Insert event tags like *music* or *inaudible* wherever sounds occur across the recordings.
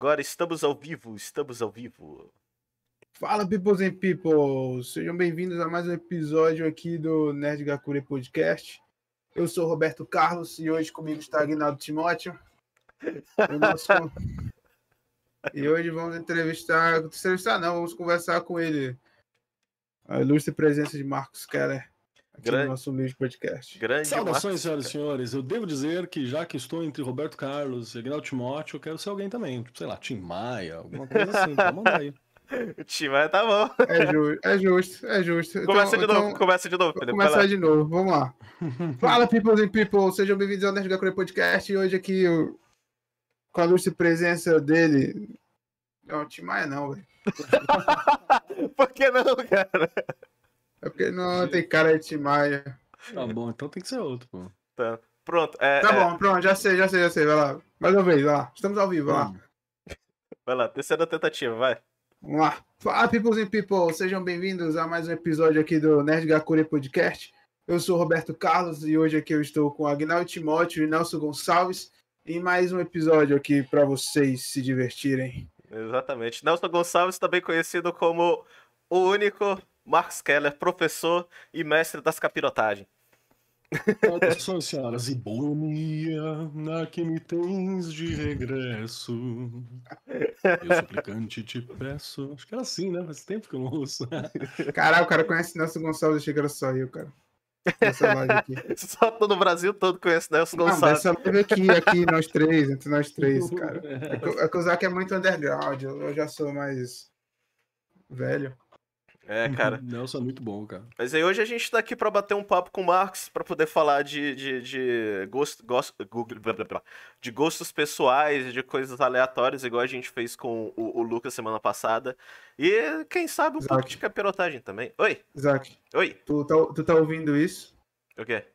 Agora estamos ao vivo, estamos ao vivo. Fala, peoples and people! Sejam bem-vindos a mais um episódio aqui do Nerd Gakure Podcast. Eu sou o Roberto Carlos e hoje comigo está Aguinaldo Timóteo. Nosso... *laughs* e hoje vamos entrevistar, entrevistar não, vamos conversar com ele. A ilustre presença de Marcos Keller Grande- no nosso humilde podcast. Grande Saudações, Marcos. senhoras e senhores. Eu devo dizer que já que estou entre Roberto Carlos e Aguinaldo Timóteo, eu quero ser alguém também. Tipo, sei lá, Tim Maia, alguma coisa assim. Pode mandar aí. O time vai tá bom. É justo, é justo, é justo. Começa Então- de novo, então- começa de novo, começar lá. de novo, vamos lá. *laughs* Fala, peoples and people, sejam bem-vindos ao Nerd Gakure Podcast. E hoje aqui, o- com a ilustre presença dele... Não, Tim Maia não, velho. *laughs* Por que não, cara? É porque não tem cara de Tim Maia. Tá bom, então tem que ser outro, pô. Tá. Pronto, é, Tá é, bom, pronto, já sei, já sei, já sei, vai lá. Mais uma vez, vai lá. Estamos ao vivo, vai lá. Hum. vai lá, terceira tentativa, vai. Vamos lá. Fala, peoples and people, sejam bem-vindos a mais um episódio aqui do Nerd Gakure Podcast. Eu sou o Roberto Carlos e hoje aqui eu estou com Agnaldo Timóteo e Nelson Gonçalves em mais um episódio aqui para vocês se divertirem. Exatamente. Nelson Gonçalves, também conhecido como o único Marcos Keller, professor e mestre das capirotagens. *laughs* Saudações, senhoras, e bonia, na que me tens de regresso. Eu, suplicante, te peço. Acho que era assim, né? Faz tempo que eu não ouço. *laughs* Caralho, o cara conhece Nelson Gonçalves, achei que era só eu, cara. Nessa live aqui. *laughs* Só todo o Brasil todo conhece Nelson Não, Gonçalves. dessa live aqui, aqui, nós três, entre nós três, cara. É que, é que o Zac é muito underground, eu já sou mais velho. É, cara. *laughs* Nelson é muito bom, cara. Mas aí hoje a gente tá aqui pra bater um papo com o Marcos, pra poder falar de, de, de, gosto, gosto, Google, blá, blá, blá, de gostos pessoais e de coisas aleatórias, igual a gente fez com o, o Lucas semana passada. E quem sabe um Exato. pouco de capirotagem também. Oi, Zac, oi, tu tá, tu tá ouvindo isso? o quê?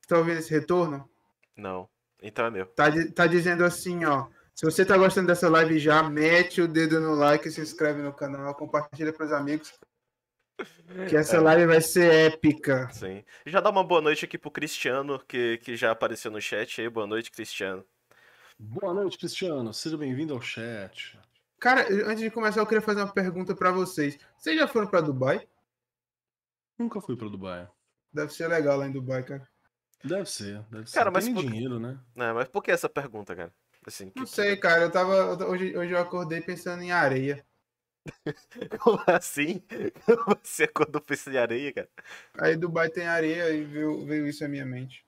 Tu tá ouvindo esse retorno? Não, então é meu. Tá, tá dizendo assim, ó. Se você tá gostando dessa live já, mete o dedo no like, se inscreve no canal, compartilha pros amigos. Que essa É. live vai ser épica. Sim. Já dá uma boa noite aqui pro Cristiano, que, que já apareceu no chat aí. Boa noite, Cristiano. Boa noite, Cristiano. Seja bem-vindo ao chat. Cara, antes de começar, eu queria fazer uma pergunta pra vocês. Vocês já foram pra Dubai? Nunca fui pra Dubai. Deve ser legal lá em Dubai, cara. Deve ser, deve ser. Cara, mas Tem por- dinheiro, né? Não, mas por que essa pergunta, cara? Assim, Não que- sei, cara. Eu tava. Hoje, hoje eu acordei pensando em areia. *laughs* Como assim? Você acordou pensando em areia, cara? Aí Dubai tem areia e veio, veio isso à minha mente.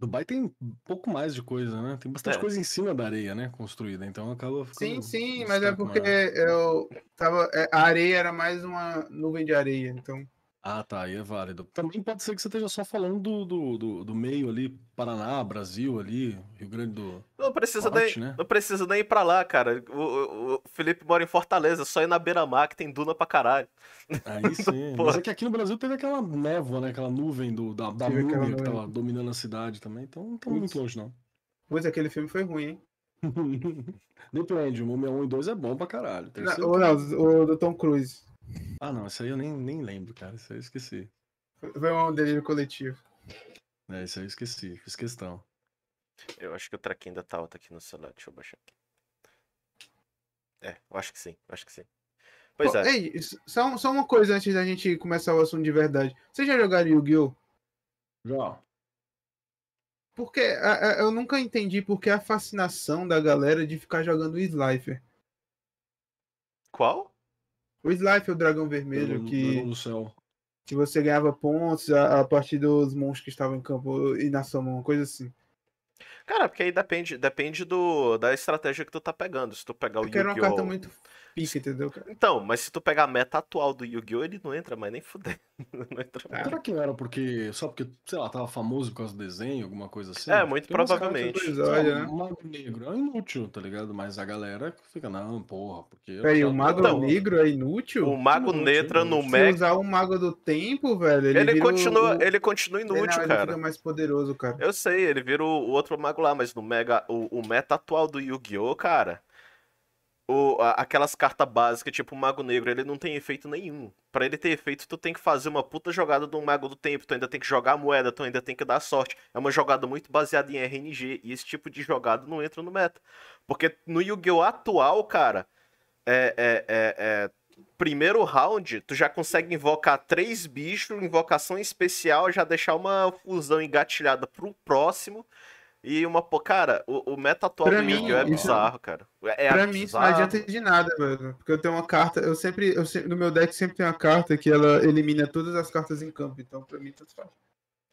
Dubai tem um pouco mais de coisa, né? Tem bastante É. coisa em cima da areia, né? Construída. Então acaba ficando. Sim, sim, mas é porque maior. eu tava. é, A areia era mais uma nuvem de areia, então. Ah, tá, aí é válido. Também pode ser que você esteja só falando do, do, do, do meio ali, Paraná, Brasil ali, Rio Grande do. Não precisa, Forte, nem, né? não precisa nem ir pra lá, cara. O, o- o Felipe mora em Fortaleza, só ir na beira-mar que tem duna pra caralho. Aí *laughs* sim. Mas é que aqui no Brasil teve aquela névoa, né? Aquela nuvem do, da, da múmia que nuvem. tava dominando a cidade também. Então não Putz. muito longe, não. Pois aquele filme foi ruim, hein? *laughs* Depende, o Múmia 1 e 2 é bom pra caralho. Não, ou não, o do Tom Cruise. Ah, não, isso aí eu nem, nem lembro, cara. Isso aí eu esqueci. Foi um delírio coletivo. É, isso aí eu esqueci, fiz questão. Eu acho que o traquinho ainda tá alto aqui no celular. Deixa eu baixar aqui. É, eu acho que sim, eu acho que sim. Pois Pô, é. Ei, só, só uma coisa antes da gente começar o assunto de verdade. Vocês já jogaram Yu-Gi-Oh? Já. Porque a- a- eu nunca entendi porque a fascinação da galera de ficar jogando o Slifer. Qual? O Slifer, o dragão vermelho, que, do céu. que você ganhava pontos a, a partir dos monstros que estavam em campo e na sua mão, coisa assim. Cara, porque aí depende, depende do, da estratégia que tu tá pegando. Se tu pegar o Porque era uma carta Yu-Gi-Oh! Pica, entendeu, cara? Então, mas se tu pegar a meta atual do Yu-Gi-Oh! ele não entra mais nem fuder. *laughs* Não entra mais. Ah. Será que não era porque. Só porque, sei lá, tava famoso por causa do desenho, alguma coisa assim? É, muito Tem provavelmente. Episódio, lá, né? O Mago Negro é inútil, tá ligado? Mas a galera fica, não, porra, porque. eu Peraí, o Mago Então, Negro é inútil? O Mago Netra no inútil. Se Mega. usar o Mago do Tempo, velho, ele, Ele vira o- continua, o- ele continua Ele, inútil, ele cara. fica mais poderoso, cara. Eu sei, ele vira o, o outro mago lá, mas no Mega, o, o meta atual do Yu-Gi-Oh, cara, o, a- aquelas cartas básicas, tipo o Mago Negro, ele não tem efeito nenhum. Pra ele ter efeito, tu tem que fazer uma puta jogada do Mago do Tempo, tu ainda tem que jogar a moeda, tu ainda tem que dar sorte. É uma jogada muito baseada em RNG, e esse tipo de jogada não entra no meta. Porque no Yu-Gi-Oh! atual, cara, é, é, é, é, primeiro round, tu já consegue invocar três bichos, invocação especial, já deixar uma fusão engatilhada pro próximo. E uma. pô, Cara, o, o meta atual Pra do mim, Yu-Gi-Oh! é isso- bizarro, cara. É pra mim isso não adianta de nada, velho. Porque eu tenho uma carta, eu sempre, eu sempre, no meu deck sempre tem uma carta que ela elimina todas as cartas em campo, então pra mim tanto faz.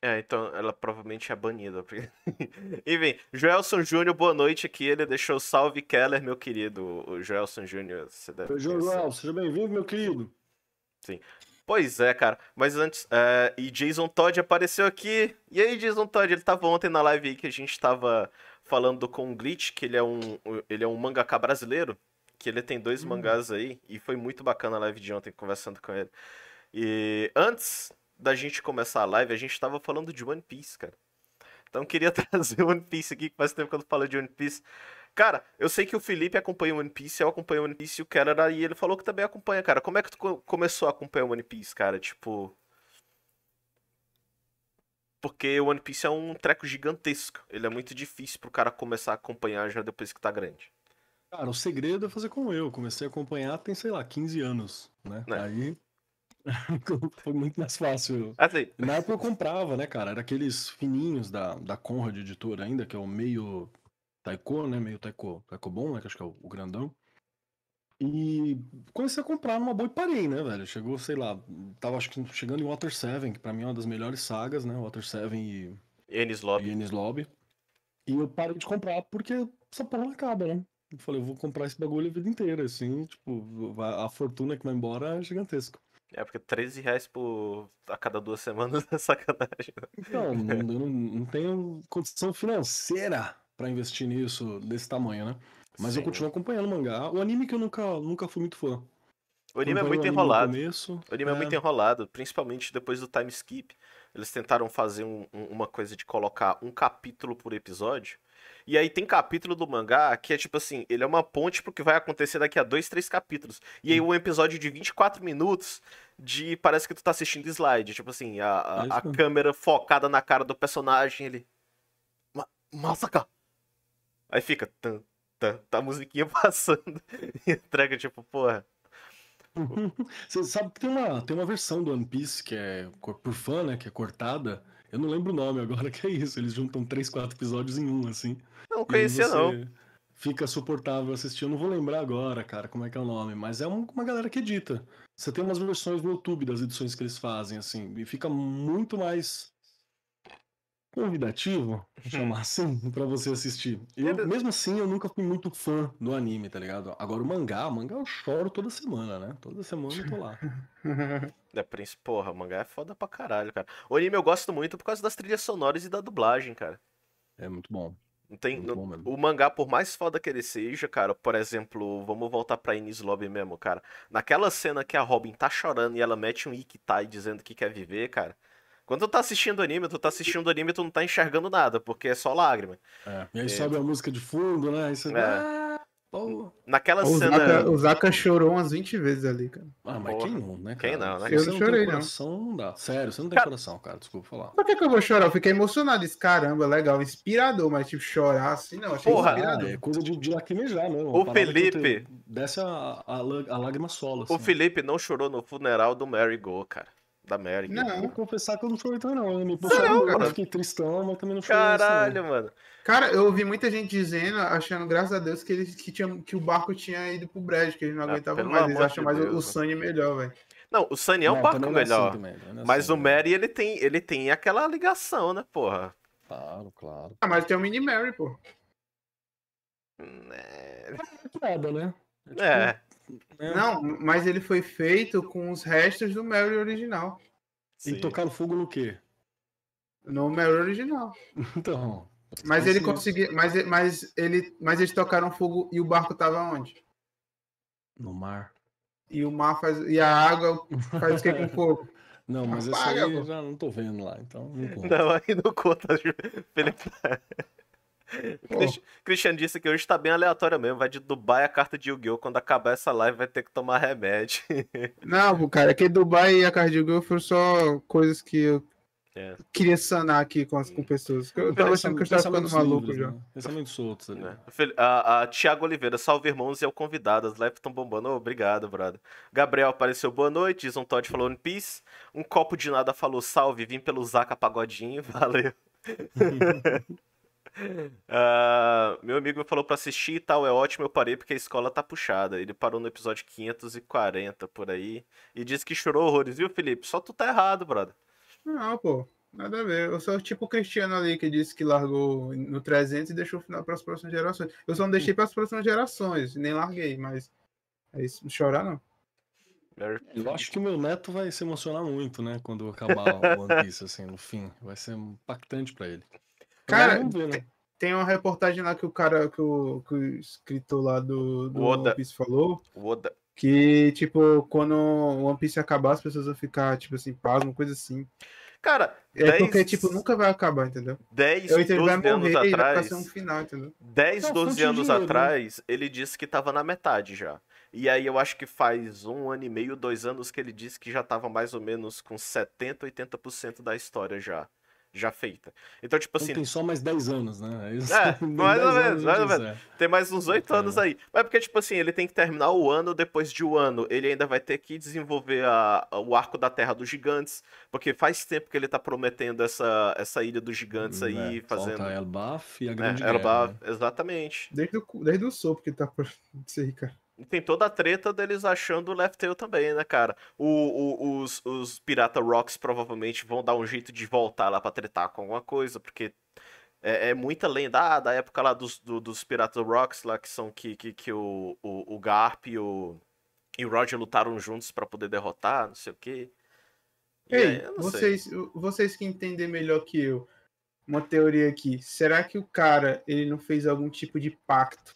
É, então ela provavelmente é banida. *laughs* Enfim, Joelson Júnior, boa noite aqui. Ele deixou salve Keller, meu querido. O Joelson Júnior, você deve Oi, conhecer. Joel, seja bem-vindo, meu querido. Pois é, cara. Mas antes. é, e Jason Todd apareceu aqui. E aí, Jason Todd, ele tava ontem na live aí que a gente tava falando com o Glitch, que ele é um, ele é um mangaka brasileiro. Que ele tem dois mangás aí. E foi muito bacana a live de ontem conversando com ele. E antes da gente começar a live, a gente tava falando de One Piece, cara. Então eu queria *laughs* trazer One Piece aqui, que faz tempo que eu não falo de One Piece. Cara, eu sei que o Felipe acompanha One Piece, eu acompanho One Piece e o Keller aí ele falou que também acompanha, cara. Como é que tu co- começou a acompanhar One Piece, cara? Tipo. Porque o One Piece é um treco gigantesco. Ele é muito difícil pro cara começar a acompanhar já depois que tá grande. Cara, o segredo é fazer como eu. Comecei a acompanhar tem, sei lá, 15 anos, né? É. Aí *laughs* foi muito mais fácil. Assim, Na época eu comprava, né, cara? Era aqueles fininhos da, da Conrad Editora ainda, que é o meio taiko, né? Meio taiko, taiko bom, né? Que acho que é o, o grandão. E comecei a comprar numa boa e parei, né, velho? Chegou, sei lá, tava acho que chegando em Water 7, que pra mim é uma das melhores sagas, né? Water 7 e, Enis e Lobby. Enies Lobby. E eu parei de comprar porque essa porra não acaba, né? Eu falei, eu vou comprar esse bagulho a vida inteira, assim, tipo, a fortuna que vai embora é gigantesca. É, porque 13 reais por... a cada duas semanas *laughs* é sacanagem. Então, não, eu não, não tenho condição financeira pra investir nisso desse tamanho, né? Mas eu Sim. continuo acompanhando o mangá. O anime que eu nunca, nunca fui muito fã. O anime é muito no enrolado. começo, O anime é muito enrolado, principalmente depois do time skip. Eles tentaram fazer um- um- uma coisa de colocar um capítulo por episódio. E aí tem capítulo do mangá que é tipo assim, ele é uma ponte pro que vai acontecer daqui a dois, três capítulos. E aí um episódio de 24 minutos de parece que tu tá assistindo slide, tipo assim, a, a, É a câmera focada na cara do personagem, ele "Ma- Masaka. Aí fica tan, tan, tá a musiquinha *laughs* passando e entrega tipo, porra. Você sabe que tem uma, tem uma versão do One Piece que é por fã, né? Que é cortada. Eu não lembro o nome agora, *laughs* que é isso. Eles juntam três, quatro episódios em um, assim. Não conhecia não. Fica suportável assistir. Eu não vou lembrar agora, cara, como é que é o nome, mas é um- uma galera que edita. Você tem umas versões no YouTube das edições que eles fazem, assim, e fica muito mais convidativo, chamar assim, *laughs* pra você assistir. Eu, Ele- mesmo assim, eu nunca fui muito fã do anime, tá ligado? Agora o mangá, o mangá eu choro toda semana, né? Toda semana eu tô lá. *laughs* É, Prince, porra, o mangá é foda pra caralho, cara. O anime eu gosto muito por causa das trilhas sonoras e da dublagem, cara. É muito bom. Não tem, bom mesmo. o mangá, por mais foda que ele seja, cara, por exemplo, vamos voltar pra Ines Lobby mesmo, cara. Naquela cena que a Robin tá chorando e ela mete um Ikitai dizendo que quer viver, cara. Quando tu tá assistindo anime, tu tá assistindo anime e tu não tá enxergando nada, porque é só lágrima. É, E aí É. sobe a música de fundo, né? Aí você. É. Ah, pô. Naquela O cena. Zaka, o Zaka chorou umas 20 vezes ali, cara. Ah, mas Porra. quem não, né, cara? Quem não, né? Eu não chorei, não. coração, não dá. Sério, você não tem Cara- coração, cara. Desculpa falar. Por que, que eu vou chorar? Eu fiquei emocionado. Disse, caramba, legal, inspirador, mas tipo, chorar assim, não. Achei Porra. Inspirador. é coisa de, de lacrimejar mesmo. O Felipe- Desce a, a, a lágrima sola. O assim. Felipe não chorou no funeral do Mary Go, cara. Da Mary. Go. Não. Vou confessar que eu não chorei também, não. Eu me Não, puxei, eu fiquei tristão, mas também não chorei. Caralho, mano. Cara, eu ouvi muita gente dizendo, achando, graças a Deus, que, eles, que, tinha, que o barco tinha ido pro brejo, que eles não Ah, aguentavam mais. Eles acham de mais o- Deus, o né? Sunny melhor, velho. Não, o Sunny é um Não, barco não é assim melhor. não é Mas assim, o né? Mary, ele tem, ele tem aquela ligação, né, porra? Claro, claro. Ah, mas tem o Mini Mary, pô. É. Nada, né? tipo, É. né? Não, mas ele foi feito com os restos do Mary original. E sim. tocar fogo no quê? No Mary original. *laughs* Então. Mas ele conseguiu. Mas, mas, ele, mas eles tocaram fogo e o barco tava onde? No mar. E o mar faz. E a água faz o que com fogo? *laughs* Não, mas esse Apaga, aí eu já não tô vendo lá, então não *laughs* conta. Não, aí não conta. Felipe. Christian, Christian disse que hoje tá bem aleatório mesmo. Vai de Dubai a carta de Yu-Gi-Oh! Quando acabar essa live, vai ter que tomar remédio. *laughs* Não, cara, é que Dubai e a carta de Yu-Gi-Oh! foram só coisas que eu É. queria sanar aqui com, as, com pessoas. Eu tava achando que eu estava ficando maluco livres, já. né? Pensamentos soltos ali. né? Fel- A, a Tiago Oliveira, salve irmãos e ao convidado. As lives estão bombando. Obrigado, brother. Gabriel apareceu, boa noite. Jason Todd falou One Piece. Um copo de nada falou salve. Vim pelo Zaca Pagodinho. *laughs* Valeu. *laughs* Ah, meu amigo me falou pra assistir e tal, é ótimo, eu parei porque a escola tá puxada. Ele parou no episódio 540 por aí e disse que chorou horrores, viu, Felipe? Só tu tá errado, brother. Não, pô, nada a ver. Eu sou tipo o Cristiano ali que disse que largou no 300 e deixou o final para as próximas gerações. Eu só não deixei para as próximas gerações, nem larguei, mas é isso, não chorar não. Eu acho que meu neto vai se emocionar muito, né? Quando acabar o One Piece, assim, no fim. Vai ser impactante pra ele. Cara, né? Tem uma reportagem lá que o cara, que o, que o escritor lá do, do Oda. One Piece falou, Oda. que, tipo, quando o One Piece acabar, as pessoas vão ficar, tipo assim, pasmo, coisa assim. Cara, É 10, porque, tipo, nunca vai acabar, entendeu? 10 Ou então ele vai 12 anos morrer ficar atrás, um final, entendeu? 10, Não, 12 fonte de anos dinheiro, né? atrás, ele disse que tava na metade já. E aí eu acho que faz um ano e meio, dois anos que ele disse que já tava mais ou menos com 70, 80% da história já, já feita. Então, tipo Então assim, tem só mais 10 anos, né? Isso, É, *laughs* mais ou 10 menos, mais a ou menos. Tem mais uns oito Bacana. anos aí. Mas porque, tipo assim, ele tem que terminar o ano, depois de um ano, ele ainda vai ter que desenvolver a- o arco da Terra dos Gigantes. Porque faz tempo que ele tá prometendo essa, essa ilha dos gigantes aí, É, fazendo. Falta Elbaf e a É, Grande Elba- Guerra, né? exatamente. Desde o, desde o sopro que tá por *laughs* cara. E tem toda a treta deles achando o Left Tail também, né, cara? O, o- os, os Pirata Rocks provavelmente vão dar um jeito de voltar lá pra tretar com alguma coisa, porque é, é muita lenda ah, da época lá dos, do- dos Pirata Rocks, lá que são que, que, que o, o, o Garp e o, e o Roger lutaram juntos pra poder derrotar, não sei o quê. E aí, Ei, sei. vocês, vocês que entendem melhor que eu, uma teoria aqui. Será que o cara ele não fez algum tipo de pacto?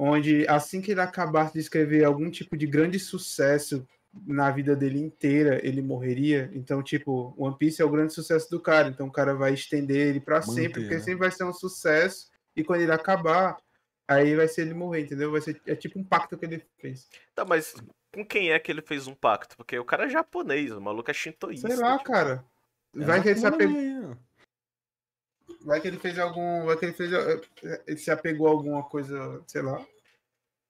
Onde assim que ele acabasse de escrever algum tipo de grande sucesso na vida dele inteira, ele morreria? Então, tipo, One Piece é o grande sucesso do cara. Então o cara vai estender ele pra Manter, sempre, porque né? sempre vai ser um sucesso. E quando ele acabar, aí vai ser ele morrer, entendeu? Vai ser é tipo um pacto que ele fez. Tá, mas com quem é que ele fez um pacto? Porque o cara é japonês, o maluco é shintoísta. Sei lá, tipo. cara. É Vai que ele se apegou. Vai que ele fez algum. Vai que ele fez. eh, Ele se apegou a alguma coisa, sei lá.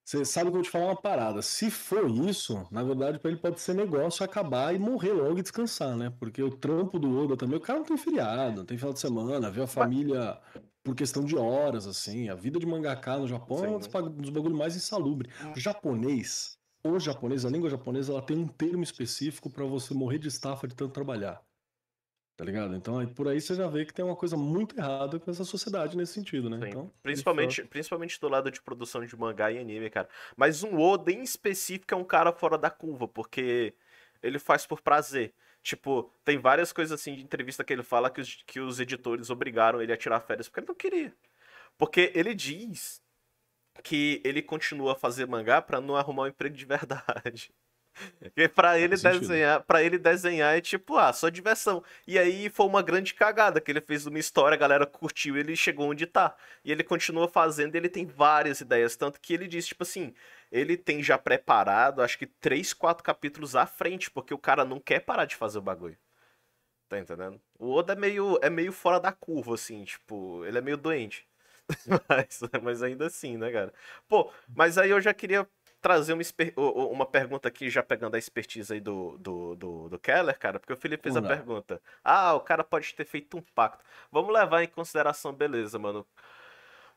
Você sabe que eu vou te falar uma parada. Se for isso, na verdade, pra ele pode ser negócio acabar e morrer logo e descansar, né? Porque o trampo do Oda também, o cara não tem feriado, não tem final de semana, vê a família por questão de horas, assim. A vida de mangaká no Japão é um dos, Sim. pag- dos bagulhos mais insalubres. O japonês, o japonês, a língua japonesa, ela tem um termo específico pra você morrer de estafa de tanto trabalhar. Tá ligado? Então, aí, por aí você já vê que tem uma coisa muito errada com essa sociedade nesse sentido, né? Sim. Então, Principalmente, principalmente do lado de produção de mangá e anime, cara. Mas um Oda em específico é um cara fora da curva, porque ele faz por prazer. Tipo, tem várias coisas assim de entrevista que ele fala que os, que os editores obrigaram ele a tirar férias porque ele não queria. Porque ele diz que ele continua a fazer mangá pra não arrumar um emprego de verdade. Porque pra ele desenhar, para ele desenhar é tipo, ah, só diversão. E aí foi uma grande cagada que ele fez uma história, a galera curtiu, ele chegou onde tá. E ele continua fazendo, ele tem várias ideias, tanto que ele diz, tipo assim, ele tem já preparado, acho que três, quatro capítulos à frente, porque o cara não quer parar de fazer o bagulho. Tá entendendo? O Oda é meio, é meio fora da curva, assim, tipo, ele é meio doente. *laughs* mas, mas ainda assim, né, cara? Pô, mas aí eu já queria trazer uma, uma pergunta aqui, já pegando a expertise aí do, do, do, do Keller, cara, porque o Felipe fez a Vamos lá. pergunta. Ah, o cara pode ter feito um pacto. Vamos levar em consideração, beleza, mano.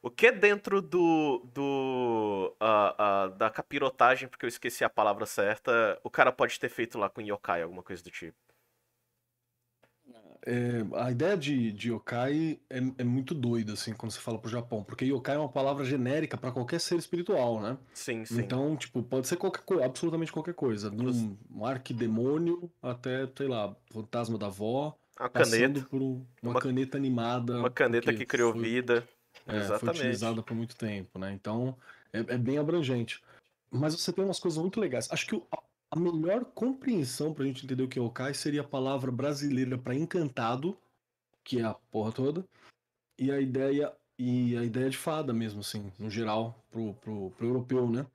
O que dentro do, do ah, ah, da capirotagem, porque eu esqueci a palavra certa, o cara pode ter feito lá com yokai, alguma coisa do tipo? É, a ideia de, de yokai é, é muito doida, assim, quando você fala pro Japão, porque yokai é uma palavra genérica para qualquer ser espiritual, né? Sim, sim. Então, tipo, pode ser qualquer coisa, absolutamente qualquer coisa, de um, um arquidemônio até, sei lá, fantasma da avó, uma caneta, por um- uma, Uma- caneta animada. uma caneta que criou foi- vida. é, foi Exatamente. utilizada por muito tempo, né? Então, é, é bem abrangente. Mas você tem umas coisas muito legais. Acho que o- a, melhor compreensão pra gente entender o que é yokai seria a palavra brasileira para encantado, que é a porra toda. E a ideia e a ideia de fada mesmo, assim, no geral, pro, pro, pro europeu, né?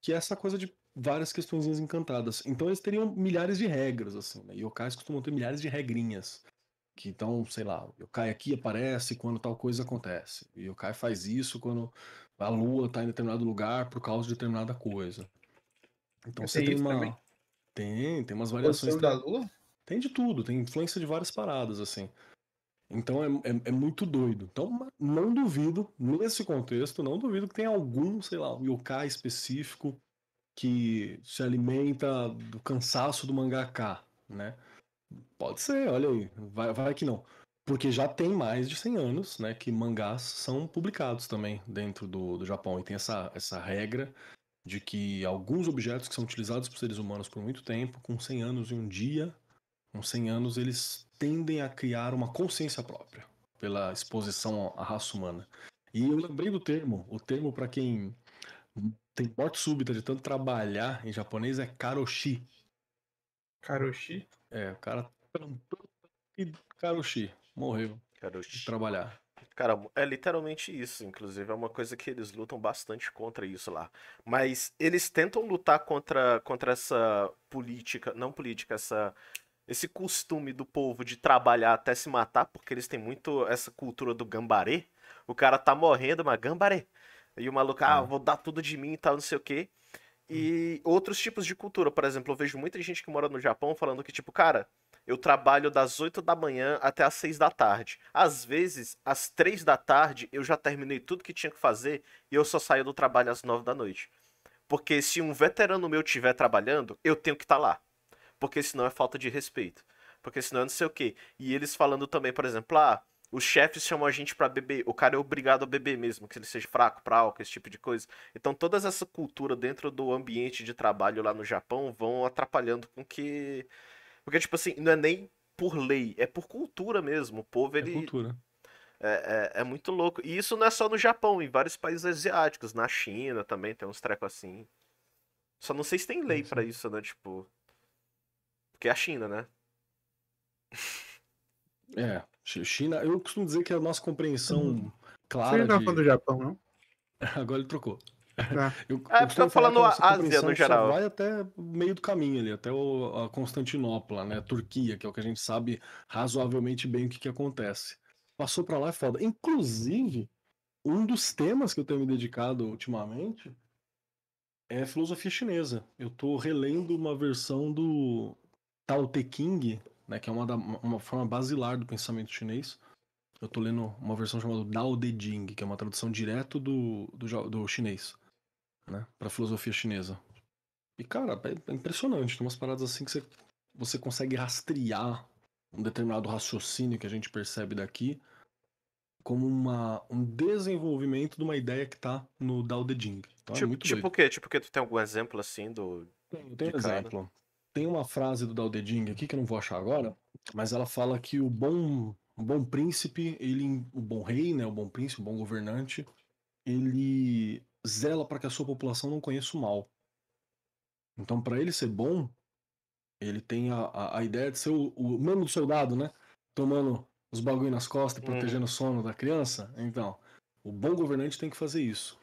Que é essa coisa de várias questões encantadas. Então eles teriam milhares de regras, assim, né? Yokais costumam ter milhares de regrinhas. Que então, sei lá, o yokai aqui aparece quando tal coisa acontece. O yokai faz isso quando a lua tá em determinado lugar por causa de determinada coisa. Então você Tem uma. também? Tem, tem umas variações. Posição da lua? Tem de tudo, tem influência de várias paradas, assim. Então é, é, é muito doido. Então, não duvido, nesse contexto, não duvido que tenha algum, sei lá, um yokai específico que se alimenta do cansaço do mangaka, né? Pode ser, olha aí, vai, vai que não. Porque já tem mais de 100 anos, né, que mangás são publicados também dentro do, do Japão. E tem essa, essa regra de que alguns objetos que são utilizados por seres humanos por muito tempo, com 100 anos e um dia, com 100 anos, eles tendem a criar uma consciência própria pela exposição à raça humana. E eu lembrei do termo, o termo para quem tem morte súbita de tanto trabalhar em japonês é karoshi. Karoshi? É, o cara trampou e karoshi, morreu Cara, de trabalhar. Cara, é literalmente isso, inclusive, é uma coisa que eles lutam bastante contra isso lá. Mas eles tentam lutar contra, contra essa política, não política, essa, esse costume do povo de trabalhar até se matar, porque eles têm muito essa cultura do gambaré. O cara tá morrendo, mas gambaré. E o maluco, ah, É. vou dar tudo de mim e tal, não sei o quê. E outros tipos de cultura, por exemplo, eu vejo muita gente que mora no Japão falando que, tipo, cara, eu trabalho das 8 da manhã até as 6 da tarde. Às vezes, às 3 da tarde, eu já terminei tudo que tinha que fazer e eu só saio do trabalho às 9 da noite. Porque se um veterano meu estiver trabalhando, eu tenho que estar lá. Porque senão é falta de respeito. Porque senão é não sei o quê. E eles falando também, por exemplo, ah, os chefes chamam a gente pra beber. O cara é obrigado a beber mesmo, que ele seja fraco pra álcool, esse tipo de coisa. Então toda essa cultura dentro do ambiente de trabalho lá no Japão vão atrapalhando com que porque, tipo assim, não é nem por lei, é por cultura mesmo. O povo, É ele cultura. é, é, é muito louco. E isso não é só no Japão, em vários países asiáticos. Na China também tem uns trecos assim. Só não sei se tem lei pra isso, né? Tipo. Porque é a China, né? É, Chi- China, eu costumo dizer que a nossa compreensão Você clara não tá de... falando do Japão, não? *laughs* Agora ele trocou. *laughs* Tá. Eu, É, eu porque falar falando a Ásia no geral. Vai até o meio do caminho ali, até o, a Constantinopla, né? A Turquia, que é o que a gente sabe razoavelmente bem o que, que acontece. Passou pra lá é foda. Inclusive, um dos temas que eu tenho me dedicado ultimamente é filosofia chinesa. Eu tô relendo uma versão do Tao Te Ching, né? Que é uma, da- uma forma basilar do pensamento chinês. Eu tô lendo uma versão chamada Dao De Jing, que é uma tradução direto do, do, do chinês, né? Pra filosofia chinesa. E, cara, é, é impressionante. Tem umas paradas assim que você, você consegue rastrear um determinado raciocínio que a gente percebe daqui como uma, um desenvolvimento de uma ideia que tá no Dao De Jing. Então é tipo, muito tipo o quê? Tipo o quê? Tu tem algum exemplo assim do. Tem, tem um de cara. exemplo. Tem uma frase do Dao De Jing aqui que eu não vou achar agora, mas ela fala que o bom, o bom príncipe, ele, o bom rei, né, o bom príncipe, o bom governante, ele zela para que a sua população não conheça o mal. Então, para ele ser bom, ele tem a, a, a ideia de ser o, o mesmo do soldado, né? Tomando os bagulho nas costas e Uhum. protegendo o sono da criança. Então, o bom governante tem que fazer isso.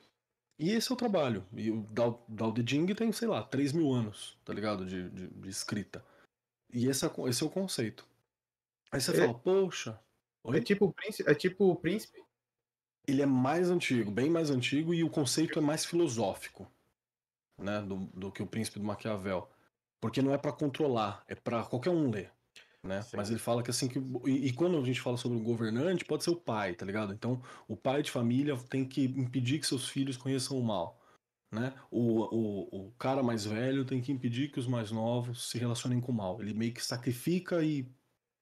E esse é o trabalho. E o Dao, Dao De Jing tem, sei lá, 3 mil anos, tá ligado? De, de, de escrita. E esse é, o- esse é o conceito. Aí você É- fala, poxa, Oi? É tipo o príncipe. É tipo o príncipe. Ele é mais antigo, bem mais antigo, e o conceito é mais filosófico, né? Do, do que o Príncipe do Maquiavel. Porque não é pra controlar, é pra qualquer um ler. Né? Sim. Mas ele fala que assim que. E, e quando a gente fala sobre o governante, pode ser o pai, tá ligado? Então, o pai de família tem que impedir que seus filhos conheçam o mal. Né? O, o, o cara mais velho tem que impedir que os mais novos se relacionem com o mal. Ele meio que sacrifica e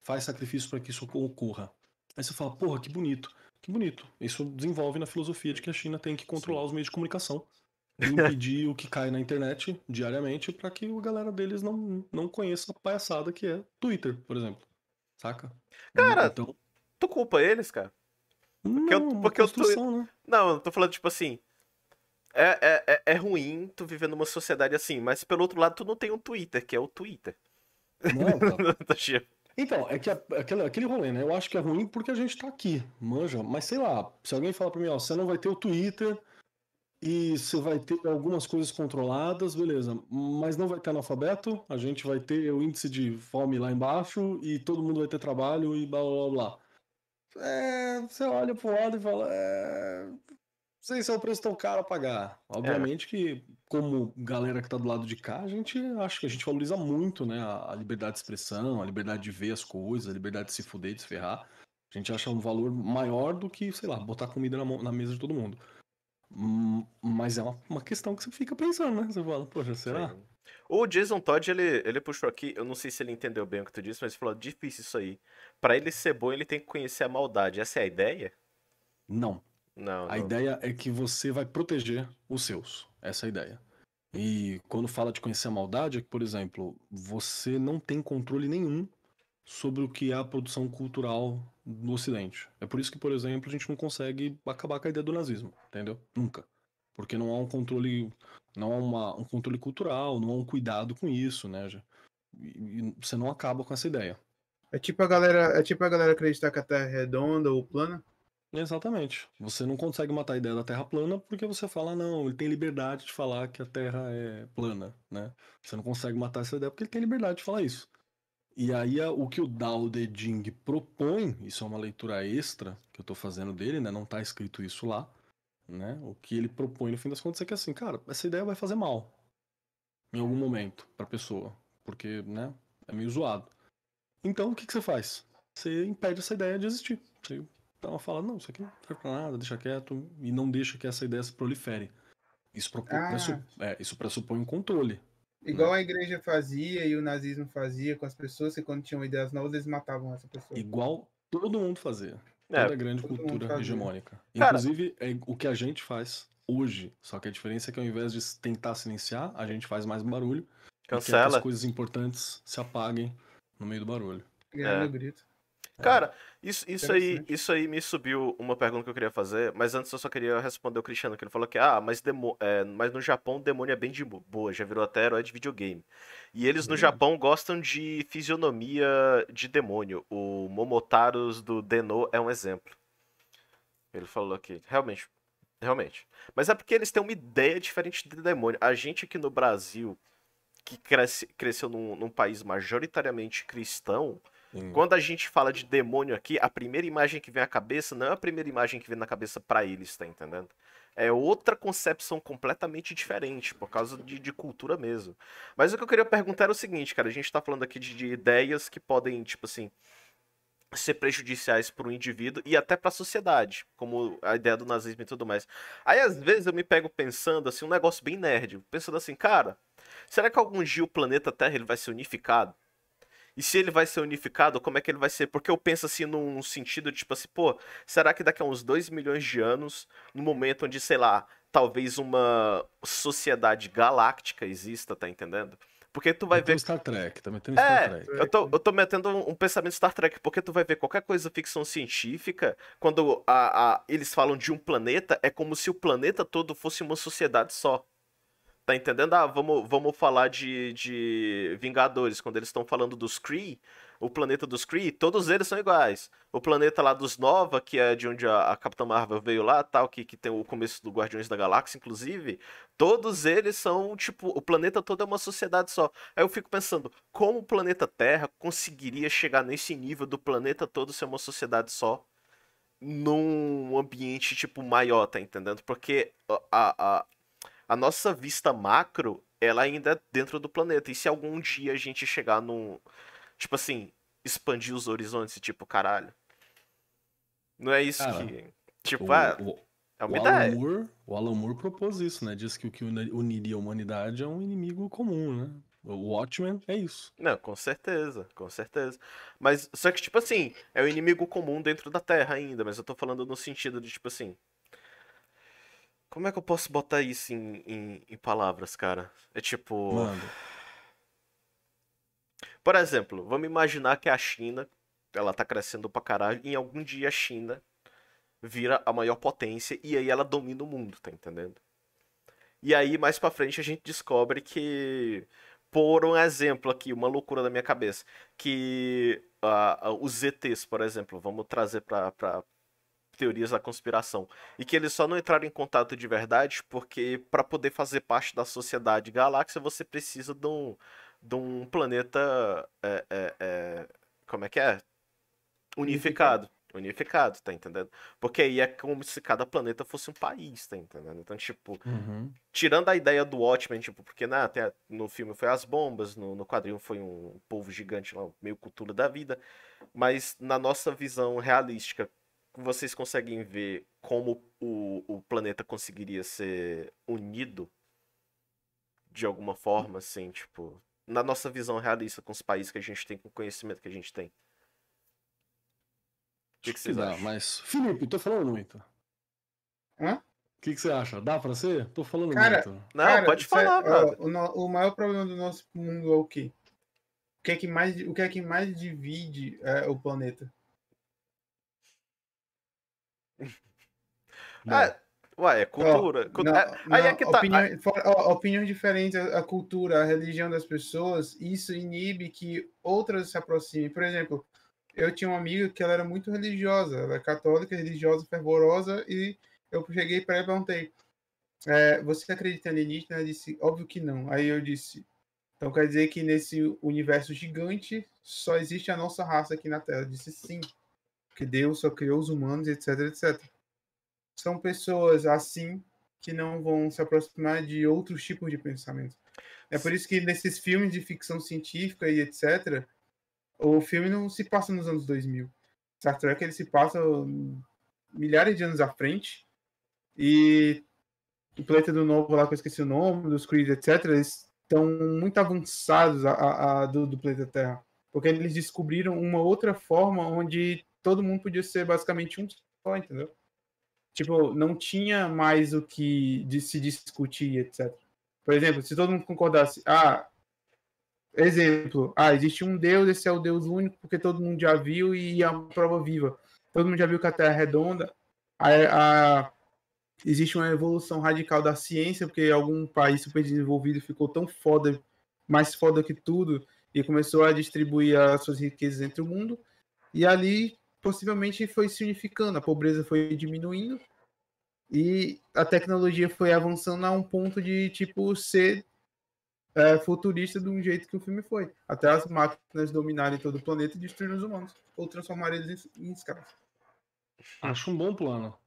faz sacrifício para que isso ocorra. Aí você fala, porra, que bonito. Que bonito. Isso desenvolve na filosofia de que a China tem que controlar os meios de comunicação *laughs* e impedir o que cai na internet diariamente para que a galera deles não, não conheça a palhaçada que é Twitter, por exemplo. Saca? Cara, então, Tu culpa eles, cara? não, eu- porque eu tô- né? Não, eu tô falando, tipo assim. É, é, é, é ruim tu viver numa sociedade assim, mas pelo outro lado, tu não tem um Twitter, que é o Twitter. Não, *laughs* tá, Tá, Então, é que a- aquele, aquele rolê, né? Eu acho que é ruim porque a gente tá aqui, manja. Mas sei lá, se alguém falar pra mim, ó, você não vai ter o Twitter e você vai ter algumas coisas controladas, beleza. Mas não vai ter analfabeto, a gente vai ter o índice de fome lá embaixo e todo mundo vai ter trabalho e blá blá blá. É, você olha pro lado e fala, é, sei se é o preço tão caro a pagar. Obviamente que, como galera que tá do lado de cá, a gente acha que a gente valoriza muito, né? A, liberdade de expressão, a liberdade de ver as coisas, a liberdade de se fuder, de se ferrar. A gente acha um valor maior do que, sei lá, botar comida na, mão- na mesa de todo mundo. Hum, Mas é uma, uma questão que você fica pensando, né? Você fala, poxa, será? Sim. O Jason Todd, ele, ele puxou aqui, eu não sei se ele entendeu bem o que tu disse, mas ele falou, difícil isso aí. Pra ele ser bom, ele tem que conhecer a maldade. Essa é a ideia? Não. Não, A não. ideia é que você vai proteger os seus. Essa é a ideia. E quando fala de conhecer a maldade, é que, por exemplo, você não tem controle nenhum sobre o que é a produção cultural no Ocidente. É por isso que, por exemplo, a gente não consegue acabar com a ideia do nazismo, entendeu? Nunca. Porque não há um controle, não há uma- um controle cultural, não há um cuidado com isso, né? E, e você não acaba com essa ideia. É tipo a galera, é tipo a galera acreditar que a Terra é redonda ou plana. Exatamente. Você não consegue matar a ideia da Terra plana porque você fala, não, ele tem liberdade de falar que a Terra é plana, né? Você não consegue matar essa ideia porque ele tem liberdade de falar isso. E aí a- o que o Dao De Jing propõe, isso é uma leitura extra que eu tô fazendo dele, né? Não tá escrito isso lá, né? O que ele propõe no fim das contas é que assim, cara, essa ideia vai fazer mal em algum momento pra pessoa, porque, né, é meio zoado. Então o que que você faz? Você impede essa ideia de existir. Você dá uma fala, não, isso aqui não serve pra nada, deixa quieto, e não deixa que essa ideia se prolifere. Isso, propo- Ah. pressu- é, isso pressupõe um controle. Igual a igreja fazia e o nazismo fazia com as pessoas, que quando tinham ideias novas, eles matavam essa pessoa. Igual todo mundo fazia. É, Toda grande todo cultura hegemônica. Cara- Inclusive, é o que a gente faz hoje. Só que a diferença é que ao invés de tentar silenciar, a gente faz mais barulho. E quer que Cancela. as coisas importantes se apaguem no meio do barulho. É. grito. Cara, isso, isso, aí, isso aí me subiu uma pergunta que eu queria fazer, mas antes eu só queria responder o Cristiano, que ele falou que, ah, mas, demo, é, mas no Japão o demônio é bem de boa, já virou até herói de videogame. E eles no Verdade. Japão gostam de fisionomia de demônio. O Momotaros do Deno é um exemplo. Ele falou aqui, realmente, realmente. Mas é porque eles têm uma ideia diferente de demônio. A gente aqui no Brasil, que cresce, cresceu num, num país majoritariamente cristão, Quando a gente fala de demônio aqui, a primeira imagem que vem à cabeça não é a primeira imagem que vem na cabeça pra eles, tá entendendo? É outra concepção completamente diferente, por causa de, de cultura mesmo. Mas o que eu queria perguntar era o seguinte, cara, a gente tá falando aqui de, de ideias que podem, tipo assim, ser prejudiciais para o indivíduo e até para a sociedade, como a ideia do nazismo e tudo mais. Aí às vezes eu me pego pensando assim, um negócio bem nerd, pensando assim, cara, será que algum dia o planeta Terra ele vai ser unificado? E se ele vai ser unificado, como é que ele vai ser? Porque eu penso assim num sentido tipo assim, pô, será que daqui a uns 2 milhões de anos, no momento onde, sei lá, talvez uma sociedade galáctica exista, tá entendendo? Porque tu vai ver Star Trek, também tem É, Star Trek. eu tô, eu tô metendo um, um pensamento Star Trek, porque tu vai ver qualquer coisa ficção científica, quando a, a- eles falam de um planeta, é como se o planeta todo fosse uma sociedade só. Tá entendendo? Ah, vamos, vamos falar de, de Vingadores, quando eles estão falando dos Kree, o planeta dos Kree, todos eles são iguais. O planeta lá dos Nova, que é de onde a, a Capitã Marvel veio lá, tal, que, que tem o começo do Guardiões da Galáxia, inclusive, todos eles são, tipo, o planeta todo é uma sociedade só. Aí eu fico pensando, como o planeta Terra conseguiria chegar nesse nível do planeta todo ser uma sociedade só? Num ambiente, tipo, maior, tá entendendo? Porque a, a, a nossa vista macro, ela ainda é dentro do planeta. E se algum dia a gente chegar num. Tipo assim, expandir os horizontes, tipo, caralho. Não é isso Cara, que. Tipo, O- é, o- é uma o Alan, ideia. Moore, o Alan Moore propôs isso, né? Diz que o que uni- uniria a humanidade é um inimigo comum, né? O Watchmen é isso. Não, com certeza, com certeza. Mas, só que, tipo assim, é o inimigo comum dentro da Terra ainda, mas eu tô falando no sentido de, tipo assim. Como é que eu posso botar isso em, em, em palavras, cara? É tipo. Mano, Por exemplo, vamos imaginar que a China, ela tá crescendo pra caralho, e em algum dia a China vira a maior potência e aí ela domina o mundo, tá entendendo? E aí mais pra frente a gente descobre que, por um exemplo aqui, uma loucura da minha cabeça, que a- os ETs, por exemplo, vamos trazer pra teorias da conspiração. E que eles só não entraram em contato de verdade porque para poder fazer parte da sociedade galáxia você precisa de um, de um planeta. é, é, é, como é que é? Unificado. Unificado, tá entendendo? Porque aí é como se cada planeta fosse um país, tá entendendo? Então, tipo, Uhum. tirando a ideia do Watchmen, tipo, porque né, até no filme foi as bombas, no, no quadrinho foi um povo gigante lá, meio cultura da vida, mas na nossa visão realística, vocês conseguem ver como o, o planeta conseguiria ser unido de alguma forma, assim, tipo, na nossa visão realista, com os países que a gente tem, com o conhecimento que a gente tem. O que, que vocês dá, acham? Mas, Felipe, tô falando muito. Hã? O que, que você acha? Dá pra ser? Tô falando Cara, muito. Não, Cara, pode cê- falar, brother. o, o maior problema do nosso mundo é o quê? O que é que mais, o que é que mais divide é, o planeta? *laughs* Ah, ué, é cultura. Cu- não, é- aí é não, que tá. opiniões diferentes, a, a cultura, a religião das pessoas, isso inibe que outras se aproximem. Por exemplo, eu tinha uma amiga que ela era muito religiosa, ela é católica, religiosa, fervorosa, e eu cheguei para ela e perguntei: é, Você acredita em alienígena? Ela disse: Óbvio que não. Aí eu disse: Então quer dizer que nesse universo gigante só existe a nossa raça aqui na Terra? Eu disse: Sim, porque Deus só criou os humanos, etc, etc. São pessoas assim que não vão se aproximar de outros tipos de pensamento. É por isso que nesses filmes de ficção científica e etc, o filme não se passa nos anos 2000. Star Trek ele se passa milhares de anos à frente e o Planeta do Novo lá que eu esqueci o nome, dos Creed, etc, eles estão muito avançados a, a- a do, do planeta Terra. Porque eles descobriram uma outra forma onde todo mundo podia ser basicamente um só, entendeu? Tipo, não tinha mais o que se discutir, etc. Por exemplo, se todo mundo concordasse, ah, exemplo, ah, existe um Deus, esse é o Deus único, porque todo mundo já viu e é uma prova viva. Todo mundo já viu que a Terra é redonda. A, a- existe uma evolução radical da ciência, porque algum país super desenvolvido ficou tão foda, mais foda que tudo, e começou a distribuir as suas riquezas entre o mundo. E ali, possivelmente, foi se unificando, a pobreza foi diminuindo, e a tecnologia foi avançando a um ponto de, tipo, ser é, futurista de um jeito que o filme foi. Até as máquinas dominarem todo o planeta e destruírem os humanos, ou transformarem eles em, em escravos. Acho um bom plano. *laughs*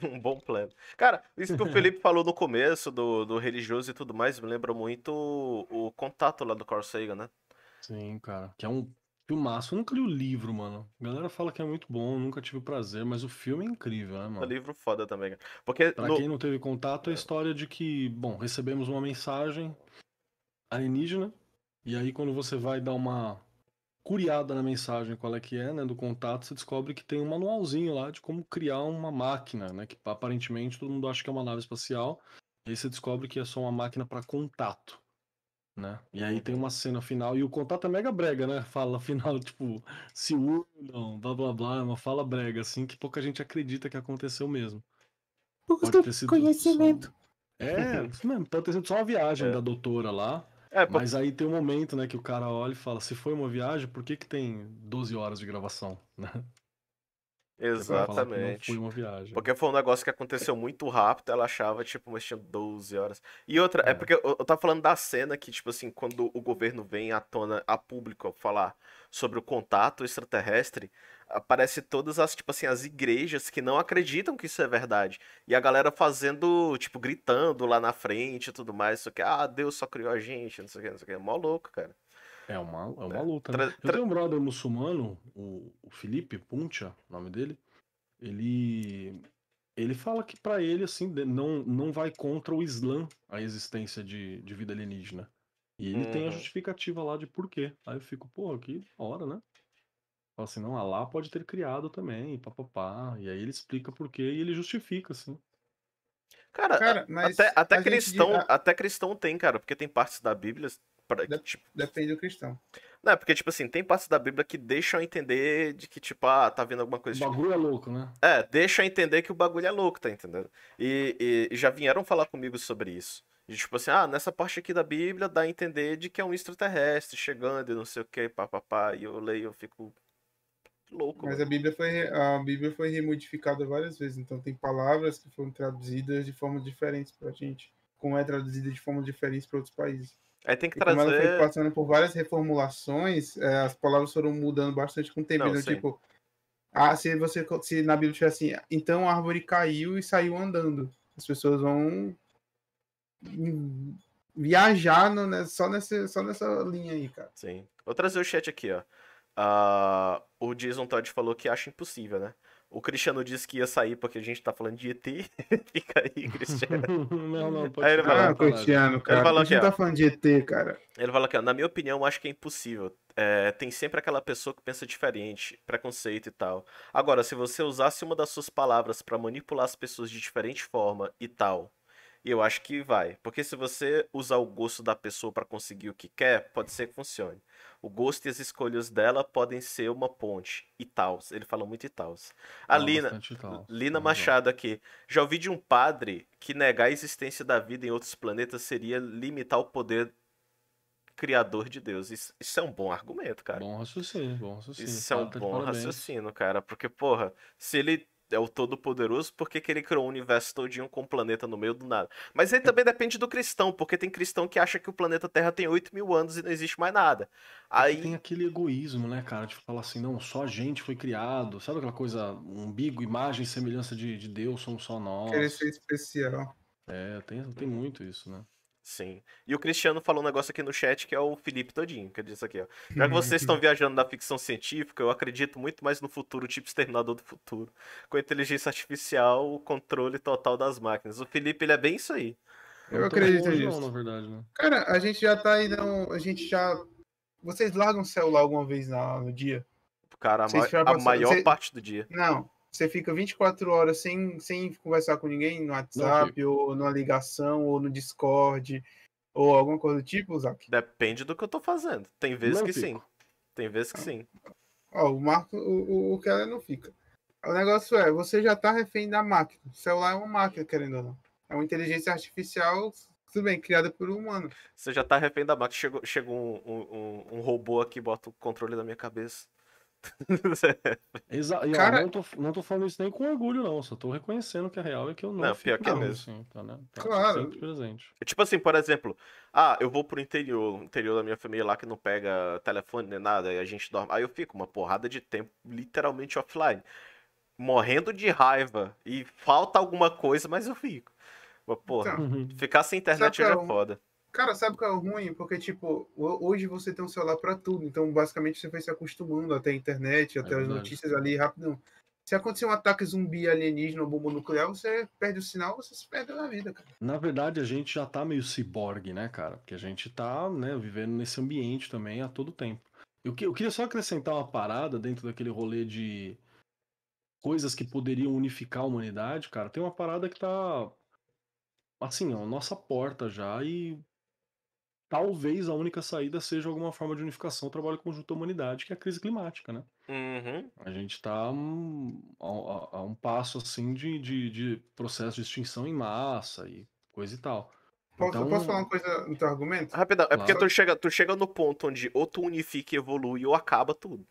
Um bom plano. Cara, isso que o *laughs* Felipe falou no começo do, do religioso e tudo mais me lembra muito o, o contato lá do Carl Sagan, né? Sim, cara. Que é um filmaço. Eu nunca li o livro, mano. A galera fala que é muito bom, nunca tive o prazer, mas o filme é incrível, né, É um mano? livro foda também, cara. Porque Pra no- quem não teve contato, é a história de que, bom, recebemos uma mensagem alienígena, e aí quando você vai dar uma curiada na mensagem, qual é que é, né, do contato, você descobre que tem um manualzinho lá de como criar uma máquina, né, que aparentemente todo mundo acha que é uma nave espacial, e aí você descobre que é só uma máquina para contato, né? E aí tem uma cena final, e o contato é mega brega, né? Fala *laughs* final, tipo, se unam, blá blá blá, é uma fala brega, assim, que pouca gente acredita que aconteceu mesmo. Pode ter sido conhecimento. só- É, isso mesmo, pode ter sido só uma viagem É. da doutora lá. é, Mas aí tem um momento, né, que o cara olha e fala: se foi uma viagem, por que que tem 12 horas de gravação? *laughs* Né? Falar que não exatamente. foi uma viagem. Porque foi um negócio que aconteceu muito rápido, ela achava, tipo, mas tinha 12 horas. E outra, é, É. porque eu, eu tava falando da cena que, tipo assim, quando o governo vem à tona, a público, falar sobre o contato extraterrestre, aparece todas as, tipo assim, as igrejas que não acreditam que isso é verdade. E a galera fazendo, tipo, gritando lá na frente e tudo mais, isso que, ah, Deus só criou a gente, não sei o que, não sei o que. É mó louco, cara. É uma, é uma É. luta, Tra- né? Eu tra- tenho um brother muçulmano, o, o Felipe Puncha, o nome dele. Ele ele fala que pra ele assim não não vai contra o Islã a existência de, de vida alienígena. E ele tem a Uhum. justificativa lá de por quê. Aí eu fico, pô, que da hora, né? Fala assim, não, Alá pode ter criado também, e papapá. E aí ele explica por quê e ele justifica, assim. Cara, Cara, até, até gente cristão, a- até cristão tem, cara, porque tem partes da Bíblia, pra- Dep- tipo, Depende do cristão. Não, é porque, tipo assim, tem partes da Bíblia que deixam a entender de que, tipo, ah, tá vendo alguma O coisa. tipo- bagulho é louco, né? É, deixa a entender que o bagulho é louco, tá entendendo? E, e- e já vieram falar comigo sobre isso. De tipo assim, ah, nessa parte aqui da Bíblia dá a entender de que é um extraterrestre chegando e não sei o que, papapá. E eu leio, eu fico louco. Mas mano. a Bíblia foi a Bíblia foi remodificada várias vezes, então tem palavras que foram traduzidas de forma diferente pra gente, como é traduzida de forma diferente para outros países. Aí tem que E como ela foi trazer. passando por várias reformulações, é, as palavras foram mudando bastante com o tempo. Não, Então, tipo, ah, se você se na Bíblia tiver assim, então a árvore caiu e saiu andando. As pessoas vão hum, viajar no- né, só, nessa, só nessa linha aí, cara. Sim. Vou trazer o chat aqui, ó. Ah, o Jason Todd falou que acha impossível, né? O Cristiano disse que ia sair porque a gente tá falando de ET. *laughs* Fica aí, Cristiano. *laughs* não, não, pode Aí ele lá, Ah. Cristiano, cara. falou a gente aqui, não ó. tá falando de ET, cara. Ele fala aqui, ó, na minha opinião, eu acho que é impossível. É, tem sempre aquela pessoa que pensa diferente, preconceito e tal. Agora, se você usasse uma das suas palavras pra manipular as pessoas de diferente forma e tal, eu acho que vai. Porque se você usar o gosto da pessoa pra conseguir o que quer, pode ser que funcione. O gosto e as escolhas dela podem ser uma ponte e tal. Ele fala muito e tal. A Fala Lina. Lina. Machado aqui. Já ouvi de um padre que negar a existência da vida em outros planetas seria limitar o poder criador de Deus. Isso, isso é um bom argumento, cara. Bom raciocínio, bom raciocínio. Isso é um Tá bom parabéns. raciocínio, cara. Porque, porra, se ele é o todo-poderoso, por que, que ele criou um universo todinho com um planeta no meio do nada? Mas aí também depende do cristão, porque tem cristão que acha que o planeta Terra tem 8 mil anos e não existe mais nada. É Aí. Tem aquele egoísmo, né, cara? De falar assim, não, só a gente foi criado. Sabe aquela coisa, umbigo, imagem e semelhança de, de Deus, somos só nós. Querer ser especial. É, tem, tem muito isso, né? Sim. E o Cristiano falou um negócio aqui no chat que é o Felipe Todinho, que ele disse aqui, ó. Já que *laughs* vocês estão viajando na ficção científica, eu acredito muito mais no futuro, tipo Exterminador do Futuro. Com a inteligência artificial, o controle total das máquinas. O Felipe, ele é bem isso aí. Eu tô acredito nisso. Na verdade, né? Cara, a gente já tá aí, não, a gente já... Vocês largam o celular alguma vez na- no dia? Cara, a, ma- a maior você- parte do dia. Não. Você fica 24 horas sem, sem conversar com ninguém no WhatsApp, ou numa ligação, ou no Discord, ou alguma coisa do tipo, Zac? Depende do que eu tô fazendo. Tem vezes Não que fico. sim. Tem vezes que sim. Ó, o Marco, o, o, o Keller não fica. O negócio é, você já tá refém da máquina. O celular é uma máquina, querendo ou não. É uma inteligência artificial, tudo bem, criada por um humano. Você já tá refém da máquina. Chegou, chega um, um, um- um robô aqui, bota o controle na minha cabeça. *laughs* Exa e, ó, Cara- não, tô, não tô falando isso nem com orgulho, não. Só tô reconhecendo que a real é que eu não, Não, pior que é mesmo. assim, tá, né? Tá Claro. sempre presente. Tipo assim, por exemplo, ah, eu vou pro interior, interior da minha família lá que não pega telefone nem nada, e a gente dorme. Aí eu fico uma porrada de tempo literalmente offline. Morrendo de raiva. E falta alguma coisa, mas eu fico. Mas, porra, Então, Uhum. ficar sem internet já é é o- foda. Cara, sabe o que é ruim? Porque, tipo, ho- hoje você tem um celular pra tudo. Então, basicamente, você foi se acostumando até a internet, até as verdade. notícias ali rapidão. Se acontecer um ataque zumbi alienígena ou bomba nuclear, você perde o sinal, você se perde na vida, cara. Na verdade, a gente já tá meio ciborgue, né, cara? Porque a gente tá, né, vivendo nesse ambiente também a todo tempo. Eu, que- eu queria só acrescentar uma parada dentro daquele rolê de coisas que poderiam unificar a humanidade, cara. Tem uma parada que tá, assim, ó, nossa porta já e talvez a única saída seja alguma forma de unificação, trabalho conjunto da humanidade, que é a crise climática, né? Uhum. A gente está um, a, a- um passo assim de, de, de processo de extinção em massa e coisa e tal. Posso, Então- posso falar uma coisa no teu argumento? Rapidão, é porque Claro. tu chega, tu chega no ponto onde ou tu unifica e evolui ou acaba tudo.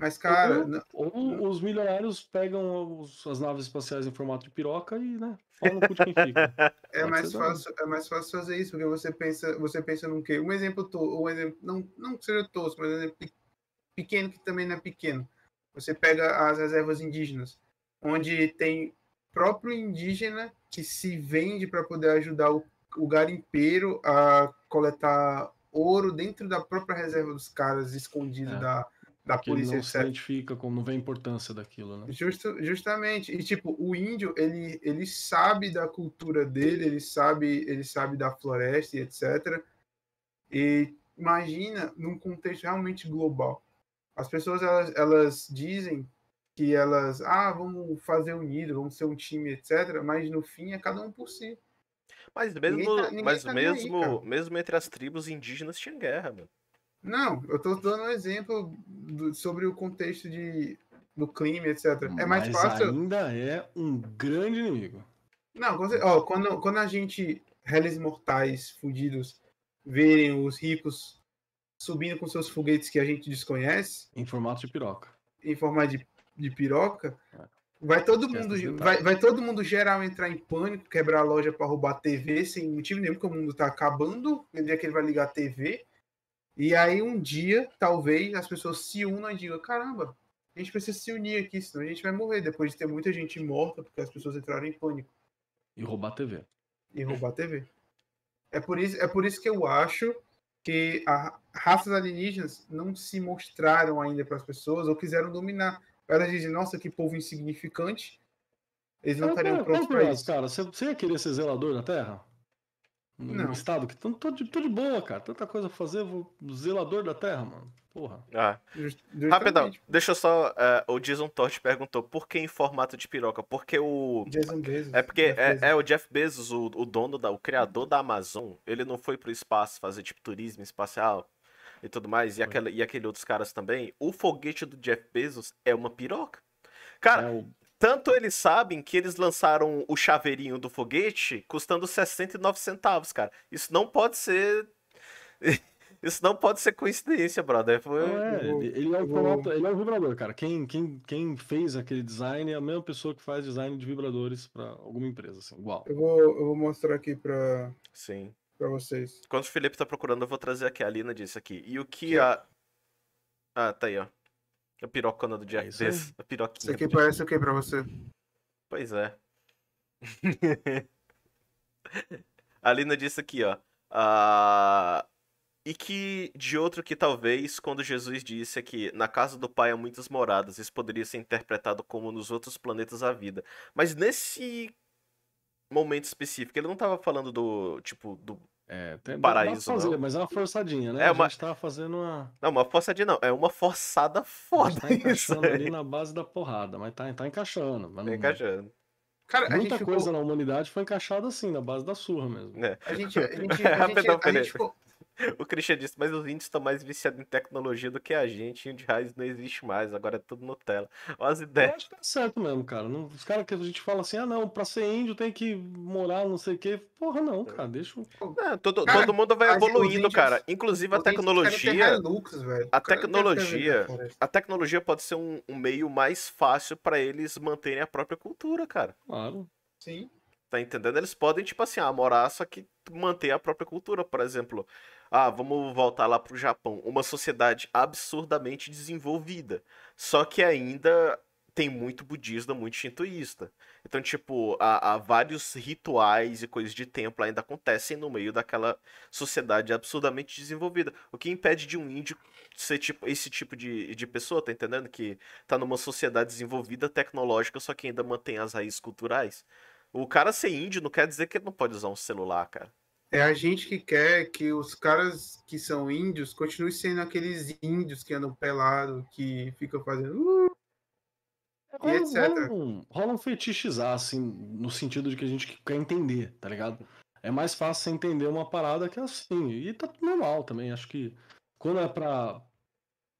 Mas, cara, ou, ou os milionários pegam os- as naves espaciais em formato de piroca e, né, falam no cu de quem fica. *laughs* é Pode mais, fácil, é mais fácil fazer isso, porque você pensa, você pensa num quê? Um exemplo, to, um exemplo não, não que seja tosco, mas um exemplo pe- pequeno que também não é pequeno. Você pega as reservas indígenas, onde tem próprio indígena que se vende para poder ajudar o, o garimpeiro a coletar ouro dentro da própria reserva dos caras, escondido É, da, da Porque ele polícia, não se identifica, como não vê a importância daquilo, né? Justo, justamente. E tipo, o índio, ele, ele sabe da cultura dele, ele sabe, ele sabe da floresta e etc. E imagina num contexto realmente global. As pessoas elas, elas dizem que elas, ah, vamos fazer unido, vamos ser um time, etc. Mas no fim é cada um por si. Mas Ninguém mesmo, tá- ninguém mas tá aí, mesmo, cara. mesmo entre as tribos indígenas tinha guerra, mano. Não, eu tô dando um exemplo do- sobre o contexto de, do clima, etc. É mais fácil. ainda é um grande inimigo. Não, ó, quando, quando a gente réis mortais fudidos verem os ricos subindo com seus foguetes que a gente desconhece, Em formato de piroca. em forma de, de piroca, É. vai todo Esquece mundo vai, vai todo mundo geral entrar em pânico, quebrar a loja para roubar a TV sem motivo nenhum, porque o mundo tá acabando, no dia que ele vai ligar a TV. E aí um dia, talvez, as pessoas se unam e digam, caramba, a gente precisa se unir aqui, senão a gente vai morrer depois de ter muita gente morta porque as pessoas entraram em pânico E roubar a TV. e roubar a TV. É por isso, é por isso que eu acho que as raças alienígenas não se mostraram ainda para as pessoas ou quiseram dominar. Elas dizem, nossa, que povo insignificante. Eles não Cara, estariam prontos cara, para isso. Cara, você, você ia querer ser zelador da Terra? No Não. estado que tô, tô, de, tô de boa, cara. Tanta coisa a fazer, vou zelador da Terra, mano. Porra. Ah, Just- rapidão, deixa eu só. é, o Jason Todd perguntou por que em formato de piroca? Porque o. Jason Bezos. É porque é, é o Jeff Bezos, o, o dono, da, o criador da Amazon, ele não foi pro espaço fazer tipo turismo espacial e tudo mais, e, aquela, e aquele outros caras também. O foguete do Jeff Bezos é uma piroca. Cara, É o- tanto eles sabem que eles lançaram o chaveirinho do foguete custando 69 centavos, cara. Isso não pode ser. *laughs* Isso não pode ser coincidência, brother. Foi... Não, é, ele, ele é eu um vou- ele é um vibrador, cara. Quem, quem, quem fez aquele design é a mesma pessoa que faz design de vibradores pra alguma empresa, assim, igual. Eu vou, eu vou mostrar aqui para Sim. vocês. Enquanto o Felipe tá procurando, eu vou trazer aqui. A Lina disse aqui. E o que Que- a. Ah, tá aí, ó. A pirocona do isso aí. Bezos. A Isso piroquinha. aqui parece o que para você? Pois é. *laughs* a Lina disse aqui, ó. Ah, e que de outro que talvez, quando Jesus disse que na casa do Pai há muitas moradas, isso poderia ser interpretado como nos outros planetas a vida. Mas nesse momento específico, ele não tava falando do, tipo, do... É, tem, Paraíso, pra fazer, não. mas é uma forçadinha, né? É a uma- gente tá fazendo uma. Não, uma forçadinha não, é uma forçada A foda gente tá *laughs* isso encaixando aí. ali na base da porrada, mas tá, tá encaixando. Mas Tá não- encaixando. Cara, a Muita gente coisa ficou, na humanidade foi encaixada assim, na base da surra mesmo. É. a gente, a gente, *laughs* a gente, Rapidão, a gente Felipe. ficou, *laughs* O Christian disse, mas os índios estão mais viciados em tecnologia do que a gente. Índio de raiz não existe mais, agora é tudo Nutella. Olha as Eu ideias. acho que tá certo mesmo, cara. Não- os caras que a gente fala assim, ah não, pra ser índio tem que morar não sei o quê. Porra, não, cara, deixa o. É, todo, Cara, todo mundo vai evoluindo, índios- cara. Inclusive a tecnologia. Hilux, a O não tecnologia-. A tecnologia pode ser um, um meio mais fácil pra eles manterem a própria cultura, cara. Claro. Sim. Tá entendendo? Eles podem, tipo assim, ah, morar, só que manter a própria cultura. Por exemplo, ah, vamos voltar lá pro Japão. Uma sociedade absurdamente desenvolvida. Só que ainda tem muito budismo, muito shintoísta. Então, tipo, há, há vários rituais e coisas de templo ainda acontecem no meio daquela sociedade absurdamente desenvolvida. O que impede de um índio ser tipo, esse tipo de, de pessoa, tá entendendo? Que tá numa sociedade desenvolvida, tecnológica, só que ainda mantém as raízes culturais. O cara ser índio não quer dizer que ele não pode usar um celular, cara. É a gente que quer que os caras que são índios continuem sendo aqueles índios que andam pelado, que ficam fazendo. "Uh", E etc. rola um, rola um fetichizar, assim, no sentido de que a gente quer entender, tá ligado? É mais fácil você entender uma parada que é assim. E tá normal também. Acho que quando é pra,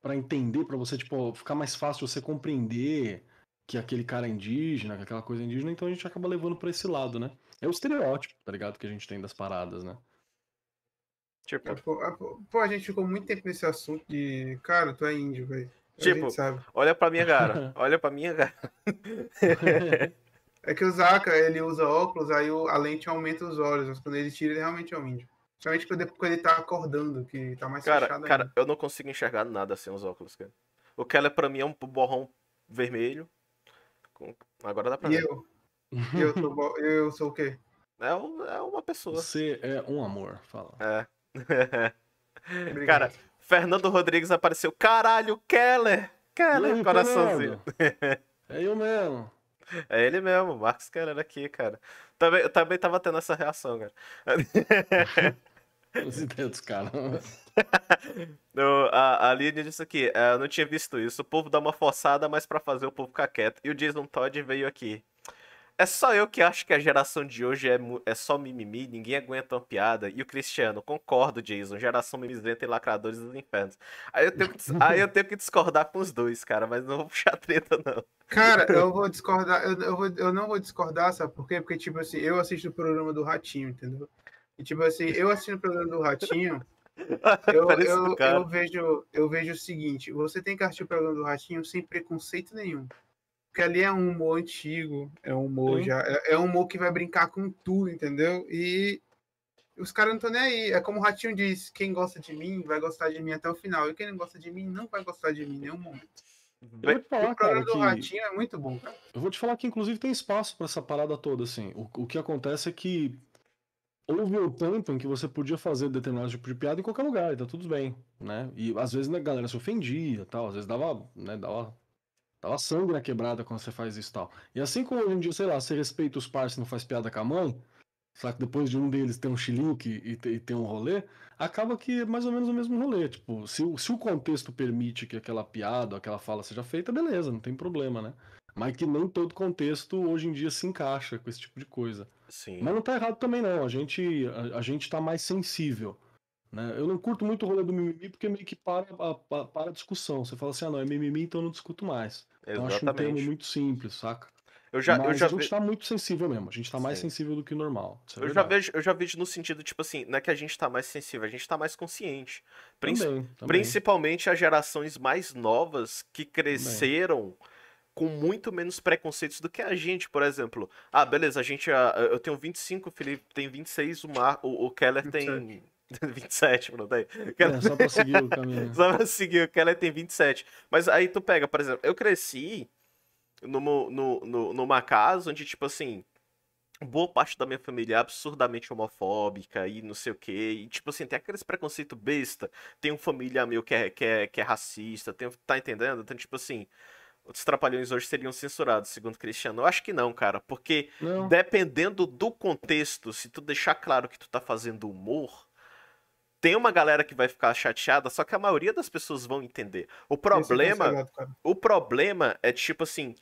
pra entender, pra você, tipo, ficar mais fácil você compreender que aquele cara é indígena, que aquela coisa é indígena, então a gente acaba levando pra esse lado, né? É o estereótipo, tá ligado? Que a gente tem das paradas, né? Tipo, pô, a- pô, a gente ficou muito tempo nesse assunto de. Cara, tu é índio, velho. A Tipo, gente sabe. olha pra minha cara. *laughs* Olha pra minha cara. É que o Zaka, ele usa óculos, aí o- a lente aumenta os olhos, mas quando ele tira, ele realmente é um índio. Principalmente quando ele- quando ele tá acordando, que tá mais Cara, fechado cara, ainda. eu não consigo enxergar nada sem os óculos, cara. O Keller pra mim é um borrão vermelho. Com- Agora dá pra E ver. eu? Eu *laughs* sou, eu sou o quê? É, um- é uma pessoa. Você é um amor, fala. É. *laughs* Cara, Fernando Rodrigues apareceu. Caralho, Keller! Keller, coraçãozinho. Fernando? É eu mesmo. *laughs* É ele mesmo, Marcos Keller aqui, cara. Também, eu também tava tendo essa reação, cara. As ideias dos caras. No, a, a Lídia disse aqui, é, eu não tinha visto isso. O povo dá uma forçada, mas pra fazer o povo ficar quieto. E o Jason Todd veio aqui. É só eu que acho que a geração de hoje é, é só mimimi, ninguém aguenta uma piada. E o Cristiano, concordo, Jason, geração mimizenta e lacradores dos infernos. Aí eu, tenho que, aí eu tenho que discordar com os dois, cara, mas não vou puxar treta, não. Cara, eu *laughs* vou discordar, eu, eu, vou, eu não vou discordar, sabe por quê? Porque, tipo assim, eu assisto o programa do Ratinho, entendeu? E tipo assim, eu assistindo o programa do Ratinho, *laughs* eu, eu, eu vejo, eu vejo o seguinte: você tem que assistir o programa do Ratinho sem preconceito nenhum. Porque ali é um humor antigo, é um humor Sim. já. É, é um humor que vai brincar com tudo, entendeu? E os caras não estão nem aí. É como o Ratinho diz: quem gosta de mim vai gostar de mim até o final. E quem não gosta de mim não vai gostar de mim em nenhum momento. Eu vou Bem- te falar, o programa cara, do que... Ratinho é muito bom, cara. Eu vou te falar que, inclusive, tem espaço pra essa parada toda, assim. O, o que acontece é que houve um tempo em que você podia fazer determinado tipo de piada em qualquer lugar, e tá tudo bem, né? E às vezes né, a galera se ofendia tal, às vezes dava, né, dava, dava sangue na quebrada quando você faz isso e tal. E assim como hoje em dia, sei lá, você respeita os parceiros e não faz piada com a mãe, só que depois de um deles ter um chilique e, ter- e um rolê, acaba que é mais ou menos o mesmo rolê. Tipo, se, o- se o contexto permite que aquela piada, aquela fala seja feita, beleza, não tem problema, né? Mas que nem todo contexto hoje em dia se encaixa com esse tipo de coisa. Sim. Mas não tá errado também, não. A gente, a, a gente tá mais sensível. Né? Eu não curto muito o rolê do mimimi porque meio que para a, pa- para a discussão. Você fala assim, ah, não, é mimimi, então eu não discuto mais. Então eu acho um termo muito simples, saca? Eu já, eu Mas já a gente vi- tá muito sensível mesmo. A gente tá mais Sim. sensível do que normal. É Eu já, vejo, eu já vejo no sentido, tipo assim, não é que a gente tá mais sensível, a gente tá mais consciente. Princi- Também, também. Principalmente as gerações mais novas que cresceram com muito menos preconceitos do que a gente, por exemplo. Ah, beleza, a gente. ah, Eu tenho 25, o Felipe tem 26, o, Mar, o, o Keller tem 27, não tem? O Keller É, só pra seguir o caminho. *laughs* Só pra seguir, o Keller tem 27. Mas aí tu pega, por exemplo, eu cresci numa, no, no, numa casa onde, tipo assim, boa parte da minha família é absurdamente homofóbica e não sei o quê. E, tipo assim, tem aqueles preconceito besta. Tem um familiar meu que é, que é, que é racista, tem, tá entendendo? Então, tipo assim, os trapalhões hoje seriam censurados, segundo Cristiano. Eu acho que não, cara, porque Não, dependendo do contexto, se tu deixar claro que tu tá fazendo humor, tem uma galera que vai ficar chateada, só que a maioria das pessoas vão entender. O é problema, cara. o problema é tipo assim,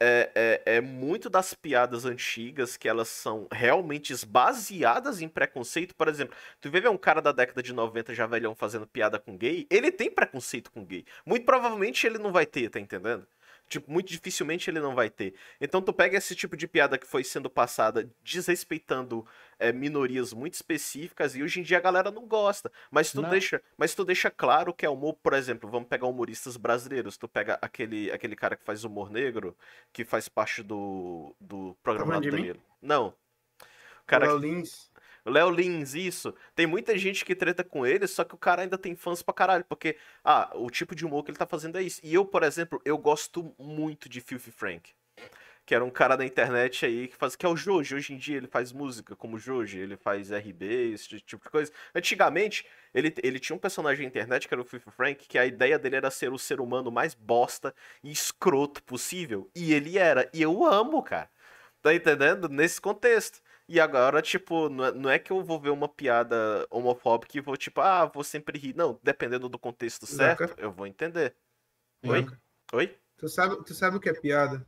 é, é, é muito das piadas antigas que elas são realmente baseadas em preconceito. Por exemplo, tu vê um cara da década de 90 já velhão fazendo piada com gay, ele tem preconceito com gay. Muito provavelmente ele não vai ter, tá entendendo? Tipo, muito dificilmente ele não vai ter. Então tu pega esse tipo de piada que foi sendo passada desrespeitando é, minorias muito específicas e hoje em dia a galera não gosta. Mas tu Não. deixa, mas tu deixa claro que é humor, por exemplo, vamos pegar humoristas brasileiros. Tu pega aquele, aquele cara que faz humor negro, que faz parte do, do programa. Não. O cara O que Léo Lins. isso. Tem muita gente que treta com ele, só que o cara ainda tem fãs pra caralho. Porque, ah, o tipo de humor que ele tá fazendo é isso. E eu, por exemplo, eu gosto muito de Filthy Frank. Que era um cara da internet aí que faz. Que é o Joji. Hoje em dia ele faz música como Joji, ele faz RB, esse tipo de coisa. Antigamente, ele, ele tinha um personagem na internet que era o Filthy Frank, que a ideia dele era ser o ser humano mais bosta e escroto possível. E ele era. E eu amo, cara. Tá entendendo? Nesse contexto. E agora, tipo, não é, não é que eu vou ver uma piada homofóbica e vou, tipo, ah, vou sempre rir. Não, dependendo do contexto certo, Zaca. eu vou entender. Oi? Zaca. Oi? Tu sabe, tu sabe o que é piada?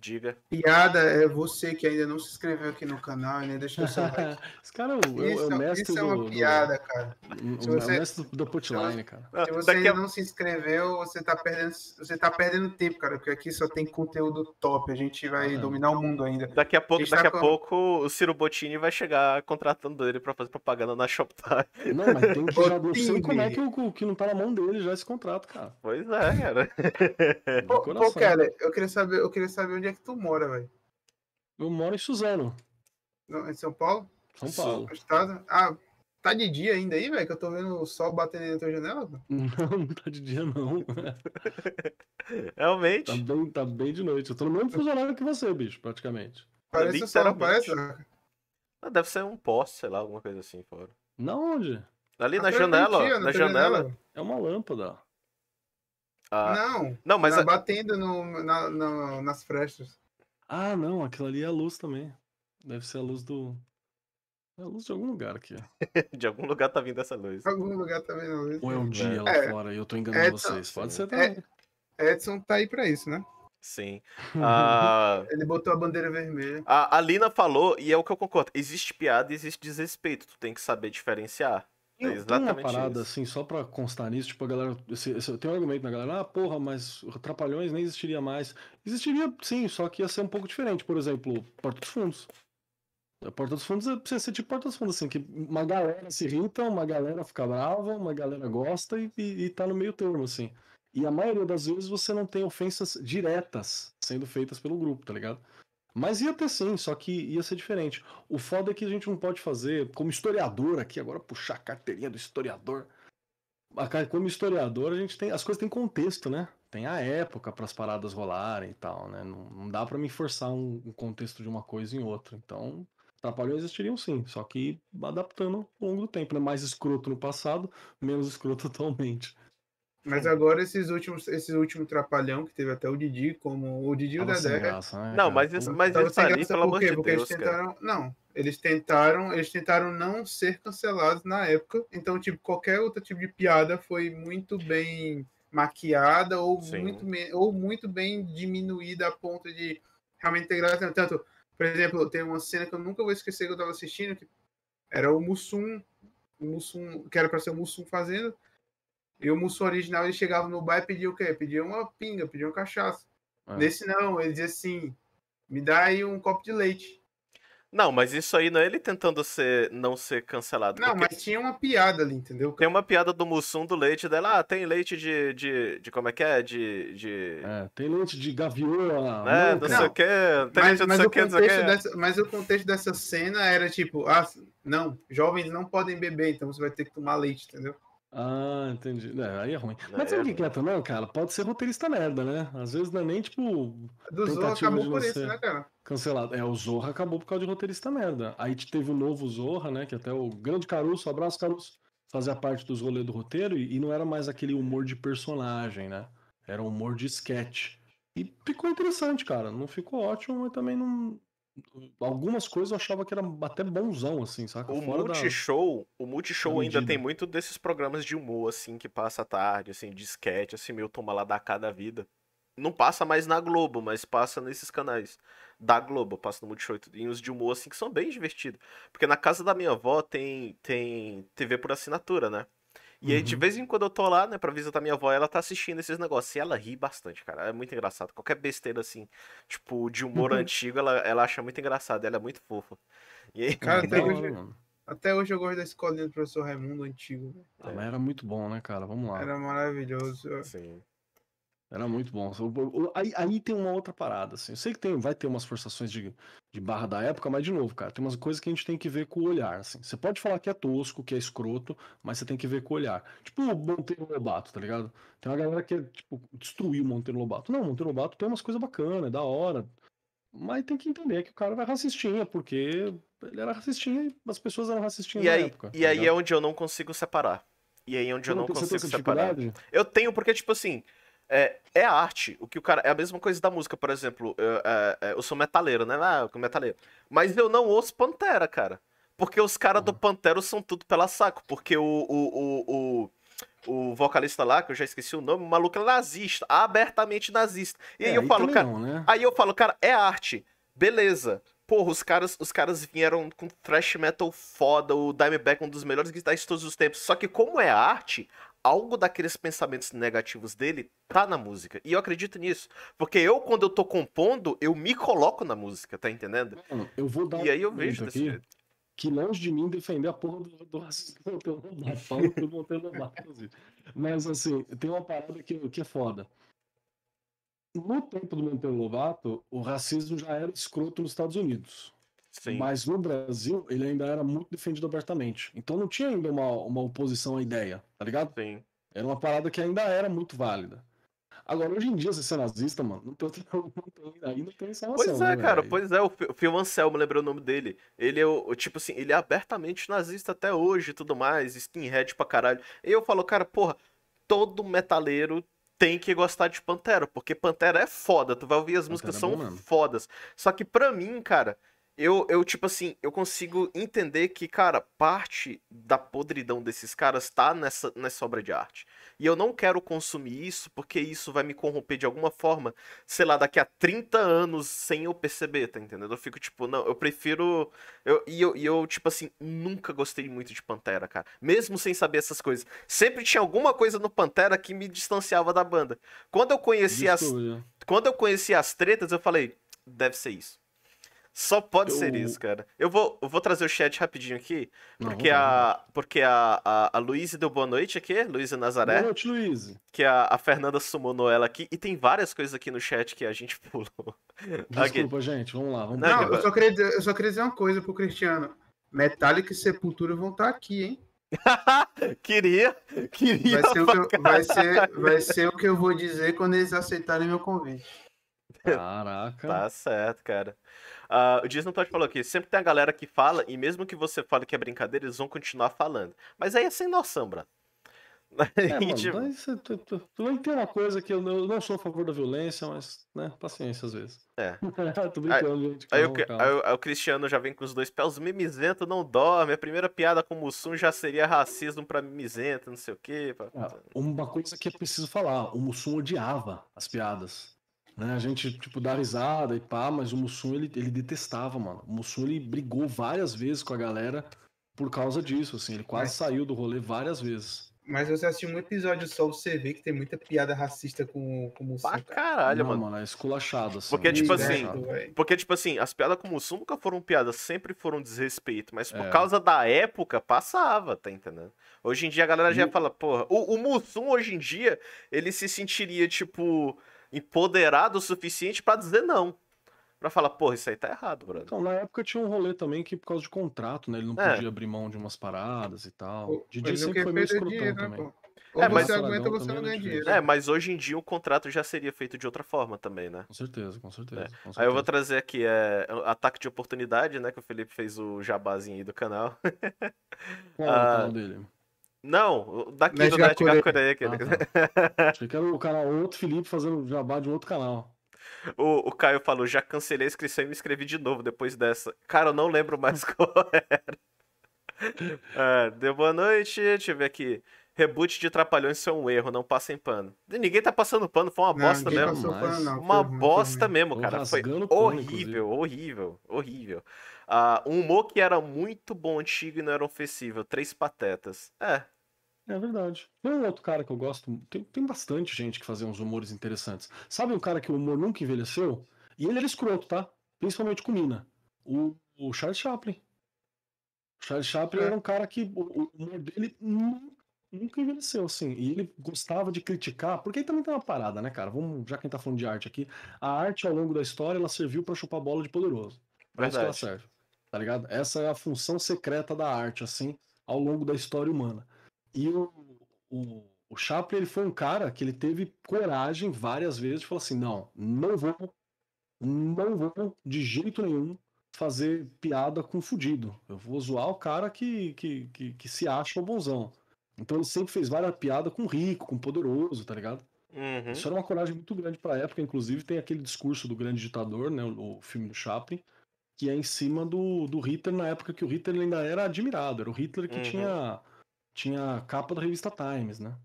Diga. Piada é você que ainda não se inscreveu aqui no canal e nem deixou seu like. *laughs* Esse cara é o, é o- é Isso, o mestre isso é do, uma do- piada, cara. o- Se o você- mestre do, do punchline, cara. Ah, Se você daqui, ainda a, não se inscreveu, você tá perdendo, você tá perdendo tempo, cara, porque aqui só tem conteúdo top. A gente vai Ah, é. dominar o mundo ainda. daqui a pouco, gente daqui tá a com- pouco o Ciro Bottini vai chegar contratando ele pra fazer propaganda na Shoptime. Não, mas tem que já. Como é Timmy. que, o- que não tá na mão dele já esse contrato, cara. Pois é, cara. *laughs* Do Pô, pô Keller, eu queria saber, eu queria saber onde é que tu mora, velho. Eu moro em Suzano, No- Em São Paulo? São. Paulo. Estado? Ah, tá de dia ainda aí, velho? Que eu tô vendo o sol batendo aí na tua janela? pô. *laughs* Não, não tá de dia, não. *laughs* Realmente. Tá bem, tá bem de noite. Eu tô no mesmo fuso horário que você, bicho, praticamente. Parece o sol, não parece? Ah, Deve ser um poste, sei lá, alguma coisa assim fora. Na onde? Ali na janela, ó, na tua janela. É uma lâmpada. Ah, Não, não, mas tá a- batendo no, na- na- nas frestas. Ah, não, aquilo ali é a luz também. Deve ser a luz do. É a luz de algum lugar aqui. *laughs* de algum lugar tá vindo essa luz. Algum lugar também não. luz. Ou é um dia lá É. fora e eu tô enganando É, vocês. Pode ser também. Edson tá aí pra isso, né? Sim. *laughs* Ah, Ele botou a bandeira vermelha. a, a Lina falou, e é o que eu concordo: existe piada e existe desrespeito. Tu tem que saber diferenciar. É Tem, tem uma parada, isso. assim, só pra constar nisso, tipo, a galera. Esse, esse- tem um argumento na galera, ah, porra, mas Trapalhões nem existiria mais. Existiria sim, só que ia ser um pouco diferente. Por exemplo, Porta dos Fundos. A Porta dos Fundos é- precisa ser tipo Porta dos Fundos, assim, que uma galera se irrita, uma galera fica brava, uma galera gosta e, e, e tá no meio termo, assim. E a maioria das vezes você não tem ofensas diretas sendo feitas pelo grupo, tá ligado? Mas ia ter sim, só que ia ser diferente. O foda é que a gente não pode fazer, como historiador aqui, agora puxar a carteirinha do historiador. Como historiador, a gente tem. As coisas têm contexto, né? Tem a época para as paradas rolarem e tal, né? Não, não dá para me forçar um, um contexto de uma coisa em outra. Então, trapalhões existiriam sim, só que adaptando ao longo do tempo, né? Mais escroto no passado, menos *laughs* escroto atualmente. Mas agora esses últimos, esse último trapalhão que teve até o Didi, como o Didi e o Dedé. graça, né, Não, cara? mas isso, mas isso ali, graça pelo amor de Porque Deus, eles cara. tentaram. Não, eles tentaram, eles tentaram não ser cancelados na época. Então, tipo, qualquer outro tipo de piada foi muito bem maquiada ou Sim. muito, ou muito bem diminuída a ponto de realmente ter graça. Tanto, por exemplo, tem uma cena que eu nunca vou esquecer que eu tava assistindo, que era o Mussum, o Mussum, que era pra ser o Mussum fazendo. E o Mussum original ele chegava no bar e pedia o quê? Pedia uma pinga, pedia uma cachaça. É. Nesse não, ele dizia assim: me dá aí um copo de leite. Não, mas isso aí não é ele tentando ser, não ser cancelado. Não, mas tinha uma piada ali, entendeu? Tem uma piada do Mussum do leite dela, ah, tem leite de, de, de como é que é? De, de É, tem leite de gaviola. né, louca. não sei o que, tem Mas, leite não mas, sei o que, não sei o que. dessa, mas o contexto dessa cena era tipo: ah, não, jovens não podem beber, então você vai ter que tomar leite, entendeu? Ah, entendi. É, aí é ruim. Não, Mas sabe o é que que é também, cara? Pode ser roteirista merda, né? Às vezes não é nem, tipo, Do Tentativa acabou de por isso, né, cara? cancelado. É, o Zorra acabou por causa de roteirista merda. Aí te- teve o novo Zorra, né? Que até o grande Caruso, abraço Caruso, fazia parte dos rolês do roteiro e, e não era mais aquele humor de personagem, né? Era um humor de sketch. E ficou interessante, cara. Não ficou ótimo, mas também não. Algumas coisas eu achava que era até bonzão, assim, saca? O Fora da- Multishow, o Multishow da ainda tem muito desses programas de humor, assim, que passa à tarde, assim, de sketch, assim, meio toma lá da cá da vida. Não passa mais na Globo, mas passa nesses canais da Globo, passa no Multishow e tudo, e uns de humor, assim, que são bem divertidos. Porque na casa da minha avó tem, tem TV por assinatura, né? E aí, de Uhum. vez em quando eu tô lá, né, pra visitar minha avó, ela tá assistindo esses negócios. E ela ri bastante, cara. É muito engraçado. Qualquer besteira, assim, tipo, de humor Uhum. antigo, ela, ela acha muito engraçado. Ela é muito fofa. E aí, Cara, É, *laughs* até da hoje-. Até hoje eu gosto da escolinha do professor Raimundo antigo. Ah, mas era muito bom, né, cara? Vamos lá. Era maravilhoso. assim, Era muito bom. Aí, aí tem uma outra parada, assim. Eu sei que tem, vai ter umas forçações de, de barra da época, mas de novo, cara, tem umas coisas que a gente tem que ver com o olhar, assim. Você pode falar que é tosco, que é escroto, mas você tem que ver com o olhar. Tipo o Monteiro Lobato, tá ligado? Tem uma galera que, tipo, destruir o Monteiro Lobato. Não, o Monteiro Lobato tem umas coisas bacanas, é da hora. Mas tem que entender que o cara era racistinha, porque ele era racistinha e as pessoas eram racistinhas E na aí, época. e aí é onde eu não consigo separar. E aí é onde eu não Você tem consigo separar. Eu tenho, porque, tipo assim, é, é arte. O que o cara. É a mesma coisa da música, por exemplo. Eu, é, é, eu sou metaleiro, né? Ah, eu metaleiro. Mas eu não ouço Pantera, cara. Porque os caras do. Pantera são tudo pela saco. Porque o, o, o, o, o vocalista lá, que eu já esqueci o nome, o maluco é nazista, abertamente nazista. E aí É, eu falo, cara. não, né? Aí eu falo, cara, é arte. Beleza. Porra, os caras, os caras vieram com thrash metal foda, o Dimebag, um dos melhores guitarristas de todos os tempos. Só que como é arte, algo daqueles pensamentos negativos dele tá na música. E eu acredito nisso. Porque eu, quando eu tô compondo, eu me coloco na música, tá entendendo? Mano, eu vou dar E aí eu um vejo desse aqui jeito. que longe de mim defender a porra do, do racismo Lobato, falo do Monteiro. Mas assim, tem uma parada que, que é foda. No tempo do Monteiro Lobato, o racismo já era escroto nos Estados Unidos. Sim. Mas no Brasil, ele ainda era muito defendido abertamente. Então não tinha ainda uma, uma oposição à ideia, tá ligado? Sim. Era uma parada que ainda era muito válida. Agora, hoje em dia, você ser nazista, mano, não tem, *laughs* não tem, aí não tem salvação. Pois é, né, cara, velho? pois é, o Phil Anselmo, lembrei o nome dele. Ele é o, tipo assim, ele é abertamente nazista até hoje e tudo mais, skinhead pra caralho. E eu falo, cara, porra, todo metaleiro tem que gostar de Pantera, porque Pantera é foda, tu vai ouvir as Pantera músicas é são mesmo. fodas. Só que pra mim, cara, eu, eu, tipo assim, eu consigo entender que, cara, parte da podridão desses caras tá nessa, nessa obra de arte. E eu não quero consumir isso porque isso vai me corromper de alguma forma, sei lá, daqui a 30 anos sem eu perceber, tá entendendo? Eu fico tipo, não, eu prefiro. Eu, e, eu, e eu, tipo assim, nunca gostei muito de Pantera, cara. Mesmo sem saber essas coisas. Sempre tinha alguma coisa no Pantera que me distanciava da banda. Quando eu conheci as, quando eu conheci as tretas, eu falei, deve ser isso. Só pode ser Eu- isso, cara. Eu vou, eu vou trazer o chat rapidinho aqui, Não, porque vamos lá, a, porque a, a, a Luísa deu boa noite aqui, Luísa Boa Nazaré, noite, Luiz. que a, a Fernanda summonou ela aqui, e tem várias coisas aqui no chat que a gente *laughs* pulou. Desculpa, gente. Vamos lá. Vamos Não, Não, eu só, queria dizer, eu só queria dizer uma coisa pro Cristiano. Metallica e Sepultura vão estar aqui, hein? *laughs* queria, queria. Vai ser, o que eu, vai, ser, vai ser o que eu vou dizer quando eles aceitarem meu convite. Caraca. Tá certo, cara. Ah, o Disney Todd falou aqui, sempre tem a galera que fala, e mesmo que você fale que é brincadeira, eles vão continuar falando. Mas aí é sem noção, Bran. *laughs* É, mano, tipo, daí você- tu, tu, tu vai ter uma coisa que eu não, eu não sou a favor da violência, mas, né, paciência às vezes. É. *laughs* Tô brincando, gente. Aí, Calma, o, calma. aí o- aí o Cristiano já vem com os dois pés. Os mimizento não dorme. A primeira piada com o Mussum já seria racismo pra mimizento, não sei o quê. pá. Ah, Uma coisa que é preciso falar, o Mussum odiava as piadas. Né? A gente, tipo, dá risada e pá, mas o Mussum, ele, ele detestava, mano. O Mussum, ele brigou várias vezes com a galera por causa disso, assim. Ele quase Mas- saiu do rolê várias vezes. Mas você assistiu um episódio só, você vê que tem muita piada racista com, com o Mussum, Pra cara. caralho, Não, mano. é esculachado, assim. Porque, tipo assim, velho. Porque, tipo assim, as piadas com o Mussum nunca foram piadas, sempre foram desrespeito. Mas por É. causa da época, passava, tá entendendo? Hoje em dia a galera já E- fala, porra. O, o Mussum, hoje em dia, ele se sentiria, tipo, empoderado o suficiente pra dizer não. Pra falar, porra, isso aí tá errado, brother. Então, na época tinha um rolê também que por causa de contrato, né? Ele não É. podia abrir mão de umas paradas e tal. Didi mas o sempre que foi meio é escrotão dinheiro, né, também. pô? Ou É, mas- você o aguenta você não ganha dinheiro. É, mas hoje em dia o contrato já seria feito de outra forma também, né? Com certeza, com certeza. com Aí eu certeza. vou trazer aqui é, ataque de oportunidade, né? Que o Felipe fez o jabazinho aí do canal. *laughs* Qual é o Ah, canal dele? Não, daqui Net do Gakure. Gakure, que- Ah, tá. Achei que era o canal outro Felipe fazendo jabá de um outro canal. o, o Caio falou, já cancelei a inscrição e me inscrevi de novo depois dessa. Cara, eu não lembro mais *laughs* qual era. É, deu boa noite, deixa eu ver aqui. Reboot de Trapalhões isso é um erro, não passem pano. Ninguém tá passando pano, foi uma Não, bosta mesmo. pano, não. Uma bosta mesmo, cara. Foi pano, horrível, horrível, horrível. Ah, um humor que era muito bom antigo e não era ofensivo. Três patetas. É, É verdade. Tem um outro cara que eu gosto. Tem, tem bastante gente que fazia uns humores interessantes. Sabe um cara que o humor nunca envelheceu? E ele era escroto, tá? Principalmente com mina. O, o Charles Chaplin. O Charles Chaplin É. era um cara que o, o humor dele nunca, nunca envelheceu, assim. E ele gostava de criticar, porque aí também tem uma parada, né, cara? Vamos, já que a gente tá falando de arte aqui, a arte ao longo da história ela serviu pra chupar bola de poderoso. Pra isso que ela Verdade. serve. Tá ligado? Essa é a função secreta da arte, assim, ao longo da história humana. E o, o, o Chaplin, ele foi um cara que ele teve coragem várias vezes de falar assim: não, não vou, não vou de jeito nenhum fazer piada com fudido. Eu vou zoar o cara que, que, que, que se acha o bonzão. Então ele sempre fez várias piadas com rico, com poderoso, tá ligado? uhum. Isso era uma coragem muito grande pra época, inclusive tem aquele discurso do grande ditador, né, o, o filme do Chaplin, que é em cima do, do Hitler na época que o Hitler ainda era admirado, era o Hitler que Uhum. tinha tinha a capa da revista Times, né?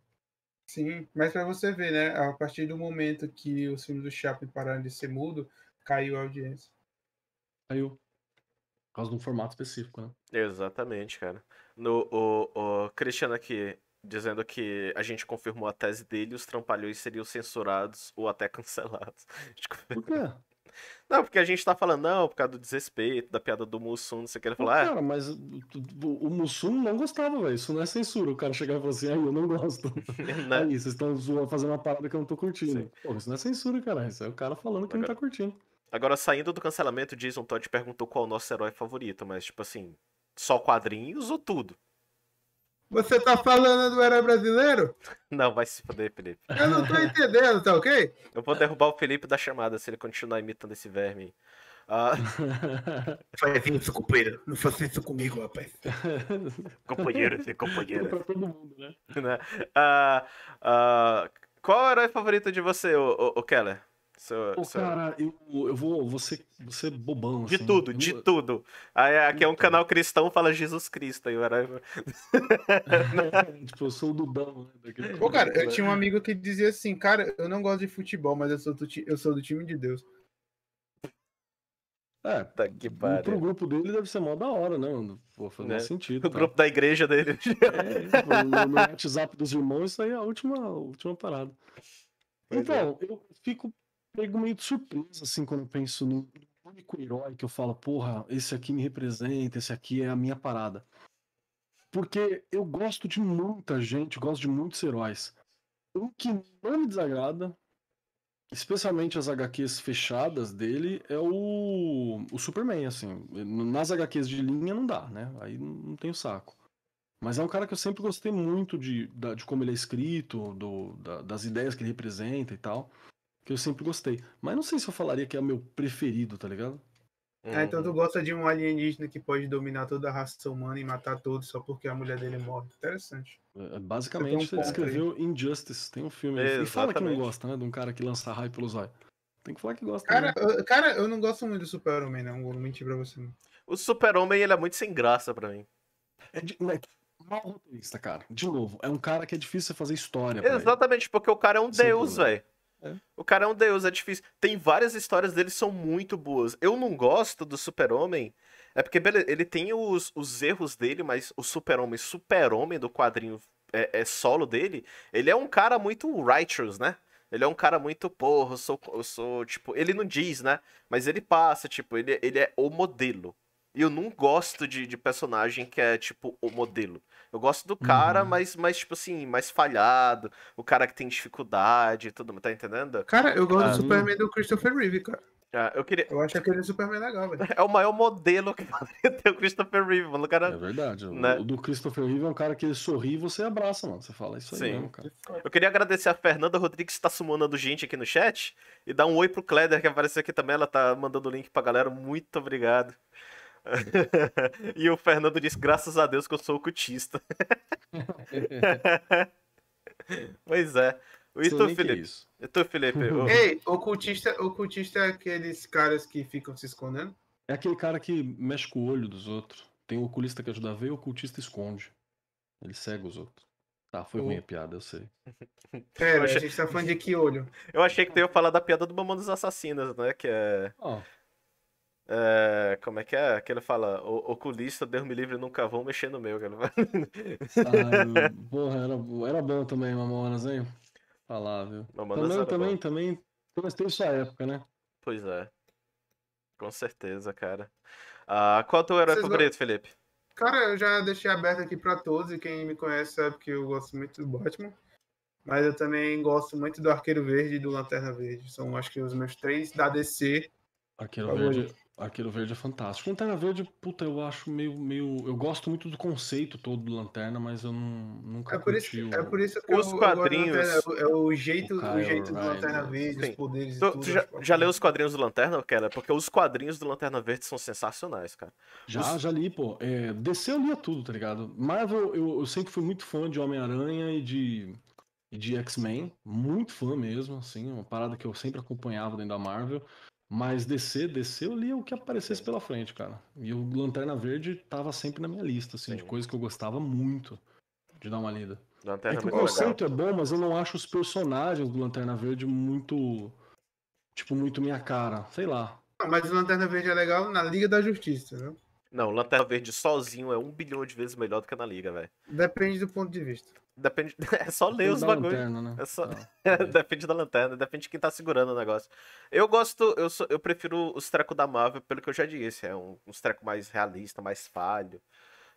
Sim, mas pra você ver, né? A partir do momento que os filmes do Chaplin pararam de ser mudo, caiu a audiência. Caiu. Por causa de um formato específico, né? Exatamente, cara. No, o, o Cristiano aqui dizendo que a gente confirmou a tese dele e os trampalhões seriam censurados ou até cancelados. *laughs* Por quê? Não, porque a gente tá falando, não, por causa do desrespeito, da piada do Mussum, não sei o que. Ele falou, ah, cara, mas o, Mussum não gostava, velho. Isso não é censura. O cara chegar e falar assim, aí eu não gosto. *laughs* né? *laughs* Aí, vocês estão fazendo uma parada que eu não tô curtindo. Sim. Pô, isso não é censura, cara. Isso é o cara falando que não tá curtindo. Agora, saindo do cancelamento, Jason Todd perguntou qual é o nosso herói favorito, mas, tipo assim, só quadrinhos ou tudo? Você tá falando do Herói Brasileiro? Não, vai se foder, Felipe. Eu não tô entendendo, tá ok? Eu vou derrubar o Felipe da chamada se ele continuar imitando esse verme. aí. Ah, *laughs* Faz isso, companheiro. Não faça isso comigo, rapaz. *laughs* companheiro, esse companheiro. pra todo mundo, né? né? Ah, ah, qual é o herói favorito de você, o, o, o Keller? Seu- cara, eu, eu vou, vou, ser, vou ser bobão. De assim. tudo, Eu de tudo. Aí, aqui é um Então. canal cristão, fala Jesus Cristo. Aí o herói... *laughs* tipo, eu sou o Dudão, né? Pô, cara, eu tinha um amigo que dizia assim, cara, eu não gosto de futebol, mas eu sou do, ti- eu sou do time de Deus. É, Tá que pro pariu. grupo dele deve ser mó da hora, né? Pô, faz Né? sentido. O tá? grupo da igreja dele. É, no, no WhatsApp dos irmãos, isso aí é a última, a última parada. Pois é. então, eu fico pego meio de surpresa, assim, quando penso no único herói que eu falo, porra, esse aqui me representa, esse aqui é a minha parada. Porque eu gosto de muita gente, gosto de muitos heróis. O que não me desagrada, especialmente as HQs fechadas dele, é o, o Superman, assim. Nas HQs de linha não dá, né? Aí não tem o saco. Mas é um cara que eu sempre gostei muito de, de como ele é escrito, do, da, das ideias que ele representa e tal. Que eu sempre gostei. Mas não sei se eu falaria que é o meu preferido, tá ligado? Ah, então tu gosta de um alienígena que pode dominar toda a raça humana e matar todos só porque a mulher dele morre. Interessante. É, basicamente, um ele escreveu aí. Injustice, tem um filme. É, e fala que não gosta, né? De um cara que lança raio pelos olhos. Tem que falar que gosta. Cara, eu, cara eu não gosto muito do Super-Homem, não. Vou mentir pra você. Não. O Super-Homem, ele é muito sem graça pra mim. É de, né, mal roteirista, cara. De novo, é um cara que é difícil fazer história. Exatamente, porque o cara é um deus, velho. É. O cara é um deus, é difícil. Tem várias histórias dele são muito boas. Eu não gosto do Super-Homem. É porque beleza, ele tem os, os erros dele, mas o Super-Homem, Super-Homem do quadrinho é, é, solo dele, ele é um cara muito righteous, né? Ele é um cara muito, porra, eu sou, eu sou, tipo, ele não diz, né? Mas ele passa, tipo, ele, ele é o modelo. E eu não gosto de, de personagem que é, tipo, o modelo. Eu gosto do cara, uhum. mas, mas, tipo assim, mais falhado. O cara que tem dificuldade e tudo, tá entendendo? Cara, eu gosto ah, do Superman do Christopher Reeve, cara. Ah, eu, queria... eu acho aquele Superman legal, velho. *laughs* É o maior modelo que *laughs* tem o Christopher Reeve, mano. O cara... É verdade. Né? O do Christopher Reeve é um cara que ele sorri e você abraça, mano. Você fala isso aí Sim. mesmo, cara. Eu queria agradecer a Fernanda Rodrigues que tá sumando gente aqui no chat. E dar um oi pro Kleder que apareceu aqui também. Ela tá mandando o link pra galera. Muito obrigado. *laughs* e o Fernando disse, graças a Deus que eu sou ocutista. *laughs* pois é. O Ito Felipe. É Ito Felipe. *laughs* O... Ei, ocultista, ocultista é aqueles caras que ficam se escondendo? É aquele cara que mexe com o olho dos outros. Tem o oculista que ajuda a ver e o ocultista esconde. Ele cega os outros. Tá, foi ruim a piada, eu sei. Pera, achei... a gente tá falando de que olho? Eu achei que tu ia falar da piada do Mamão dos Assassinos, né? Que é. Oh. É, como é que é? Que ele fala, o, oculista, Deus me livre, nunca vão mexer no meu. ah, *laughs* porra, era, era bom também, Mamonas, hein? Falar, viu? Mamonas também, também, bom. também, mas tem sua época, né? Pois é. Com certeza, cara. Ah, qual é o teu herói Vocês favorito, Felipe? Cara, eu já deixei aberto aqui pra todos, e quem me conhece sabe que eu gosto muito do Batman. Mas eu também gosto muito do Arqueiro Verde e do Lanterna Verde. São, acho que, os meus três da DC. Arqueiro Verde, Arqueiro Verde é fantástico. Lanterna Verde, puta, eu acho meio, meio. Eu gosto muito do conceito todo do Lanterna, mas eu não, nunca é por isso, o... É por isso que os eu, quadrinhos. Eu é o jeito, o, o jeito do Lanterna Verde, Sim. os poderes tu, e tudo. Tu já, já leu os quadrinhos do Lanterna, cara? Porque os quadrinhos do Lanterna Verde são sensacionais, cara. Já, os... já li, pô. É, DC eu lia tudo, tá ligado? Marvel, eu, eu sempre fui muito fã de Homem-Aranha e de. E de X-Men, muito fã mesmo, assim, uma parada que eu sempre acompanhava dentro da Marvel. Mas DC, DC eu lia o que aparecesse pela frente, cara. E o Lanterna Verde tava sempre na minha lista, assim, Sim. de coisas que eu gostava muito de dar uma lida. Lanterna é que o conceito é bom, mas eu não acho os personagens do Lanterna Verde muito. Tipo, muito minha cara. Sei lá. mas o Lanterna Verde é legal na Liga da Justiça, né? Não, Lanterna Verde sozinho é um bilhão de vezes melhor do que na Liga, velho. Depende do ponto de vista. Depende. *laughs* É só ler os bagulhos. Né? É só... *laughs* É, depende da lanterna, depende de quem tá segurando o negócio. Eu gosto, eu, sou, eu prefiro os trecos da Marvel, pelo que eu já disse. É um, uns trecos mais realista, mais falho.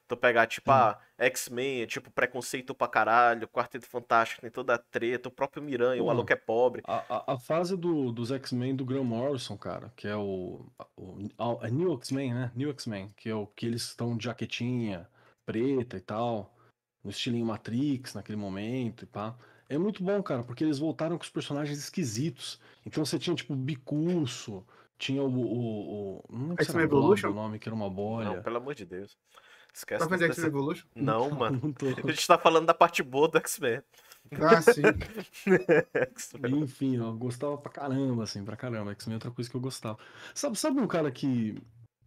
Tu pegar, tipo, a ah, X-Men, é, tipo, preconceito pra caralho, Quarteto Fantástico tem toda a treta, o próprio Miranha, o maluco é pobre. A, a, a fase do, dos X-Men do Graham Morrison, cara, que é o. o a New X-Men, né? New X-Men, que é o que eles estão de jaquetinha preta e tal, no estilinho Matrix naquele momento e pá. É muito bom, cara, porque eles voltaram com os personagens esquisitos. Então você tinha, tipo, Bicurso, tinha o. o, o não lembro se era o nome, que era uma bolha. Não, pelo amor de Deus. Esquece. Tá vendo X-Men Evolution? Não, mano. Não a gente tá falando da parte boa do X-Men. Ah, sim. *laughs* Enfim, eu gostava pra caramba, assim, pra caramba. X-Men é outra coisa que eu gostava. Sabe, sabe um cara que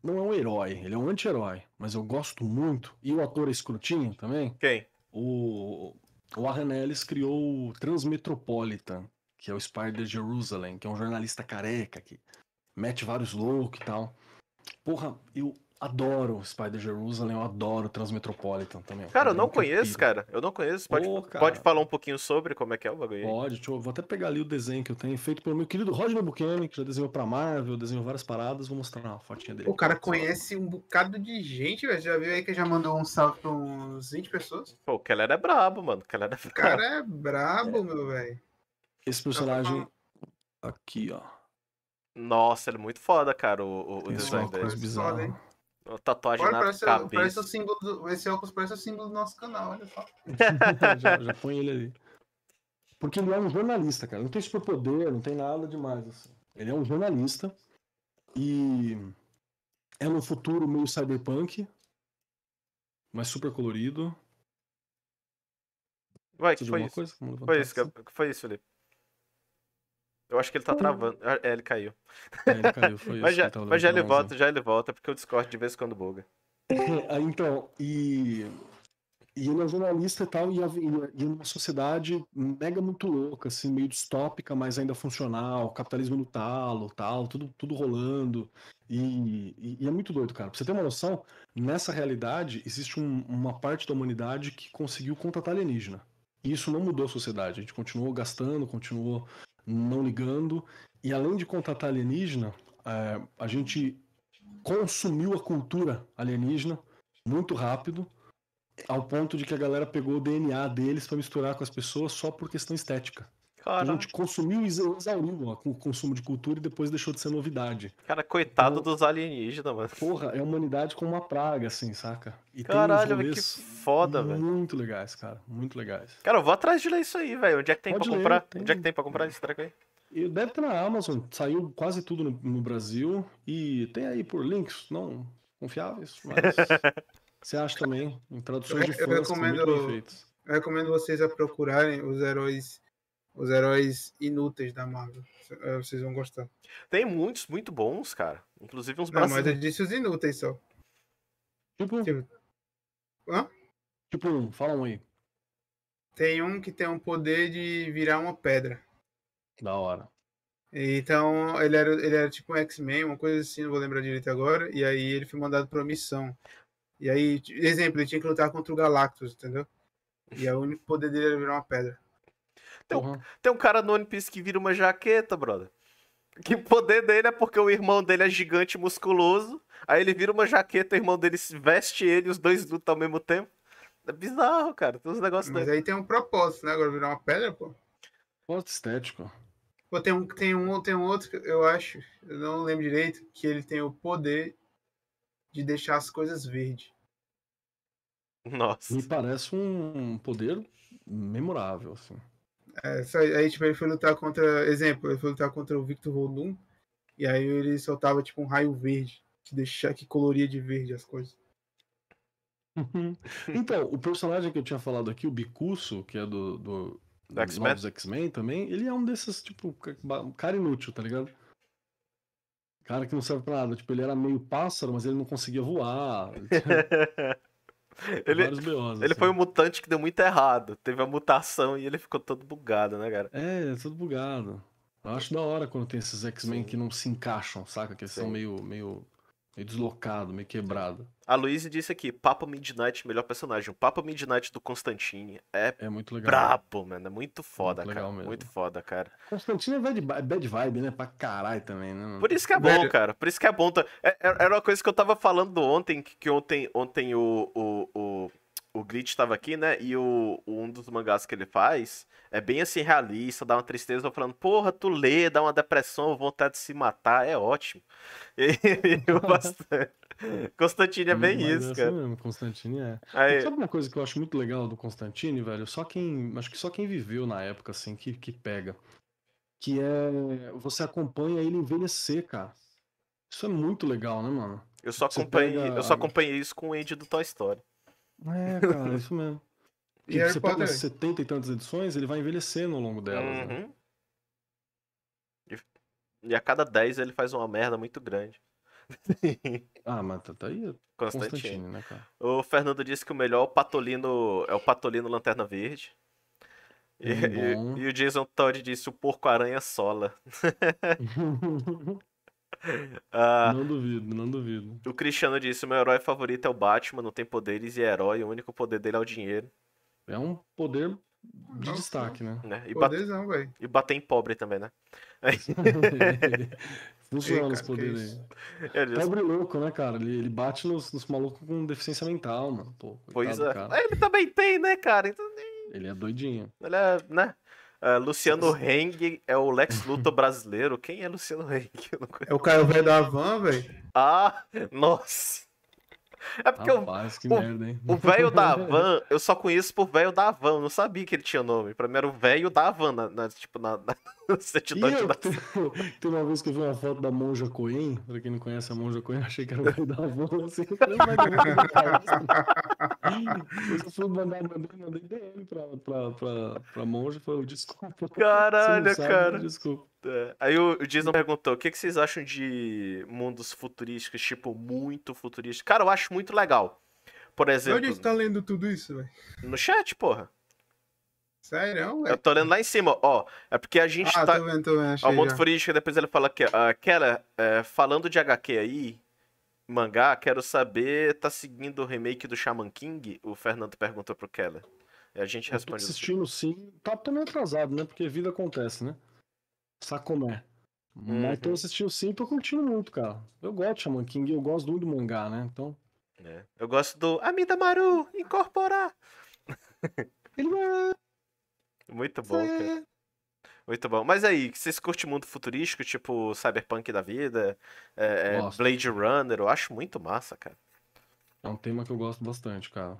não é um herói, ele é um anti-herói, mas eu gosto muito. E o ator é escrotinho também? Quem? O, o Warren Ellis criou o Transmetropolitan, que é o Spider Jerusalem, que é um jornalista careca que mete vários loucos e tal. Porra, eu adoro Spider Jerusalem, eu adoro Transmetropolitan também. Cara, eu não que eu conheço, cara. Eu não conheço. Pode, Ô, pode falar um pouquinho sobre como é que é o bagulho aí? Pode, deixa eu, vou até pegar ali o desenho que eu tenho, feito pelo meu querido Rodney Buchanan, que já desenhou pra Marvel, desenhou várias paradas, vou mostrar uma fotinha dele. O cara conhece um bocado de gente, velho. Já viu aí que já mandou um salve pra uns 20 pessoas? Pô, o Keller é brabo, mano. O Keller é O brabo. cara é brabo, meu velho. Esse personagem aqui, ó. Nossa, ele é muito foda, cara, o, o, o design dele. Foda, bizarro. hein? A Tatuagem Olha, na parece, cabeça. parece o símbolo do, esse óculos parece o símbolo do nosso canal, olha só. *laughs* já, já *laughs* põe ele ali. Porque ele é um jornalista, cara. Não tem superpoder, não tem nada demais. Assim. Ele é um jornalista e é num futuro meio cyberpunk, mas super colorido. Ué, que foi isso? coisa? Foi isso, que assim. que foi isso, Felipe? Eu acho que ele tá travando. Ah, É, ele caiu. É, ele caiu, foi *laughs* isso Mas que já, mas já ele volta, já ele volta, porque o Discord de vez em quando buga. Ah, então, e, e ele é jornalista e tal, e, a- e, e uma sociedade mega muito louca, assim, meio distópica, mas ainda funcional, capitalismo no talo, tal, tudo, tudo rolando. E, e- e é muito doido, cara. Pra você ter uma noção, nessa realidade existe um- uma parte da humanidade que conseguiu contatar alienígena. E isso não mudou a sociedade. A gente continuou gastando, continuou não ligando. E além de contatar alienígena, eh, a gente consumiu a cultura alienígena muito rápido, ao ponto de que a galera pegou o DNA deles pra misturar com as pessoas só por questão estética. Então, a gente consumiu e exa- exauriu o consumo de cultura e depois deixou de ser novidade. cara, coitado Então- dos alienígenas, mano. Porra, é a humanidade como uma praga, assim, saca? E Caralho, tem uns velho, que foda, velho. muito legais, cara, muito legais. Cara, eu vou atrás de ler isso aí, velho. Onde é que tem Pode pra ler, comprar? tem. Onde é que tem pra comprar esse treco aí? E deve ter na Amazon, saiu quase tudo no, no Brasil e tem aí por links não confiáveis, mas *laughs* você acha também em traduções de Eu- eu fãs muito recomendo-. Eu recomendo vocês a procurarem os heróis os heróis inúteis da Marvel. Eh, Vocês vão gostar. Tem muitos muito bons, cara. Inclusive uns Não, mas eu disse os inúteis só. Tipo, Tipo, hã? tipo um, fala um aí. Tem um que tem um poder de virar uma pedra. Da hora. Então, ele era, ele era tipo um X-Men, uma coisa assim, não vou lembrar direito agora. E aí ele foi mandado pra uma missão. E aí, exemplo, ele tinha que lutar contra o Galactus, entendeu? E o único poder dele era virar uma pedra. Tem Porra. Tem um cara no One Piece que vira uma jaqueta, brother. Que o poder dele é porque o irmão dele é gigante e musculoso. Aí ele vira uma jaqueta, o irmão dele se veste ele, os dois lutam ao mesmo tempo. É bizarro, cara. Tem uns negócios Mas daí. aí tem um propósito, né? Agora virar uma pedra, pô. Foto estético. Pô, tem um, tem um, tem um outro, que eu acho, eu não lembro direito, que ele tem o poder de deixar as coisas verdes. Nossa. Me parece um poder memorável, assim. É, só- aí, tipo, ele foi lutar contra. Exemplo, ele foi lutar contra o Victor Vodun. E aí ele soltava, tipo, um raio verde. Que, deixa, que coloria de verde as coisas. *laughs* então, o personagem que eu tinha falado aqui, o Bicuço, que é do, do, Do X-Men? Também, ele é um desses, tipo, cara inútil, tá ligado? Cara que não serve pra nada. Tipo, ele era meio pássaro, mas ele não conseguia voar. *laughs* *laughs* Ele ele, assim. foi um mutante que deu muito errado. Teve a mutação e ele ficou todo bugado, né, cara? É, tudo bugado. Eu acho da hora quando tem esses X-Men que não se encaixam, saca? Que eles são meio, meio, meio deslocados, meio quebrados. A Luísa disse aqui: Papa Midnight, melhor personagem. O Papa Midnight do Constantine é É muito legal. brabo, mano. É muito foda, Muito cara. legal mesmo. Muito foda, cara. Constantino é bad, bad vibe, né? Pra caralho também, né? Por isso que é bom, Velho. cara. Por isso que é bom. tá- é- é- Era uma coisa que eu tava falando ontem, que que ontem, ontem o, o, o, o Glitch tava aqui, né? E o, um dos mangás que ele faz é bem assim, realista, dá uma tristeza, eu falando, porra, tu lê, dá uma depressão, vontade de se matar, é ótimo. *laughs* E eu bastante. Constantine é bem Mas isso, assim cara. mesmo, Constantine é. Aí, Sabe uma coisa que eu acho muito legal do Constantine, velho? Só quem. Acho que só quem viveu na época, assim, que, que pega. Que é. Você acompanha ele envelhecer, cara. Isso é muito legal, né, mano? eu só você acompanhei, pega eu só acompanhei isso com o Andy do Toy Story. É, *laughs* cara, isso mesmo. E Tipo, você pega Potter? 70 e tantas edições, ele vai envelhecendo ao longo delas, né? Uhum. E- E a cada 10 ele faz uma merda muito grande. *laughs* Ah, mas tá, tá aí Constantine. Né, cara? O Fernando disse que o melhor é o Patolino é o Patolino Lanterna Verde. E, e- e o Jason Todd disse o Porco Aranha Sola. *laughs* *laughs* Ah, Não duvido, não duvido. o Cristiano disse: meu herói favorito é o Batman, não tem poderes e é herói, o único poder dele é o dinheiro. É um poder de Nossa. destaque, né? Né? E, bat- Poderzão, velho. e bater em pobre também, né? *laughs* Funciona os poderes isso? aí. *laughs* Ele disse, Pobre louco, né, cara? Ele, ele bate nos, nos malucos com deficiência mental, mano. Pô, pois é. Ele também tem, né, cara? Então, Ele é doidinho. ele é, né? Ah, Luciano Heng é o Lex Luthor brasileiro. Quem é Luciano Heng? *laughs* Eu. É o cara velho da van, velho. Ah, nossa. É porque o, Rapaz, que o- merda, hein? o velho da *laughs* van, eu só conheço por velho da van. Eu não sabia que ele tinha nome. Pra mim era o velho da van, na, na- tipo, na, na *laughs* certidão de eu, nascimento. tem, uma vez que eu vi uma foto da Monja Coen, pra quem não conhece a Monja Coen, eu achei que era o velho da van, assim, eu Depois eu fui mandar, mandei, mandei DM pra, pra, pra, pra Monja e falei, desculpa. Caralho, não sabe, cara. Desculpa. É. Aí o, o Jason perguntou: o que, que vocês acham de mundos futurísticos, tipo, muito futurísticos? Cara, eu acho muito legal. Por Onde exemplo, você tá lendo tudo isso, velho? no chat, porra. Sério, Eu velho? tô lendo lá em cima, ó. É porque a gente Ah, tá. tô vendo, tô vendo. Ó, Achei mundo futurístico, depois ele fala que. Uh, Keller, é, falando de HQ aí, mangá, quero saber, tá seguindo o remake do Shaman King? O Fernando perguntou pro Keller. E a gente Eu tô responde. assim, assistindo sim, tá também atrasado, né? Porque vida acontece, né? Sacomé. Mas tô Uhum. assistindo sim, tô curtindo muito, cara. Eu gosto de Shaman King, eu gosto muito do mangá, né? Então. né? Eu gosto do Amida Maru, incorporar. Ele vai. Muito bom, cara. Muito bom. Mas aí, vocês curtem mundo futurístico, tipo Cyberpunk da vida? É, é. Blade Runner? Eu acho muito massa, cara. É um tema que eu gosto bastante, cara.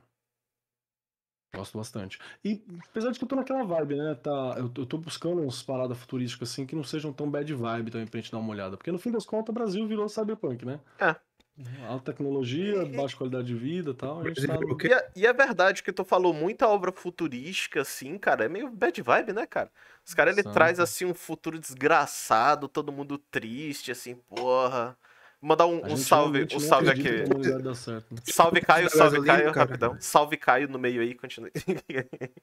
Gosto bastante. E apesar de que eu tô naquela vibe, né? Tá, eu, eu tô buscando uns paradas futurísticas assim que não sejam tão bad vibe também pra gente dar uma olhada. Porque no fim das contas o Brasil virou cyberpunk, né? É. Alta tecnologia, E- baixa qualidade de vida e tal. A gente tá exemplo, no... o quê? E é, e é verdade que tu falou muita obra futurística, assim, cara. É meio bad vibe, né, cara? Os caras, ele traz, assim, um futuro desgraçado, todo mundo triste, assim, porra. Mandar um, um salve, um salve aqui. né? Salve Caio, salve gasolina, Caio, cara. rapidão. Salve Caio no meio aí, continue.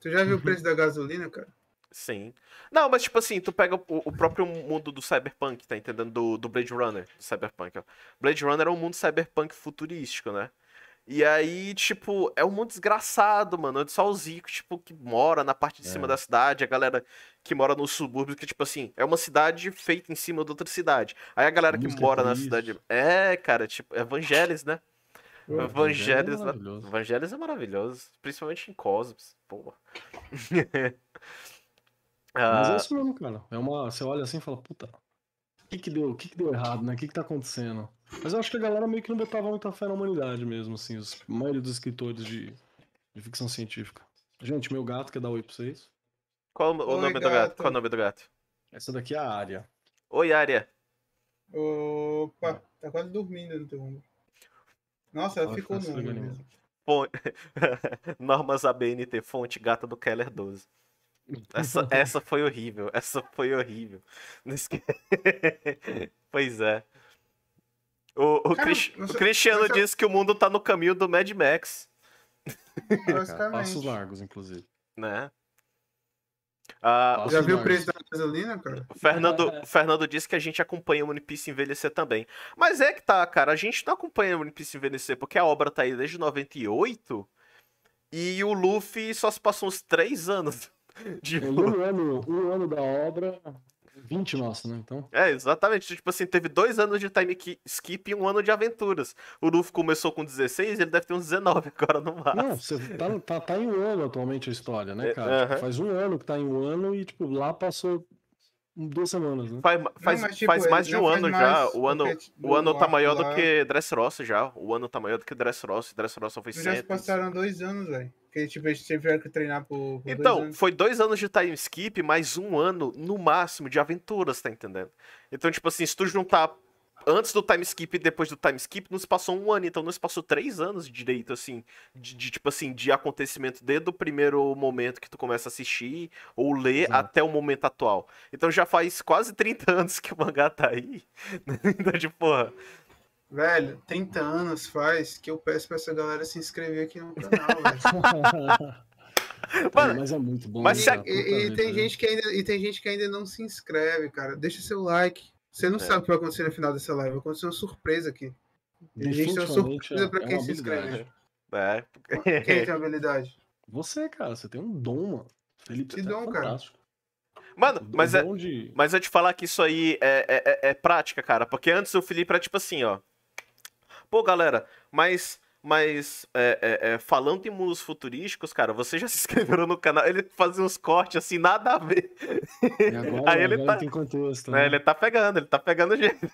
Tu já viu o preço da gasolina, cara? Sim. Não, mas tipo assim, tu pega o, o próprio mundo do Cyberpunk, tá entendendo? Do, do Blade Runner, do Cyberpunk, ó. Blade Runner é um mundo cyberpunk futurístico, né? E aí, tipo, é um mundo desgraçado, mano. Onde só os ricos, tipo, que mora na parte de cima É. da cidade, a galera que mora nos subúrbios, que, tipo assim, é uma cidade feita em cima de outra cidade. Aí a galera A que música é mora na triste. cidade. É, cara, tipo, Evangelis, né? Pô, Evangelis, é maravilhoso. Evangelis é maravilhoso. Principalmente em Cosmos. Porra. *laughs* Mas é Ah, isso mesmo, cara. É uma, você olha assim e fala, puta, o que que deu, o que que deu errado, né? O que que tá acontecendo? Mas eu acho que a galera meio que não botava muita fé na humanidade mesmo, assim, os, a maioria dos escritores de, de ficção científica. Gente, meu gato quer dar oi pra vocês. Qual o Oi, nome do gato? gato. Qual o nome do gato? Essa daqui é a área. Oi, Área. Opa, tá quase dormindo no teu ombro. Nossa, ela Ela ficou fica no ombro mesmo. *laughs* Normas ABNT, fonte gata do Keller 12. Essa, *laughs* essa foi horrível. Essa foi horrível. Não esque- *laughs* pois é. O, o, Cara, Cris- o você- Cristiano você- disse que o mundo tá no caminho do Mad Max, *laughs* Cara, Basicamente. passos largos, inclusive. né? Ah, Já viu o preço da gasolina, cara? O Fernando, o Fernando disse que a gente acompanha o One Piece envelhecer também. Mas é que tá, cara, a gente não acompanha o One Piece envelhecer, porque a obra tá aí desde 98 e o Luffy só se passou uns 3 anos. *laughs* De... Um ano, um ano da obra, 20 nossa, né? Então, É, exatamente. Tipo assim, teve dois anos de time ki- skip e um ano de aventuras. O Luffy começou com 16, ele deve ter uns 19 agora no máximo. não, você tá, tá, tá em um ano atualmente a história, né, É, cara? Tipo, aham. faz um ano que tá em um ano e, tipo, lá passou duas semanas, né? Faz, faz, mas, tipo, faz mais de não um ano já. O ano, o ano tá maior do lá- que Dressrosa já. O ano tá maior do que Dressrosa. Dressrosa foi Já 100. passaram dois anos, velho. Porque, tipo, eles tiveram que treinar por, por dois Então, anos. foi dois anos de time skip, mais um ano, no máximo, de aventuras, tá entendendo? Então, tipo assim, se tu juntar antes do time skip e depois do time skip, nos passou um ano, então nos passou três anos de direito, assim, de, de, tipo assim, de acontecimento desde o primeiro momento que tu começa a assistir ou ler Exato. até o momento atual. Então já faz quase 30 *laughs* anos que o mangá tá aí. *laughs* então, de porra. Velho, 30 anos faz que eu peço pra essa galera se inscrever aqui no canal, *laughs* velho. Mano, mas é muito bom. mas né, se? E, e vida, tem gente que ainda, e tem gente que ainda não se inscreve, cara. Deixa seu like, Você não É. sabe o que vai acontecer no final dessa live. Vai acontecer uma surpresa aqui. A gente tem uma surpresa é- pra é quem uma se inscreve. habilidade. É. Quem tem habilidade? Você, cara, você tem um dom, mano. Felipe, Que você dom, tá cara? Mano, mas é, de... Mas eu te falar que isso aí é, é, é- é prática, cara. Porque antes o Felipe era tipo assim, ó. Pô, galera, mas. Mas é, é, é, falando em mundos futurísticos, cara, vocês já *laughs* se inscreveram no canal? Ele fazia uns cortes assim, nada a ver. E agora, Aí ele agora tá- tem contexto, né? né? Ele tá pegando, ele tá pegando *laughs* jeito.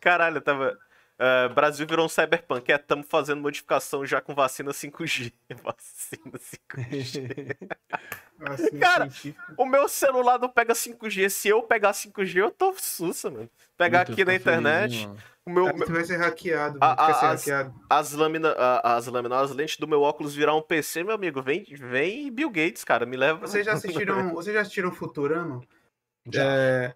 Caralho, eu tava. Ah, Brasil virou um cyberpunk. É, tamo fazendo modificação já com vacina 5G. *laughs* Vacina 5G. Assim, *laughs* Cara. O meu celular não pega 5G. Se eu pegar 5G, eu tô sussa, mano. Pegar aqui na feliz, internet, mano? o meu, Aí tu vai ser hackeado. A- vai ser a- as- hackeado. as lâminas, as lâminas, as lentes do meu óculos virar um PC, meu amigo, vem, vem Bill Gates, cara, me leva. Vocês já assistiram, *laughs* vocês já assistiram Futurama? Já. É,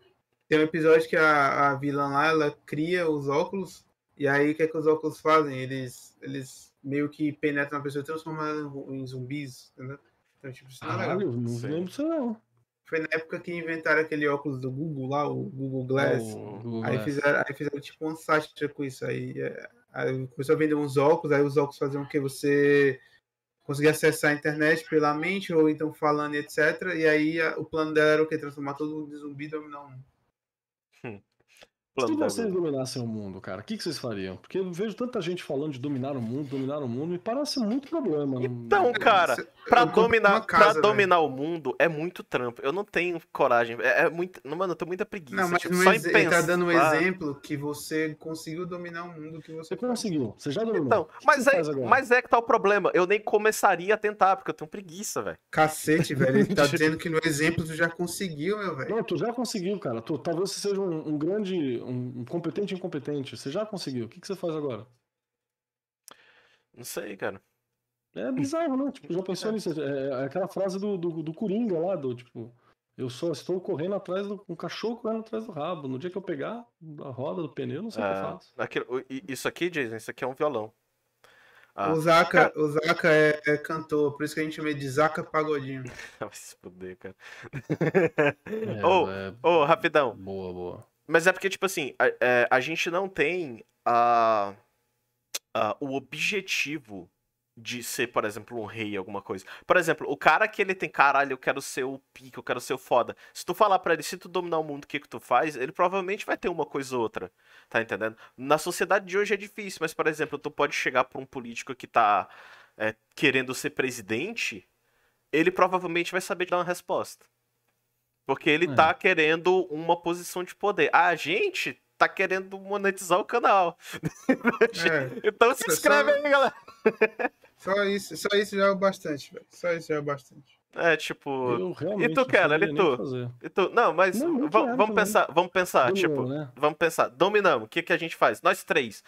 tem um episódio que a, a vilã lá, ela cria os óculos, e aí o que, é que os óculos fazem? Eles, eles meio que penetram na pessoa e transformam ela em zumbis, entendeu? Então, tipo, isso não é legal. Caralho, não Sim. lembro disso não. Foi na época que inventaram aquele óculos do Google lá, o Google Glass. O Google Aí Glass. fizeram, aí fizeram tipo uma sátira com isso. Aí, é, aí começou a vender uns óculos, aí os óculos faziam o que? Você conseguia acessar a internet pela mente, ou então falando e etc. E aí a- o plano dela era o quê? Transformar todo mundo em zumbi e dominar o mundo. Se Plano da vocês dominassem o mundo, cara, o que, que vocês fariam? Porque eu vejo tanta gente falando de dominar o mundo, dominar o mundo, me parece muito problema. Então, cara, Cê- pra eu dominar, casa, pra dominar o mundo é muito trampo. Eu não tenho coragem. É, é muito. Mano, eu tenho muita preguiça. Não, mas tipo, só em exe- ele tá dando um pensar- exemplo que você conseguiu dominar o mundo que você Você faz. conseguiu, você já dominou. Então, mas é, mas é que tá o problema. Eu nem começaria a tentar, porque eu tenho preguiça, velho. Cacete, velho. Ele tá *laughs* dizendo que no exemplo tu já conseguiu, meu velho. Não, tu já conseguiu, cara. Tu, talvez você seja um, um grande, um, um competente incompetente. Você já conseguiu. O que, que você faz agora? Não sei, cara. É bizarro, né? Tipo, já pensou nisso? É, é aquela frase do, do, do Coringa lá, do tipo, eu só estou correndo atrás do. Um cachorro correndo atrás do rabo. No dia que eu pegar a roda do pneu, não sei o que eu Ah, faço. aquilo- isso aqui, Jason, isso aqui é um violão. Ah, O Zaka, o Zaka é, é cantor, por isso que a gente chama de Zaka Pagodinho. *laughs* vai se fuder, cara. *laughs* É, Ô, é, ô, rapidão. Boa, boa. Mas é porque, tipo assim, a, é, a gente não tem a, a- o objetivo de ser, por exemplo, um rei, alguma coisa. Por exemplo, o cara que ele tem, caralho, eu quero ser o pique, eu quero ser o foda. Se tu falar pra ele, se tu dominar o mundo, o que que tu faz, ele provavelmente vai ter uma coisa ou outra, tá entendendo? Na sociedade de hoje é difícil, mas, por exemplo, tu pode chegar pra um político que tá é, querendo ser presidente, ele provavelmente vai saber dar uma resposta. Porque ele É. tá querendo uma posição de poder. A gente tá querendo monetizar o canal. *laughs* É, *laughs* Então se Cara, inscreve só- aí, galera. só isso, só isso já é o bastante, velho. Só isso já é o bastante. É, tipo. Eu E tu, Keller, e o tu? e tu- Não, mas Não, vamos também. pensar, vamos pensar, Dominou, tipo. né? Vamos pensar, dominamos. O que, que a gente faz? Nós três.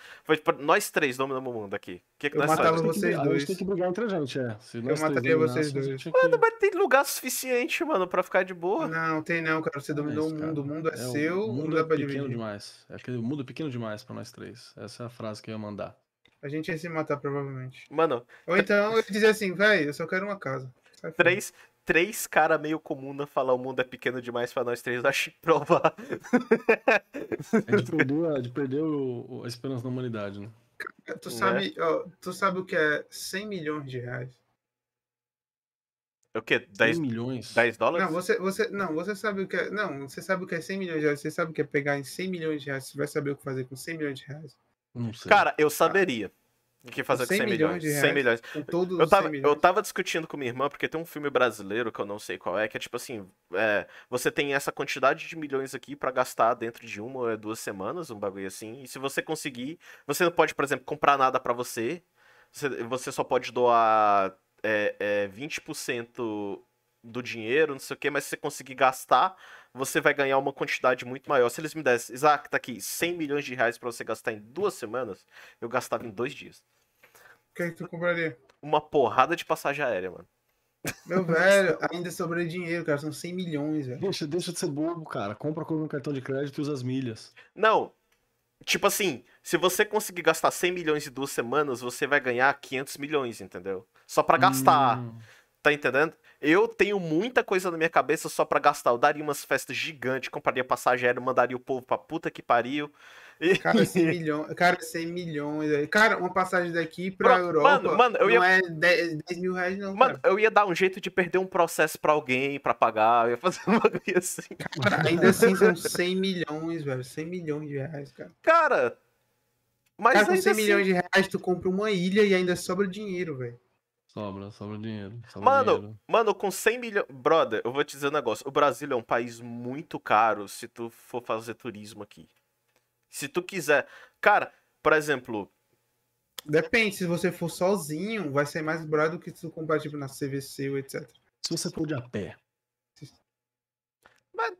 Nós três dominamos o mundo aqui. O que, que Eu nós matava fazemos? Tem que- vocês a dois. gente tem que brigar entre a gente, é. Se três mataria vocês dois. que- Mano, mas tem lugar suficiente, mano, pra ficar de boa. Não, tem não, cara. Você dominou isso, o cara. mundo. O mundo é, É, o seu, mundo não dá é pra pequeno dividir. demais. É aquele mundo pequeno demais pra nós três. Essa é a frase que eu ia mandar. A gente ia se matar, provavelmente. Mano, Ou então eu ia dizer assim, velho, eu só quero uma casa. *laughs* Três, três cara meio comum a falar o mundo é pequeno demais pra nós três, acho provável. É *laughs* de perder, a- *laughs* de perder o- o- a esperança na humanidade, né? Tu sabe, ó, tu sabe o que é 100 milhões de reais? O quê? 10 10, milhões. 10 dólares? Não, você, você, não, você sabe o que é. Não, você sabe o que é 100 milhões de reais. Você sabe o que é pegar em 100 milhões de reais. Você vai saber o que fazer com 100 milhões de reais. Não sei. Cara, eu saberia que fazer com 100 100 milhões milhões. de 100 reais. milhões. Com todos Eu tava, 100 milhões. eu tava discutindo com minha irmã, porque tem um filme brasileiro que eu não sei qual é, que é tipo assim: é, você tem essa quantidade de milhões aqui pra gastar dentro de uma ou duas semanas, um bagulho assim. E se você conseguir, você não pode, por exemplo, comprar nada pra você. Você, você só pode doar é, é, 20% do dinheiro, não sei o que, mas se você conseguir gastar, você vai ganhar uma quantidade muito maior. Se eles me dessem, Isaac, tá aqui, 100 milhões de reais pra você gastar em duas semanas, eu gastava em dois dias. O que, é que tu compraria? Uma porrada de passagem aérea, mano. Meu velho, ainda sobrou dinheiro, cara. São 100 milhões, velho. Deixa, deixa de ser bobo, cara. Compra com um cartão de crédito e usa as milhas. Não. Tipo assim, se você conseguir gastar 100 milhões em duas semanas, você vai ganhar 500 milhões, entendeu? Só pra gastar, Hum, tá entendendo? Eu tenho muita coisa na minha cabeça só pra gastar. Eu daria umas festas gigantes, compraria passagem aérea, mandaria o povo pra puta que pariu. *laughs* Cara, 100 *laughs* milhões. Cara, 100 milhões. Cara, uma passagem daqui pra Bro, Europa mano, mano, eu não é 10, 10 mil reais, não. Mano, cara. eu ia dar um jeito de perder um processo pra alguém, pra pagar. Eu ia fazer um *laughs* bagulho assim. Cara, ainda assim são 100 milhões, velho. 100 milhões de reais, cara. Cara. Mas Cara, com ainda 100 assim, milhões de reais, tu compra uma ilha e ainda sobra dinheiro, velho. Sobra, sobra dinheiro. sobra Mano, dinheiro. mano, com 100 milhões. Brother, eu vou te dizer um negócio. O Brasil é um país muito caro se tu for fazer turismo aqui. Se tu quiser. Cara, por exemplo. Depende, se você for sozinho, vai ser mais barato do que se tu comprar, tipo, na CVC ou etc. Se você for de a pé, Mas,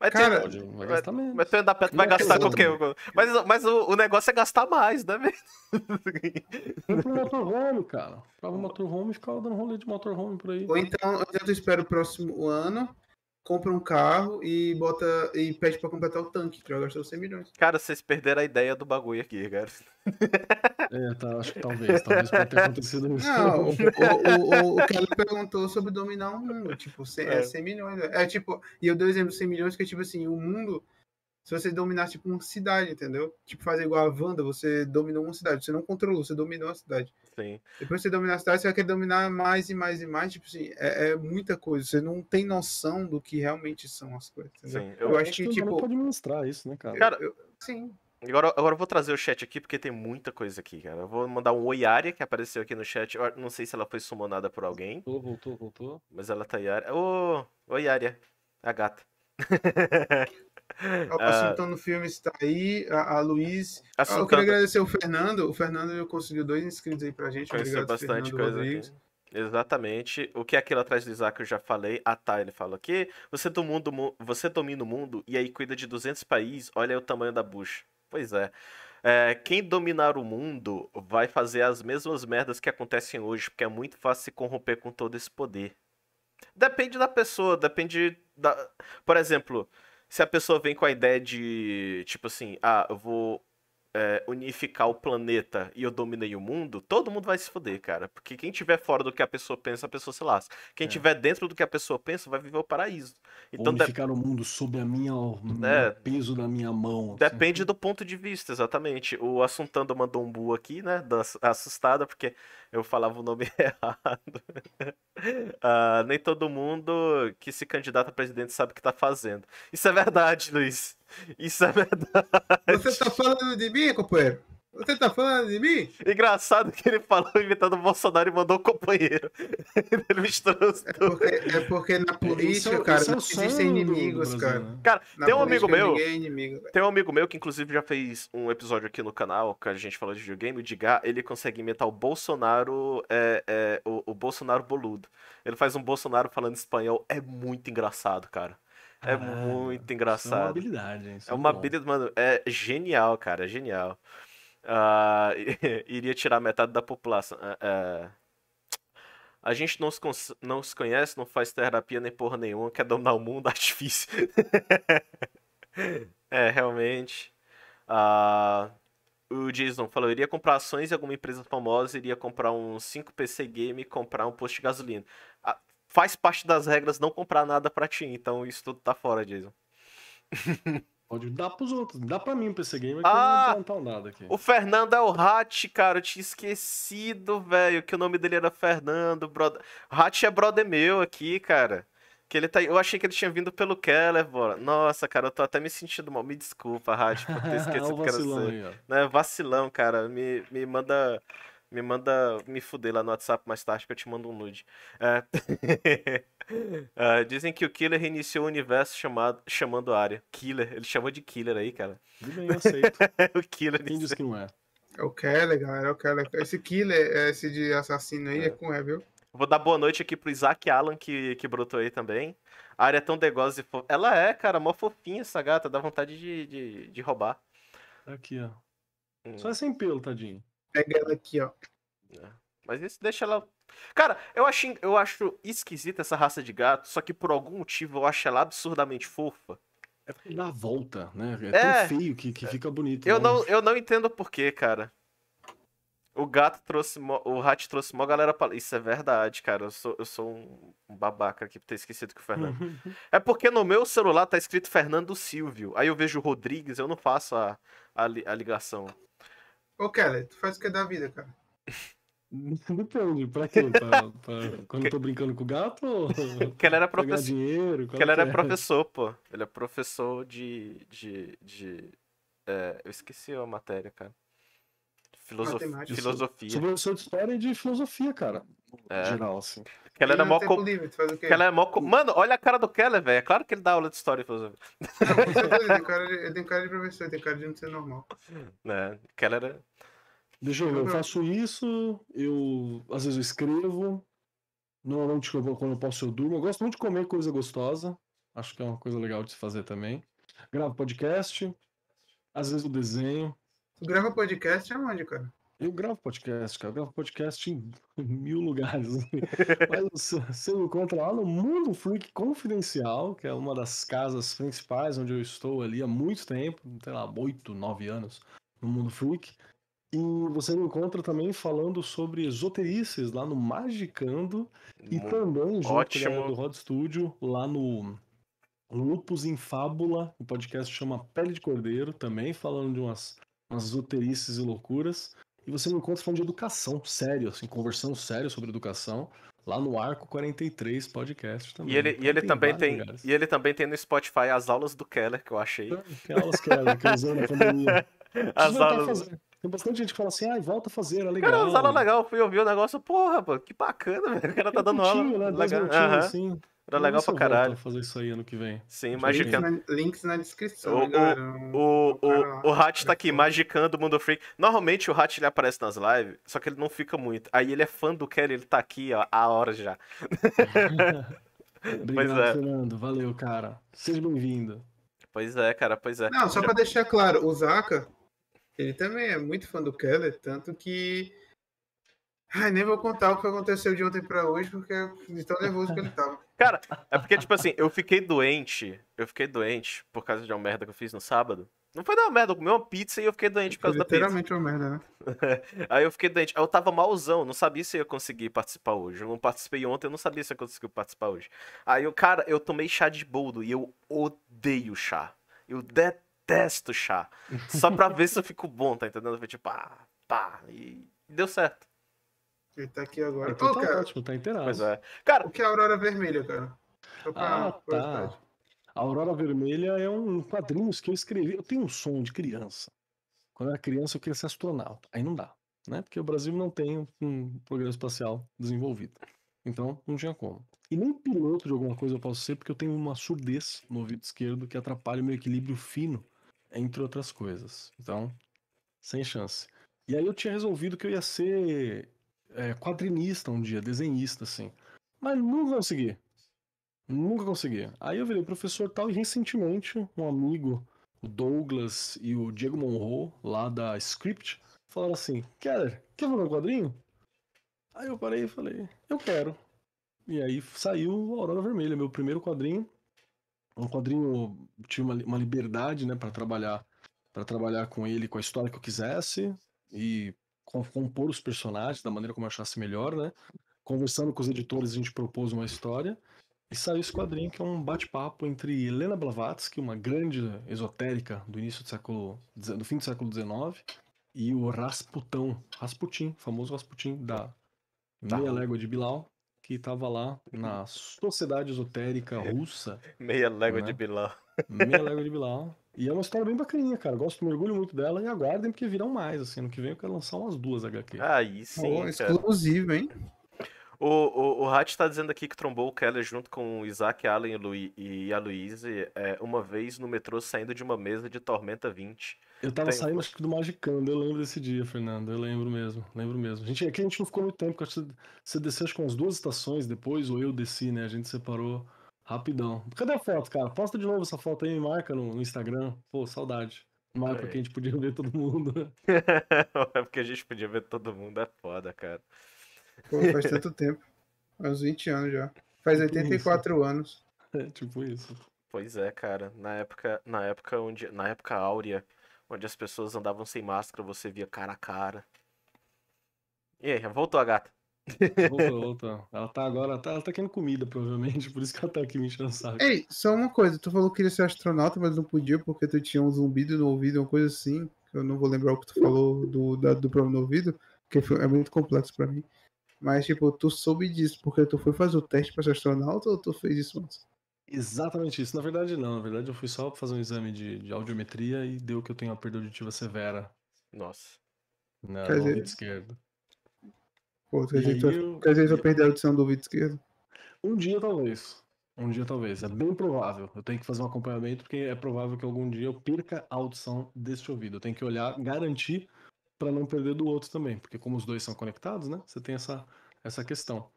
mas Cara, tem- vai gastar menos. mas tu andar perto, vai Não, gastar com o quê? Mas, mas o, o negócio é gastar mais, né, velho? Compra um motorhome, cara. Um motorhome e ficava dando rolê de motorhome por aí. Ou então, ou então tu espera o próximo ano, compra um carro e bota e pede pra completar o tanque, que já gastou 100 milhões. Cara, vocês perderam a ideia do bagulho aqui, cara. *laughs* É, tá, acho que talvez, talvez pode ter acontecido isso. Não, o, o, o, o Kelly perguntou sobre dominar o mundo, tipo, 100, é. É. 100 milhões. É tipo, e eu dei o exemplo de 100 milhões, que é tipo assim, o mundo, se você dominar tipo uma cidade, entendeu? Tipo, fazer igual a Wanda, você dominou uma cidade, você não controlou, você dominou a cidade. Sim. Depois que você dominar a cidade, você vai querer dominar mais e mais e mais, tipo assim, é, é muita coisa, você não tem noção do que realmente são as coisas? Sim. Eu, Eu, acho que, não nem tipo, pra administrar isso, né, cara? Cara, eu- sim, agora, agora eu vou trazer o chat aqui, porque tem muita coisa aqui, cara. Eu vou mandar um oi Aria, que apareceu aqui no chat. Eu não sei se ela foi summonada por alguém, Voltou, voltou, voltou. mas ela tá aí. Aria. Ô, oi Aria. A gata. *laughs* o assunto no filme está aí, a, a Luiz. Ah, eu queria agradecer o Fernando. O Fernando conseguiu dois inscritos aí pra gente. Obrigado, bastante Fernando coisa Rodrigues. aqui. Exatamente. O que é aquilo atrás do Isaac eu já falei. Ah, tá, ele falou aqui. Você, do mundo, mu- você domina o mundo e aí cuida de 200 países. Olha aí o tamanho da bucha. Pois é. É, Quem dominar o mundo vai fazer as mesmas merdas que acontecem hoje, porque é muito fácil se corromper com todo esse poder. Depende da pessoa, depende da. Por exemplo, se a pessoa vem com a ideia de, tipo assim, ah, eu vou é, unificar o planeta e eu dominei o mundo, todo mundo vai se foder, cara. Porque quem tiver fora do que a pessoa pensa, a pessoa se lasca. Quem É. tiver dentro do que a pessoa pensa, vai viver o paraíso. Então de- Unificar o mundo sob a minha, o É. peso da minha mão. assim. depende do ponto de vista, exatamente. O Assuntando mandou um bu aqui, né? da- Assustada, porque eu falava o nome *laughs* errado. *laughs* Ah, nem todo mundo que se candidata a presidente sabe o que tá fazendo. Isso é verdade, Luiz. *laughs* Isso é verdade. Você tá falando de mim, companheiro? Você tá falando de mim? Engraçado que ele falou imitando o Bolsonaro e mandou o companheiro. *laughs* ele misturou os É dois. porque, é porque na política, Isso é- cara, isso é existem inimigos, cara. né? Cara, Na tem um amigo meu. É inimigo. Tem um amigo meu que inclusive já fez um episódio aqui no canal, que a gente falou de videogame, o Digá, ele consegue imitar o Bolsonaro, é, é, o, o Bolsonaro boludo. Ele faz um Bolsonaro falando espanhol, é muito engraçado, cara. É Caralho, muito Isso é uma engraçado. habilidade, hein? Isso É uma bom. habilidade, mano, é genial, cara, é genial. Ah, *laughs* iria tirar metade da população. É, é, A gente não se, não se conhece, não faz terapia nem porra nenhuma, quer dominar o mundo, *laughs* acho difícil. *laughs* É, realmente. Ah, o Jason falou, iria comprar ações de alguma empresa famosa, iria comprar um 5 PC game e comprar um posto de gasolina. Ah, faz parte das regras não comprar nada pra ti, então isso tudo tá fora, Jason. *laughs* Pode dar pros outros. Dá pra mim o PC Gamer que Ah! eu não vou nada aqui. O Fernando é o Hat, cara. Eu tinha esquecido, velho, que o nome dele era Fernando. Brother... Hat é brother meu aqui, cara. Que ele tá... Eu achei que ele tinha vindo pelo Keller, bora. Nossa, cara, eu tô até me sentindo mal. Me desculpa, Hat, por ter *laughs* esquecido que era você. Né, vacilão, cara. Me, me manda. Me manda me fuder lá no WhatsApp mais tarde que eu te mando um nude. É. Ah, *laughs* dizem que o Killer reiniciou o universo chamado, chamando a área. Killer, ele chamou de Killer aí, cara. Tudo bem, eu aceito. *laughs* o Killer Quem disse que não é? É o Keller, galera, é o Keller. Esse killer, esse de assassino aí, é, É. com é, viu? Vou dar boa noite aqui pro Isaac Alan, que, que brotou aí também. A área é tão degosa e fofa. Ela é, cara, mó fofinha essa gata, dá vontade de, de, de roubar. Tá aqui, ó. Hum, Só é sem pelo, tadinho. Pega ela aqui, ó. Mas isso deixa ela. Cara, eu acho, eu acho esquisita essa raça de gato, só que por algum motivo eu acho ela absurdamente fofa. É porque dá a volta, né? É, É. tão feio que, que fica bonito. Eu né? não, eu não entendo por quê, cara. O gato trouxe. mó- O Hat trouxe mó galera pra. Isso é verdade, cara. Eu sou, eu sou um um babaca aqui por ter esquecido que o Fernando. *laughs* É porque no meu celular tá escrito Fernando Silvio. Aí eu vejo o Rodrigues, eu não faço a, a, li- a ligação. Ô, Kelly, tu faz o que da vida, cara? *laughs* Depende, pra quê? Pra, pra- quando eu tô brincando com o gato ou *laughs* Que ele era professor. dinheiro? Que ele era é? professor, pô. Ele é professor de. de, de é, eu esqueci a matéria, cara. Filosof... Filosofia. Sou professor de história e de filosofia, cara. É. Geral, assim. Que ela era mó. tempo co- livre, tu faz o quê? Que ela é mó. co- Mano, olha a cara do Keller, velho. É claro que ele dá aula de história e filosofia. Não, com certeza, *laughs* ele tem cara de, tem cara de professor, tem cara de não ser normal. Né? Keller era. Deixa eu ver, eu faço isso, eu às vezes eu escrevo. Normalmente eu vou- quando eu posso eu durmo. Eu gosto muito de comer coisa gostosa. Acho que é uma coisa legal de se fazer também. Gravo podcast. Às vezes eu desenho. Tu grava podcast aonde, cara? Eu gravo podcast, cara. Eu gravo podcast em *laughs* mil lugares. *laughs* Mas você, encontra lá no Mundo Freak Confidencial, que é uma das casas principais onde eu estou ali há muito tempo, sei lá, oito, nove anos no Mundo Freak. E você me encontra também falando sobre esoterices lá no Magicando e também junto com do Rod Studio lá no Lupus em Fábula, o podcast chama Pele de Cordeiro, também falando de umas, umas esoterices e loucuras. E você me encontra falando de educação, sério, assim, conversando sério sobre educação, lá no Arco 43 podcast também. E ele, Então e ele também vários tem. lugares. E ele também tem no Spotify as aulas do Keller, que eu achei. Que *laughs* aulas que era, que usei na pandemia. As a aulas. Tem bastante gente que fala assim, ai, volta a fazer, é legal. Cara, as aulas legal, fui ouvir o negócio, porra, pô, que bacana, *laughs* velho. O cara tá dando aula. né? Legal. Aham, assim. Era Vamos legal pra caralho. a fazer isso aí ano que vem. Sim, Links magicando. Links na, links na descrição, O- né? O, o, o Hat tá aqui, magicando o Mundo Freak. Normalmente o Hat ele aparece nas lives, só que ele não fica muito. Aí ele é fã do Kelly, ele tá aqui, ó, há horas já. *laughs* Obrigado, é. Fernando. Valeu, cara. Seja bem-vindo. Pois é, cara, pois é. Não, só pra deixar claro, o Zaka, ele também é muito fã do Keller, tanto que. Ai, nem vou contar o que aconteceu de ontem pra hoje, porque de tão nervoso que ele tava. Cara, é porque, tipo assim, eu fiquei doente. Eu fiquei doente por causa de uma merda que eu fiz no sábado. Não foi uma merda, eu comi uma pizza e eu fiquei doente por causa da pizza. Literalmente uma merda, né? *laughs* Aí eu fiquei doente. Aí eu tava malzão, não sabia se eu ia conseguir participar hoje. Eu não participei ontem, eu não sabia se eu conseguia participar hoje. Aí eu, cara, eu tomei chá de boldo e eu odeio chá. Eu detesto chá. Só pra ver se eu fico bom, tá entendendo? Foi tipo, pá, pá. E deu certo. Ele tá aqui agora. Então Ô, tá cara, ótimo, tá inteirado. Pois é. Cara, o que é a Aurora Vermelha, cara? Pra Ah, tá. A Aurora Vermelha é um quadrinho que eu escrevi. Eu tenho um sonho de criança. Quando eu era criança, eu queria ser astronauta. Aí não dá, né? Porque o Brasil não tem um programa espacial desenvolvido. Então, não tinha como. E nem piloto de alguma coisa eu posso ser, porque eu tenho uma surdez no ouvido esquerdo que atrapalha o meu equilíbrio fino, entre outras coisas. Então, sem chance. E aí eu tinha resolvido que eu ia ser é, quadrinista um dia, desenhista, assim. Mas nunca consegui. Nunca consegui. Aí eu virei professor tal, e recentemente um amigo, o Douglas e o Diego Monroe, lá da Script, falaram assim: Keller, quer fazer um quadrinho? Aí eu parei e falei: Eu quero. E aí saiu Aurora Vermelha, meu primeiro quadrinho. Um quadrinho, tive uma, uma liberdade, né, para trabalhar para trabalhar com ele, com a história que eu quisesse e compor os personagens da maneira como eu achasse melhor, né? Conversando com os editores, a gente propôs uma história e saiu esse quadrinho que é um bate-papo entre Helena Blavatsky, uma grande esotérica do início do século, do fim do século XIX, e o Rasputão, Rasputin, famoso Rasputin da Tá. Meia Légua de Bilal, que estava lá na Sociedade Esotérica Russa, *laughs* meia légua Né? de Bilal. Meia Légua de Bilal. E é uma história bem bacaninha, cara. Gosto, me orgulho muito dela e aguardem porque virão mais. Assim, ano que vem eu quero lançar umas duas HQ. Aí sim, cara. exclusivo, hein? O, o, o Hat tá dizendo aqui que trombou o Keller junto com o Isaac Allen e, e a Louise é, uma vez no metrô saindo de uma mesa de Tormenta 20. Eu tava Tem- saindo acho que do Magicando, eu lembro desse dia, Fernando. Eu lembro mesmo, lembro mesmo. A gente, aqui a gente não ficou muito tempo, porque você desceu acho que umas duas estações depois, ou eu desci, né? A gente separou rapidão. Cadê a foto, cara? Posta de novo essa foto aí, me marca no, no Instagram. Pô, saudade. Uma época que a gente podia ver todo mundo. *laughs* É porque a gente podia ver todo mundo, é foda, cara. Pô, faz tanto tempo. Faz uns 20 anos já. Faz 84 anos. *laughs* É, tipo isso. Pois é, cara. Na época, na época onde, na época áurea, onde as pessoas andavam sem máscara, você via cara a cara. E aí, voltou a gata. Voltou, voltou. Ela tá agora, ela tá, ela tá querendo comida, provavelmente, por isso que ela tá aqui me enchendo o saco. Ei, só uma coisa, tu falou que queria ser astronauta, mas não podia porque tu tinha um zumbido no ouvido, uma coisa assim. que Eu não vou lembrar o que tu falou do, da- do problema no ouvido, porque foi- é muito complexo pra mim. Mas, tipo, tu soube disso porque tu foi fazer o teste pra ser astronauta ou tu fez isso antes? Exatamente isso. Na verdade, não. Na verdade, eu fui só fazer um exame de, de audiometria e deu que eu tenho uma perda auditiva severa Nossa. na, no ouvido esquerdo. Pô, dizer, que tu, aí eu- perdeu a audição do ouvido esquerdo? Um dia, talvez. Um dia, talvez. É bem provável. Eu tenho que fazer um acompanhamento, porque é provável que algum dia eu perca a audição deste ouvido. Eu tenho que olhar, garantir para não perder do outro também. Porque como os dois são conectados, né? Você tem essa, essa questão.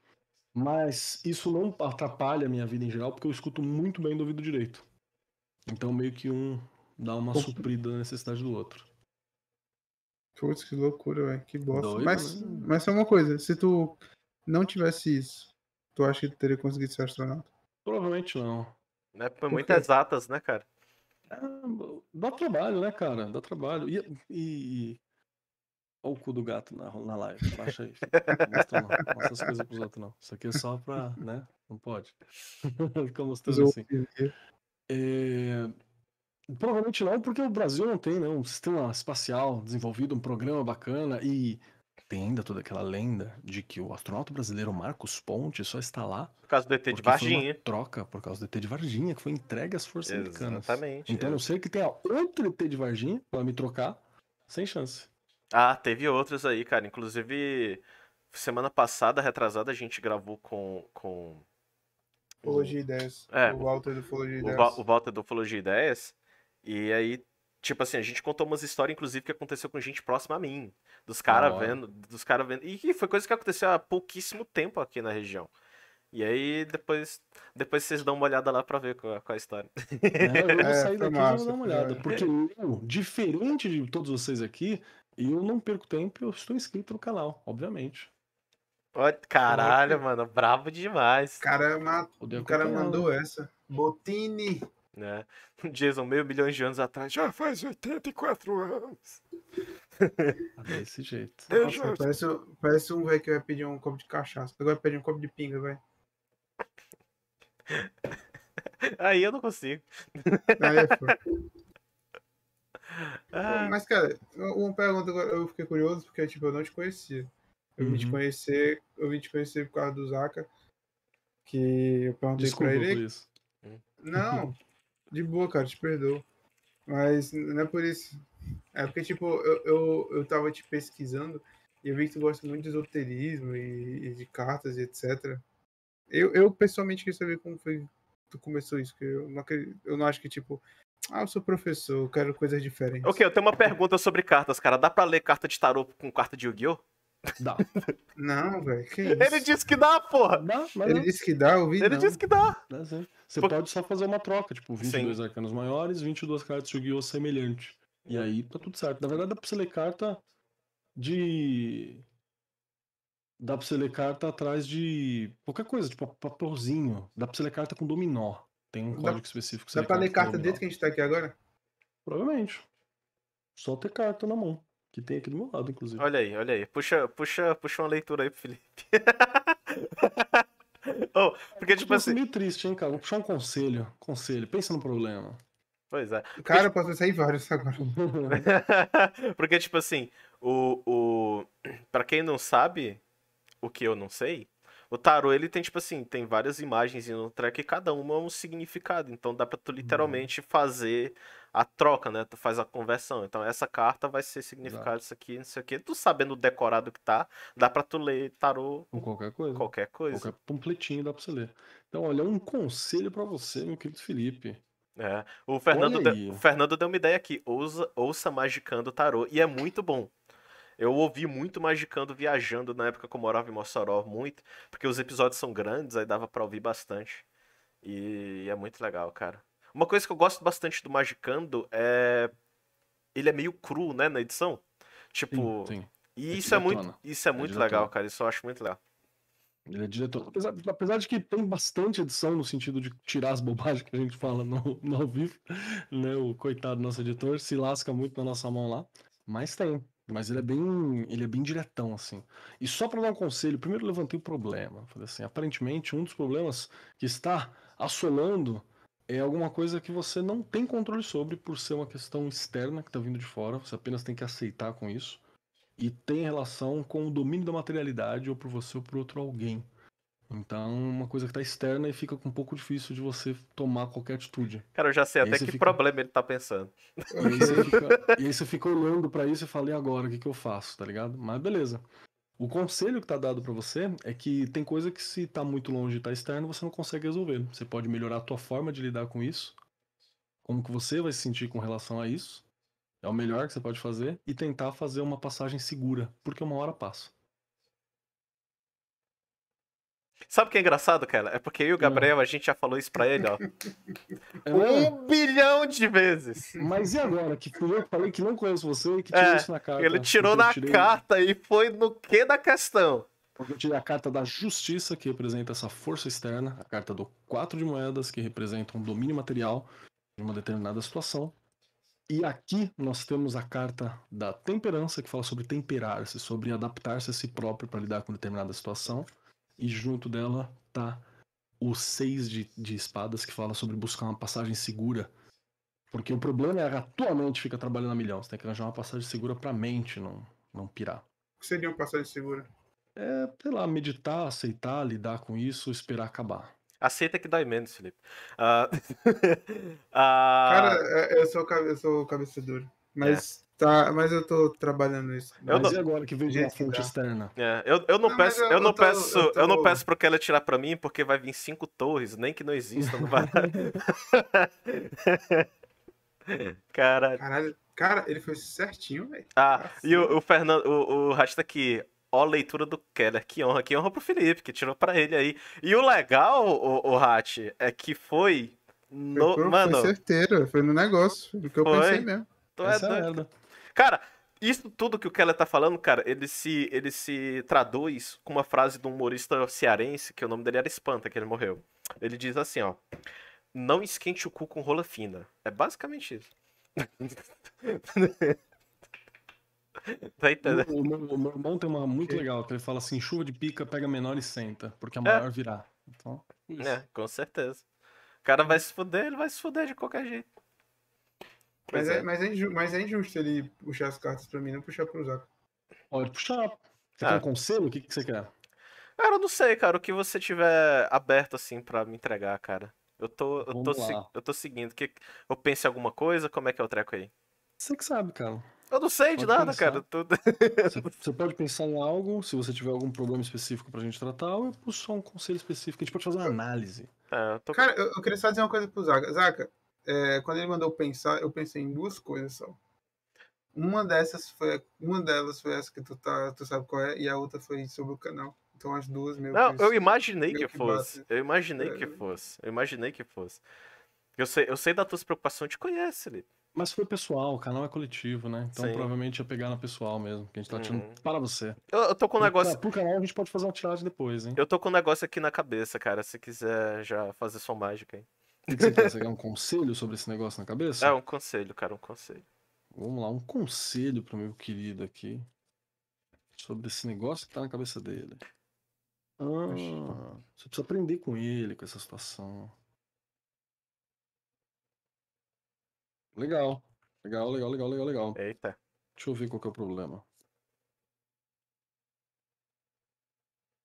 Mas isso não atrapalha a minha vida em geral, porque eu escuto muito bem do ouvido direito. Então meio que um dá uma suprida na necessidade do outro. Putz, que loucura, velho. Que bosta. Doido, mas, né? mas só uma coisa, se tu não tivesse isso, tu acha que tu teria conseguido ser astronauta? Provavelmente não. Né? Foi muito exatas, né, cara? É, dá trabalho, né, cara? Dá trabalho. E. e... Olha o cu do gato na, na live. Baixa aí. Mostra, não. Mostra as coisas pros outros, não. Isso aqui é só pra. né? Não pode. *laughs* Fica mostrando assim. É, Provavelmente não, porque o Brasil não tem né, um sistema espacial desenvolvido, um programa bacana e tem ainda toda aquela lenda de que o astronauta brasileiro Marcos Ponte só está lá Por causa do ET de porque foi uma Varginha. troca por causa do ET de Varginha, que foi entregue às forças americanas. Exatamente. Então, a não ser que tenha outro ET de Varginha pra me trocar, sem chance. Ah, teve outros aí, cara. Inclusive, semana passada, retrasada, a gente gravou com. com Ufologia Ideias. É, o Walter do Ufologia o, Ideias. Va- o Walter do Ufologia Ideias. E aí, tipo assim, a gente contou umas histórias, inclusive, que aconteceu com gente próxima a mim. Dos caras vendo. Dos caras vendo. E que foi coisa que aconteceu há pouquíssimo tempo aqui na região. E aí, depois, depois vocês dão uma olhada lá pra ver qual, qual é a história. Né? Eu vou *laughs* É, sair foi daqui e massa, vou dar uma olhada. Porque eu, diferente de todos vocês aqui, eu não perco tempo, eu estou inscrito no canal, obviamente. Caralho, mano, bravo demais. O cara, ma- Poder o cara mandou essa. Botini. Né? *laughs* Jason, meio milhão de anos atrás, já faz 84 anos. Ah, Desse jeito. Deixa Nossa, parece, parece um velho que vai pedir um copo de cachaça. Agora vai pedir um copo de pinga, vai. *laughs* Aí eu não consigo. Aí é. *laughs* Ah, Mas, cara, uma pergunta agora, eu fiquei curioso, porque, tipo, eu não te conhecia. Eu vim te Uhum. conhecer, eu vim te conhecer por causa do Zaka. Que eu perguntei Desculpa pra por ele. isso. Não, de boa, cara, te perdoo. Mas não é por isso. É porque, tipo, eu, eu, eu tava te pesquisando e eu vi que tu gosta muito de esoterismo e, e de cartas e etc. Eu, eu pessoalmente queria saber como foi que tu começou isso, porque eu não, eu não acho que, tipo, ah, eu sou professor, eu quero coisas diferentes. ok, eu tenho uma pergunta sobre cartas, cara. Dá pra ler carta de tarô com carta de Yu-Gi-Oh? Dá. Não, velho, que isso? Ele disse que dá, porra! Dá, mas Ele dá. disse que dá, eu vi Ele não. disse que dá. Dá sim. Você Por- pode só fazer uma troca, tipo, 22 Sim. arcanos maiores, 22 cartas de Yu-Gi-Oh! semelhante. E aí tá tudo certo. Na verdade, dá pra você ler carta de. Dá pra você ler carta atrás de qualquer coisa, tipo paporzinho. Dá pra você ler carta com dominó. Tem um Dá- código específico. que Dá pra ler carta desse que a gente tá aqui agora? Provavelmente. Só ter carta na mão. Que tem aqui do meu lado, inclusive. Olha aí, olha aí. Puxa, puxa, puxa uma leitura aí pro Felipe. *laughs* oh, porque, tipo Eu tô assim. meio triste, hein, cara. Vou puxar um conselho. Conselho. Pensa no problema. Pois é. Cara, eu posso sair vários agora. *laughs* Porque, tipo assim, o, o. Pra quem não sabe, o que eu não sei, o tarô ele tem, tipo assim, tem várias imagens no track e cada uma é um significado. Então dá pra tu literalmente fazer a troca, né? Tu faz a conversão. Então essa carta vai ser significado isso aqui, não sei o quê. Tu sabendo o decorado que tá, dá pra tu ler tarô Com qualquer coisa. qualquer coisa. Qualquer pampletinho dá pra você ler. Então, olha, um conselho pra você, meu querido Felipe. É. O Fernando, Olha de- aí. o Fernando deu uma ideia aqui. Ouça, ouça Magicando Tarô. E é muito bom. Eu ouvi muito Magicando viajando na época que eu morava em Mossoró, muito. Porque os episódios são grandes, aí dava pra ouvir bastante. E é muito legal, cara. Uma coisa que eu gosto bastante do Magicando é. Ele é meio cru, né, na edição. Tipo. Sim, sim. E É isso é muito, isso é É muito legal, cara. Isso eu acho muito legal. Ele é diretor. Apesar, apesar de que tem bastante edição no sentido de tirar as bobagens que a gente fala no, no ao vivo, né? O coitado do nosso editor se lasca muito na nossa mão lá. Mas tem. Mas ele é bem, ele é bem diretão assim. E só para dar um conselho, primeiro eu levantei o problema. Falei assim, aparentemente um dos problemas que está assolando é alguma coisa que você não tem controle sobre por ser uma questão externa que está vindo de fora. Você apenas tem que aceitar com isso. E tem relação com o domínio da materialidade ou por você ou por outro alguém. Então, uma coisa que está externa e fica um pouco difícil de você tomar qualquer atitude. Cara, eu já sei E até que fica- problema ele tá pensando. E aí você fica, e aí você fica olhando pra isso e fala, e agora, o que, que eu faço, tá ligado? Mas beleza. O conselho que tá dado pra você é que tem coisa que se tá muito longe de estar externo, você não consegue resolver. Você pode melhorar a tua forma de lidar com isso, como que você vai se sentir com relação a isso. É o melhor que você pode fazer e tentar fazer uma passagem segura, porque uma hora passa. Sabe o que é engraçado, cara? É porque eu e o Gabriel, a gente já falou isso pra ele, ó. *laughs* É, um bilhão de vezes. Mas e agora? Que fui eu que falei que não conheço você e que É, tirou isso na carta. Ele tirou na tirei- carta e foi no que da questão? Porque eu tirei a carta da justiça, que representa essa força externa, a carta do quatro de moedas, que representa um domínio material de uma determinada situação. E aqui nós temos a carta da temperança, que fala sobre temperar-se, sobre adaptar-se a si próprio para lidar com determinada situação. E junto dela tá o seis de, de espadas, que fala sobre buscar uma passagem segura. Porque o problema é que a tua mente fica trabalhando a milhão. Você tem que arranjar uma passagem segura pra mente não, não pirar. O que seria uma passagem segura? É, sei lá, meditar, aceitar, lidar com isso, esperar acabar. Aceita que dói menos, Felipe. Ah, *laughs* *laughs* ah, Cara, é- eu sou, eu sou cabeça dura. Mas, tá, mas eu tô trabalhando isso. Eu Mas não- e agora que veio de uma Gente, fonte externa? é, eu, eu não Não, peço, eu- eu não tô- peço, eu eu não tô- peço pro Keller tirar pra mim, porque vai vir cinco torres, nem que não exista no baralho. *laughs* Caralho. Caralho, cara, ele foi certinho, velho. Ah, e o, o Fernando, o, o Rasta aqui, ó a leitura do Keller, que honra, que honra pro Felipe, que tirou pra ele aí. E o legal, o, o Hat, é que foi no, foi, mano, foi certeiro, foi no negócio, no que eu Foi? pensei mesmo. tu é Essa é doido. Cara, isso tudo que o Keller tá falando, cara, ele se, ele se traduz com uma frase de um humorista cearense, que o nome dele era Espanta, que ele morreu. Ele diz assim, ó. Não esquente o cu com rola fina. É basicamente isso. *laughs* tá entendendo? O, o meu, o meu irmão tem uma muito legal, que ele fala assim, chuva de pica, pega menor e senta, porque a É. maior virá. Então, isso. É, com certeza. O cara vai se fuder, ele vai se fuder de qualquer jeito. Mas é, é. mas, é mas é injusto ele puxar as cartas pra mim, não puxar pro Zaco. Pode puxar. Você Ah. quer um conselho? O que, que você quer? Cara, eu não sei, cara. O que você tiver aberto assim pra me entregar, cara. Eu tô, eu tô, se- eu tô seguindo. Que, eu pense em alguma coisa? Como é que é o treco aí? Você que sabe, cara. Eu não sei de Pode nada, pensar. cara. Tudo... *laughs* Você, você pode pensar em algo, se você tiver algum problema específico pra gente tratar, ou eu puxo só um conselho específico. A gente pode fazer uma análise. É, eu tô... Cara, eu, eu queria só dizer uma coisa pro Zaca. Zaca, é, quando ele mandou pensar, eu pensei em duas coisas só. Uma dessas foi. Uma delas foi essa que tu, tá, tu sabe qual é, e a outra foi sobre o canal. Então as duas meio Não, que eu imaginei meio que que fosse. bate. Eu imaginei É. que fosse. Eu imaginei que fosse. Eu sei, eu sei da tua preocupação, eu te conhece, Felipe. Mas foi pessoal, o canal é coletivo, né? Então Sim. provavelmente ia pegar na pessoal mesmo, que a gente tá tirando Uhum. para você. Eu, eu tô com um negócio. Pro canal a gente pode fazer uma tiragem depois, hein? Eu tô com um negócio aqui na cabeça, cara. Se quiser já fazer sua mágica aí. O que você quer? Você quer um conselho sobre esse negócio na cabeça? É um conselho, cara, um conselho. Vamos lá, um conselho pro meu querido aqui. Sobre esse negócio que tá na cabeça dele. Ah, você precisa aprender com ele, com essa situação. Legal. Legal, legal, legal, legal, legal. Eita. Deixa eu ver qual que é o problema.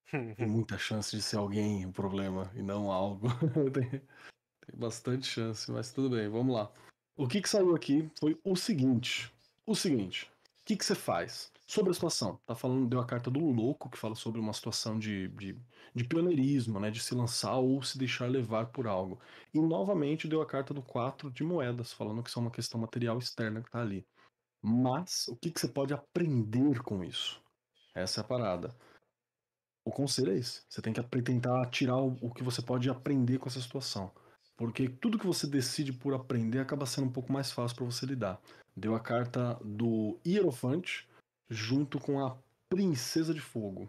*laughs* Tem muita chance de ser alguém o problema e não algo. *laughs* tem, bastante chance, mas tudo bem, vamos lá. O que que saiu aqui foi o seguinte. O seguinte. O que que você faz? Sobre a situação. Tá falando, deu a carta do louco, que fala sobre uma situação de, de, de pioneirismo, né? De se lançar ou se deixar levar por algo. E novamente deu a carta do 4 de moedas, falando que isso é uma questão material externa que tá ali. Mas o que, que você pode aprender com isso? Essa é a parada. O conselho é esse. Você tem que tentar tirar o, o que você pode aprender com essa situação. Porque tudo que você decide por aprender acaba sendo um pouco mais fácil para você lidar. Deu a carta do Hierofante junto com a Princesa de Fogo.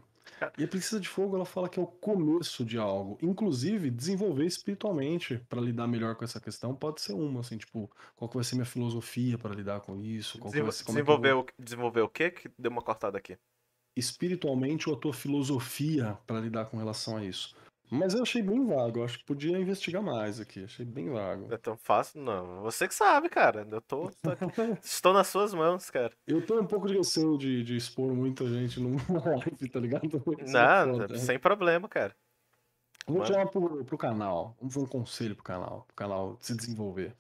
E a Princesa de Fogo, ela fala que é o começo de algo. Inclusive, desenvolver espiritualmente para lidar melhor com essa questão pode ser uma, assim, tipo, qual que vai ser minha filosofia para lidar com isso? Qual que vai ser, como é que eu vou- Desenvolver, o, desenvolver o quê? Que deu uma cortada aqui. espiritualmente ou a tua filosofia para lidar com relação a isso. Mas eu achei bem vago, acho que podia investigar mais aqui, achei bem vago. É tão fácil? Não. Você que sabe, cara. Eu tô. tô- *laughs* estou nas suas mãos, cara. Eu tenho um pouco de receio de, de expor muita gente numa *laughs* live, tá ligado? É Nada, sem problema, cara. Vamos Mano. chamar pro, pro canal, vamos dar um conselho pro canal, pro canal se desenvolver.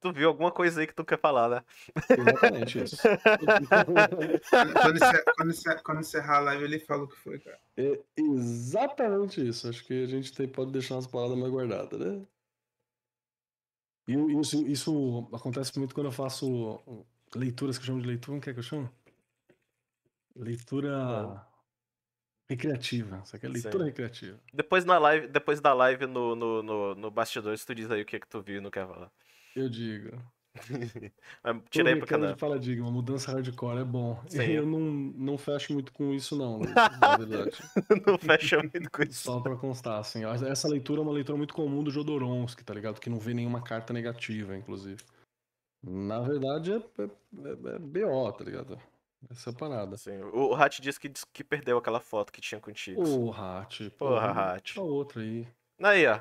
Tu viu alguma coisa aí que tu quer falar, né? Exatamente isso. *laughs* Quando, encer- quando encer- quando encerrar a live, ele fala o que foi, cara. É exatamente isso. Acho que a gente tem, pode deixar umas palavras mais guardadas, né? E isso, isso acontece muito quando eu faço leituras que eu chamo de leitura. Como que é que eu chamo? Leitura recreativa. Isso aqui é leitura Sim. recreativa. Depois, na live, depois da live no, no, no, no bastidores, tu diz aí o que, que tu viu e não quer falar. Eu digo. Tirei brincando canal. de paradigma, mudança hardcore é bom. *laughs* Sim. Eu não, não fecho muito com isso, não, Luiz, *laughs* na verdade. *laughs* não fecha muito com isso. Só pra constar, assim. Essa leitura é uma leitura muito comum do Jodorowsky, tá ligado? Que não vê nenhuma carta negativa, inclusive. Na verdade, é, é, é- é BO, tá ligado? Essa é parada. Assim, o Hat disse que, que perdeu aquela foto que tinha contigo. Ô, Hat. Porra, Hat. A outra aí. Aí, ó.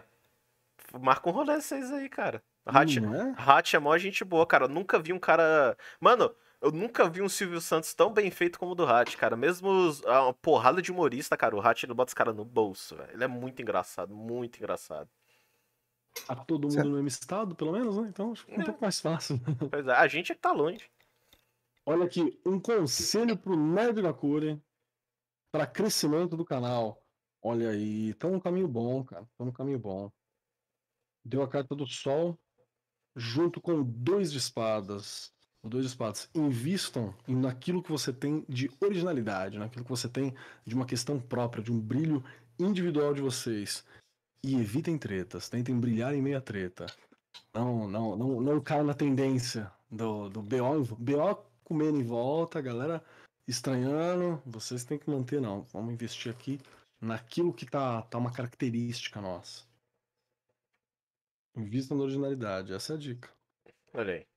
Marca um rolê vocês aí, cara. Hat, Não é? Hat é mó gente boa, cara. Eu nunca vi um cara. Mano, eu nunca vi um Silvio Santos tão bem feito como o do Hat, cara. Mesmo os- a porrada de humorista, cara. O Hat ele bota os caras no bolso, velho. Ele é muito engraçado, muito engraçado. Tá todo mundo Certo. no mesmo estado, pelo menos, né? Então acho que é um É. pouco mais fácil. *laughs* Pois é, a gente é que tá longe. Olha aqui, um conselho pro Nerd Gakure para crescimento do canal. Olha aí, tá num caminho bom, cara. Tá num caminho bom. Deu a carta do sol junto com dois de espadas. Dois de espadas. Invistam naquilo que você tem de originalidade, naquilo que você tem de uma questão própria, de um brilho individual de vocês. E evitem tretas, tentem brilhar em meia treta. Não, não, não, não caia na tendência do, do BO, BO comendo em volta, a galera estranhando. Vocês têm que manter, não. Vamos investir aqui naquilo que tá, tá uma característica nossa. Invista na originalidade, essa é a dica. Olha aí.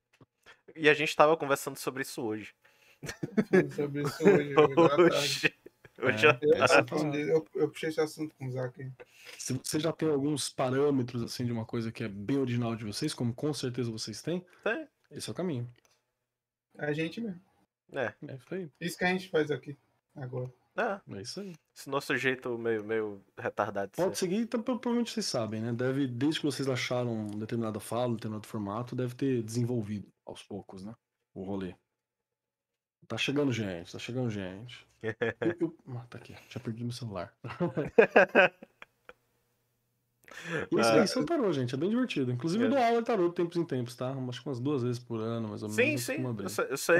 E a gente tava conversando sobre isso hoje. Sobre isso hoje, hoje. *laughs* Hoje. É. Eu, eu, puxei esse assunto com o Zac. Se você já tem alguns parâmetros assim de uma coisa que é bem original de vocês, como com certeza vocês têm, Tem. esse é o caminho. É a gente mesmo. É, É isso aí. Isso que a gente faz aqui, agora. é. É isso aí. Esse nosso jeito meio, meio retardado. de Pode ser. seguir, então, pro- provavelmente vocês sabem, né? Deve, desde que vocês acharam determinada fala, um determinado formato, deve ter desenvolvido aos poucos, né? O rolê. Tá chegando gente, tá chegando gente. *laughs* Eu, eu- ah, tá aqui, tinha perdido meu celular. *laughs* E é isso aí, são tarô, gente, é bem divertido. Inclusive É. eu dou aula de tarô de tempos em tempos, tá? Acho que umas duas vezes por ano, mais ou menos. Sim, sim. Eu sei, eu sei,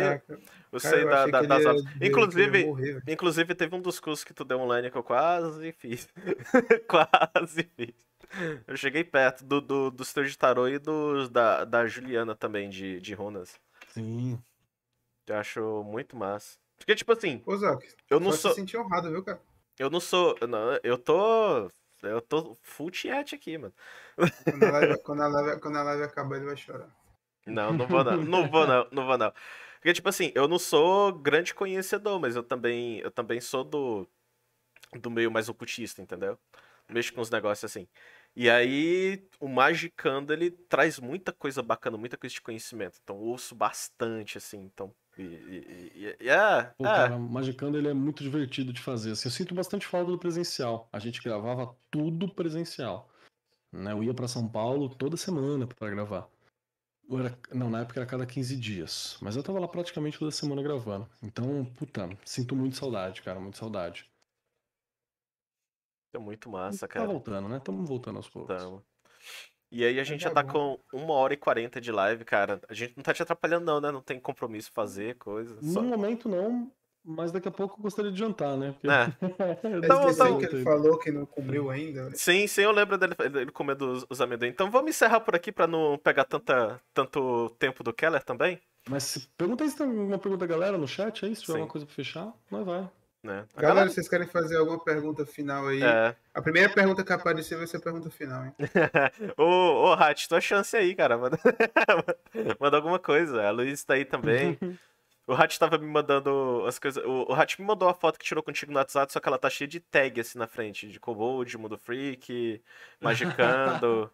eu sei da, da- das aulas. Inclusive, inclusive, teve um dos cursos que tu deu online que eu quase fiz. *laughs* quase fiz. Eu cheguei perto do, do, dos teus de tarô e dos da, da Juliana também, de, de runas. Sim. Eu acho muito massa. Porque, tipo assim, Ô, Zac, eu não sou. se sentir honrado, viu, cara? Eu não sou. Não, eu tô. Eu tô full tiete aqui, mano. Quando a, live, quando, a live, quando a live acabar, ele vai chorar. Não, não vou não. Não vou não, não vou não. Porque, tipo assim, eu não sou grande conhecedor, mas eu também, eu também sou do, do meio mais ocultista, entendeu? Mexo com os negócios assim. E aí, o Magicando, ele traz muita coisa bacana, muita coisa de conhecimento. Então, ouço bastante, assim, então... E, e, e- é, Pô, é, cara, Magicando ele é muito divertido de fazer. Assim, eu sinto bastante falta do presencial. A gente gravava tudo presencial. Né? Eu ia pra São Paulo toda semana pra gravar. Era- não, na época era cada 15 dias. Mas eu tava lá praticamente toda semana gravando. Então, puta, sinto muito saudade, cara, muito saudade. é muito massa, tá cara. voltando, né? Estamos voltando aos poucos. Tamo. E aí a gente já tá com uma hora e quarenta de live, cara. A gente não tá te atrapalhando não, né? Não tem compromisso fazer coisa. Só... No momento não, mas daqui a pouco eu gostaria de jantar, né? Porque... É. *laughs* Eu Então, então- que ele falou que não cobriu ainda. velho. Sim, sim, eu lembro dele, dele comendo os, os amendoim. Então vamos encerrar por aqui pra não pegar tanta, tanto tempo do Keller também? Mas se... pergunta aí se tem alguma pergunta da galera no chat aí, se tiver alguma coisa pra fechar, nós vai. Né? Galera, galera- vocês querem fazer alguma pergunta final aí? É. A primeira pergunta que aparecer vai ser a pergunta final, hein? *laughs* ô, ô, Hat, tua chance aí, cara. Manda, *laughs* manda alguma coisa. A Luiz tá aí também. *laughs* O Hat tava me mandando as coisas. O, o Hat me mandou a foto que tirou contigo no WhatsApp, só que ela tá cheia de tag assim na frente. De Kobold, Mundo Freak, Magicando.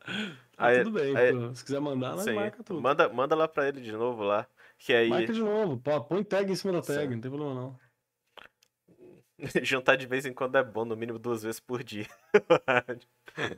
Ah, Aí- tudo bem, aí- pô. Se quiser mandar, nós marca tudo. Manda, manda lá pra ele de novo lá. Que aí Marca de novo. Pô, põe tag em cima da tag, Sim. não tem problema não. *laughs* jantar de vez em quando é bom, no mínimo duas vezes por dia.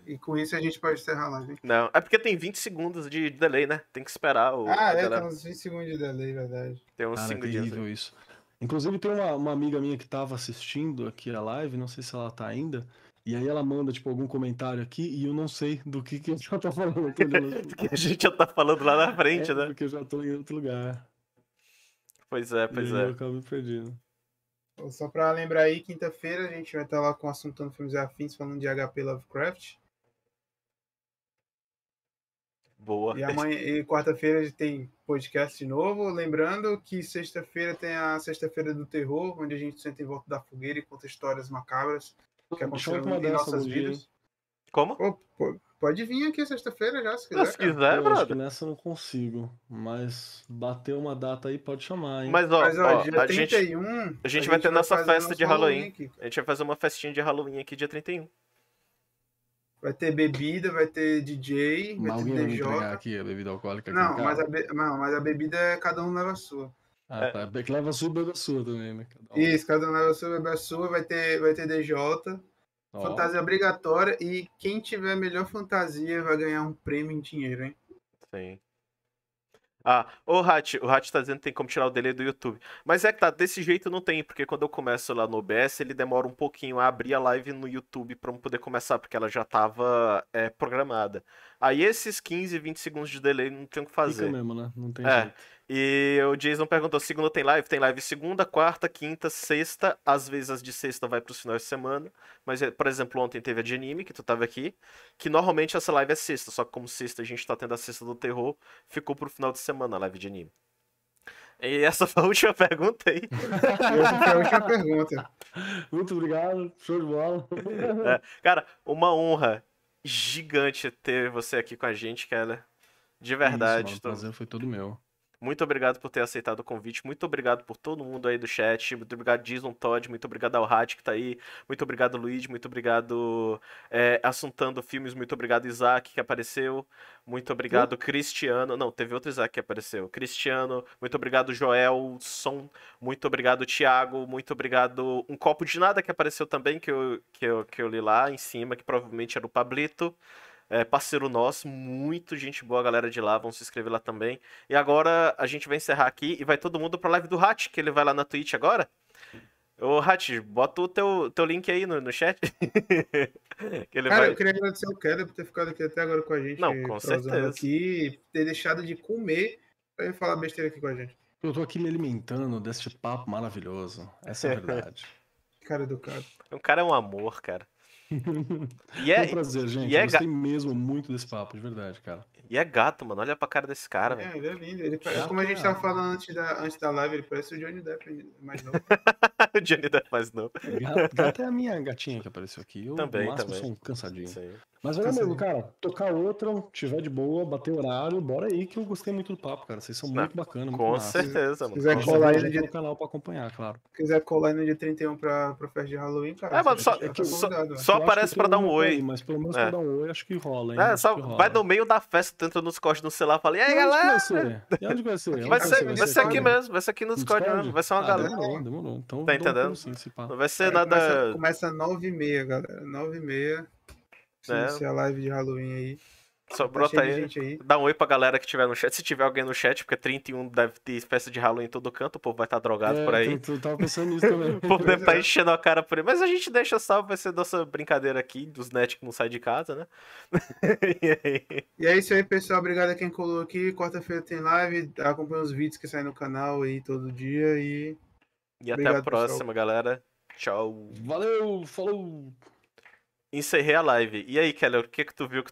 E com isso a gente pode encerrar a live. hein? Não, é porque tem 20 segundos de delay, né? Tem que esperar o. Ah, é, galera- tá uns 20 segundos de delay, verdade. Tem uns Cara, é 5 dias. aí. isso. Inclusive tem uma, uma amiga minha que tava assistindo aqui a live, não sei se ela tá ainda, e aí ela manda, tipo, algum comentário aqui e eu não sei do que que ela tá falando. *laughs* Que a gente já tá falando lá na frente, É, né? Porque eu já tô em outro lugar. Pois é, E pois aí é. eu acabo me perdendo. Só pra lembrar aí, quinta-feira a gente vai estar lá com o Assuntando Filmes e Afins, falando de HP Lovecraft. Boa. E amanhã e quarta-feira a gente tem podcast de novo. Lembrando que sexta-feira tem a Sexta-feira do Terror, onde a gente senta em volta da fogueira e conta histórias macabras que aconteceram em nossas algum dia, vidas. Como? Pô, pode vir aqui sexta-feira já, se quiser. Se cara. quiser, Pô, acho que brother. nessa eu não consigo, mas bater uma data aí pode chamar, hein? Mas, ó, Mas, ó, ó, dia a, gente, 31. a gente vai ter nossa fazer festa de Halloween. aqui. a gente vai fazer uma festinha de Halloween aqui dia 31. Vai ter bebida, vai ter DJ, Mas vai alguém ter vai DJ. aqui a bebida alcoólica aqui Não, em mas a, be- não, mas a bebida é cada um leva a sua. Ah, É. tá. Que leva a sua, bebe a sua também, né? Cada um. Isso, cada um leva a sua, bebe a sua, vai ter, vai ter DJ, Fantasia obrigatória e quem tiver a melhor fantasia vai ganhar um prêmio em dinheiro, hein? Sim. Ah, o Hat, o Hat tá dizendo que tem como tirar o delay do YouTube. Mas é que tá, desse jeito não tem, porque quando eu começo lá no OBS, ele demora um pouquinho a abrir a live no YouTube pra eu poder começar, porque ela já tava é, programada. Aí esses 15, 20 segundos de delay não tem o que fica fazer. mesmo, né? Não tem É. jeito. E o Jason perguntou: segunda tem live? Tem live segunda, quarta, quinta, sexta. Às vezes as de sexta vai pros finais de semana. Mas, eh, por exemplo, ontem teve a de anime, que tu tava aqui. Que normalmente essa live é sexta. Só que como sexta a gente tá tendo a sexta do terror, ficou pro final de semana a live de anime. E essa *laughs* foi a última pergunta aí. *laughs* Essa foi a última pergunta. Muito obrigado, show de bola. É, cara, uma honra gigante ter você aqui com a gente, Keller. De verdade. Isso, tô- mano, o prazer foi todo meu. Muito obrigado por ter aceitado o convite. Muito obrigado por todo mundo aí do chat. Muito obrigado, Jason Todd. Muito obrigado ao Hat que tá aí. Muito obrigado, Luigi. Muito obrigado, é, Assuntando Filmes. Muito obrigado, Isaac, que apareceu. Muito obrigado, Cristiano. Não, teve outro Isaac que apareceu. Cristiano. Muito obrigado, Joel Som. Muito obrigado, Thiago. Muito obrigado, Um Copo de Nada que apareceu também, que eu, que eu, que eu li lá em cima, que provavelmente era o Pablito. É, parceiro nosso, muito gente boa, galera de lá, vão se inscrever lá também. E agora a gente vai encerrar aqui e vai todo mundo pra live do Hat, que ele vai lá na Twitch agora. Ô, Hat, bota o teu, teu link aí no, no chat. *laughs* que ele Cara, vai. eu queria agradecer ao Keller por ter ficado aqui até agora com a gente. Não, com certeza. aqui, ter deixado de comer pra ele falar besteira aqui com a gente. Eu tô aqui me alimentando deste papo maravilhoso. Essa é a *laughs* verdade. Cara educado. O cara é um amor, cara. *laughs* E Foi é, um prazer, gente. e é gostei mesmo muito desse papo, de verdade, cara. e é gato, mano. Olha pra cara desse cara, velho. É, ele é lindo. Ele parece, Já como a gente tava falando antes da, antes da live, ele parece o Johnny Depp mais novo. *laughs* o Johnny Depp faz não. Gato, gato é a minha gatinha que apareceu aqui. Eu, Também, no máximo, também. sou um cansadinho. Aí. Mas olha mesmo, cara, tocar outra, tiver de boa, bater horário, bora aí que eu gostei muito do papo, cara. Vocês são Não, muito bacanas, muito Com massa. certeza, Se mano. quiser Com Eu colar aí no dia- no canal pra acompanhar, claro. Se quiser colar aí no dia 31 pra, pra festa de Halloween, cara. É, mano, só- tá é que só- ó. só aparece pra dar um oi. aí, mas pelo menos É. pra dar um oi, acho que rola, hein? É, só rola. vai no meio da festa, tu entra nos cortes no celular e fala, e aí, E galera? vai ser? E onde vai *laughs* ser? Vai ser, vai ser aqui Discord? mesmo, vai ser aqui no Discord mesmo, vai ser uma Ah, galera. Demorou, demorou. Então, Tá um entendendo? Não vai ser Aí nada. Começa, começa 9h30, galera. 9h30. Se É. iniciar a live de Halloween aí. Só Tá brota aí. aí. Dá um oi pra galera que tiver no chat. Se tiver alguém no chat, porque 31 deve ter festa de Halloween em todo canto, o povo vai estar drogado É, por aí. Tu, tu tava pensando nisso também. *laughs* O povo deve estar *laughs* é. enchendo a cara por aí. Mas a gente deixa salvo, vai ser nossa brincadeira aqui, dos net que não sai de casa, né? *laughs* E aí? E é isso aí, pessoal. Obrigado a quem colou aqui. Quarta-feira tem live. Acompanha os vídeos que saem no canal aí todo dia. E E até Obrigado, a próxima, pessoal. galera. Tchau. Valeu, falou! Encerrei a live. E aí, Keller, o que que tu viu que tu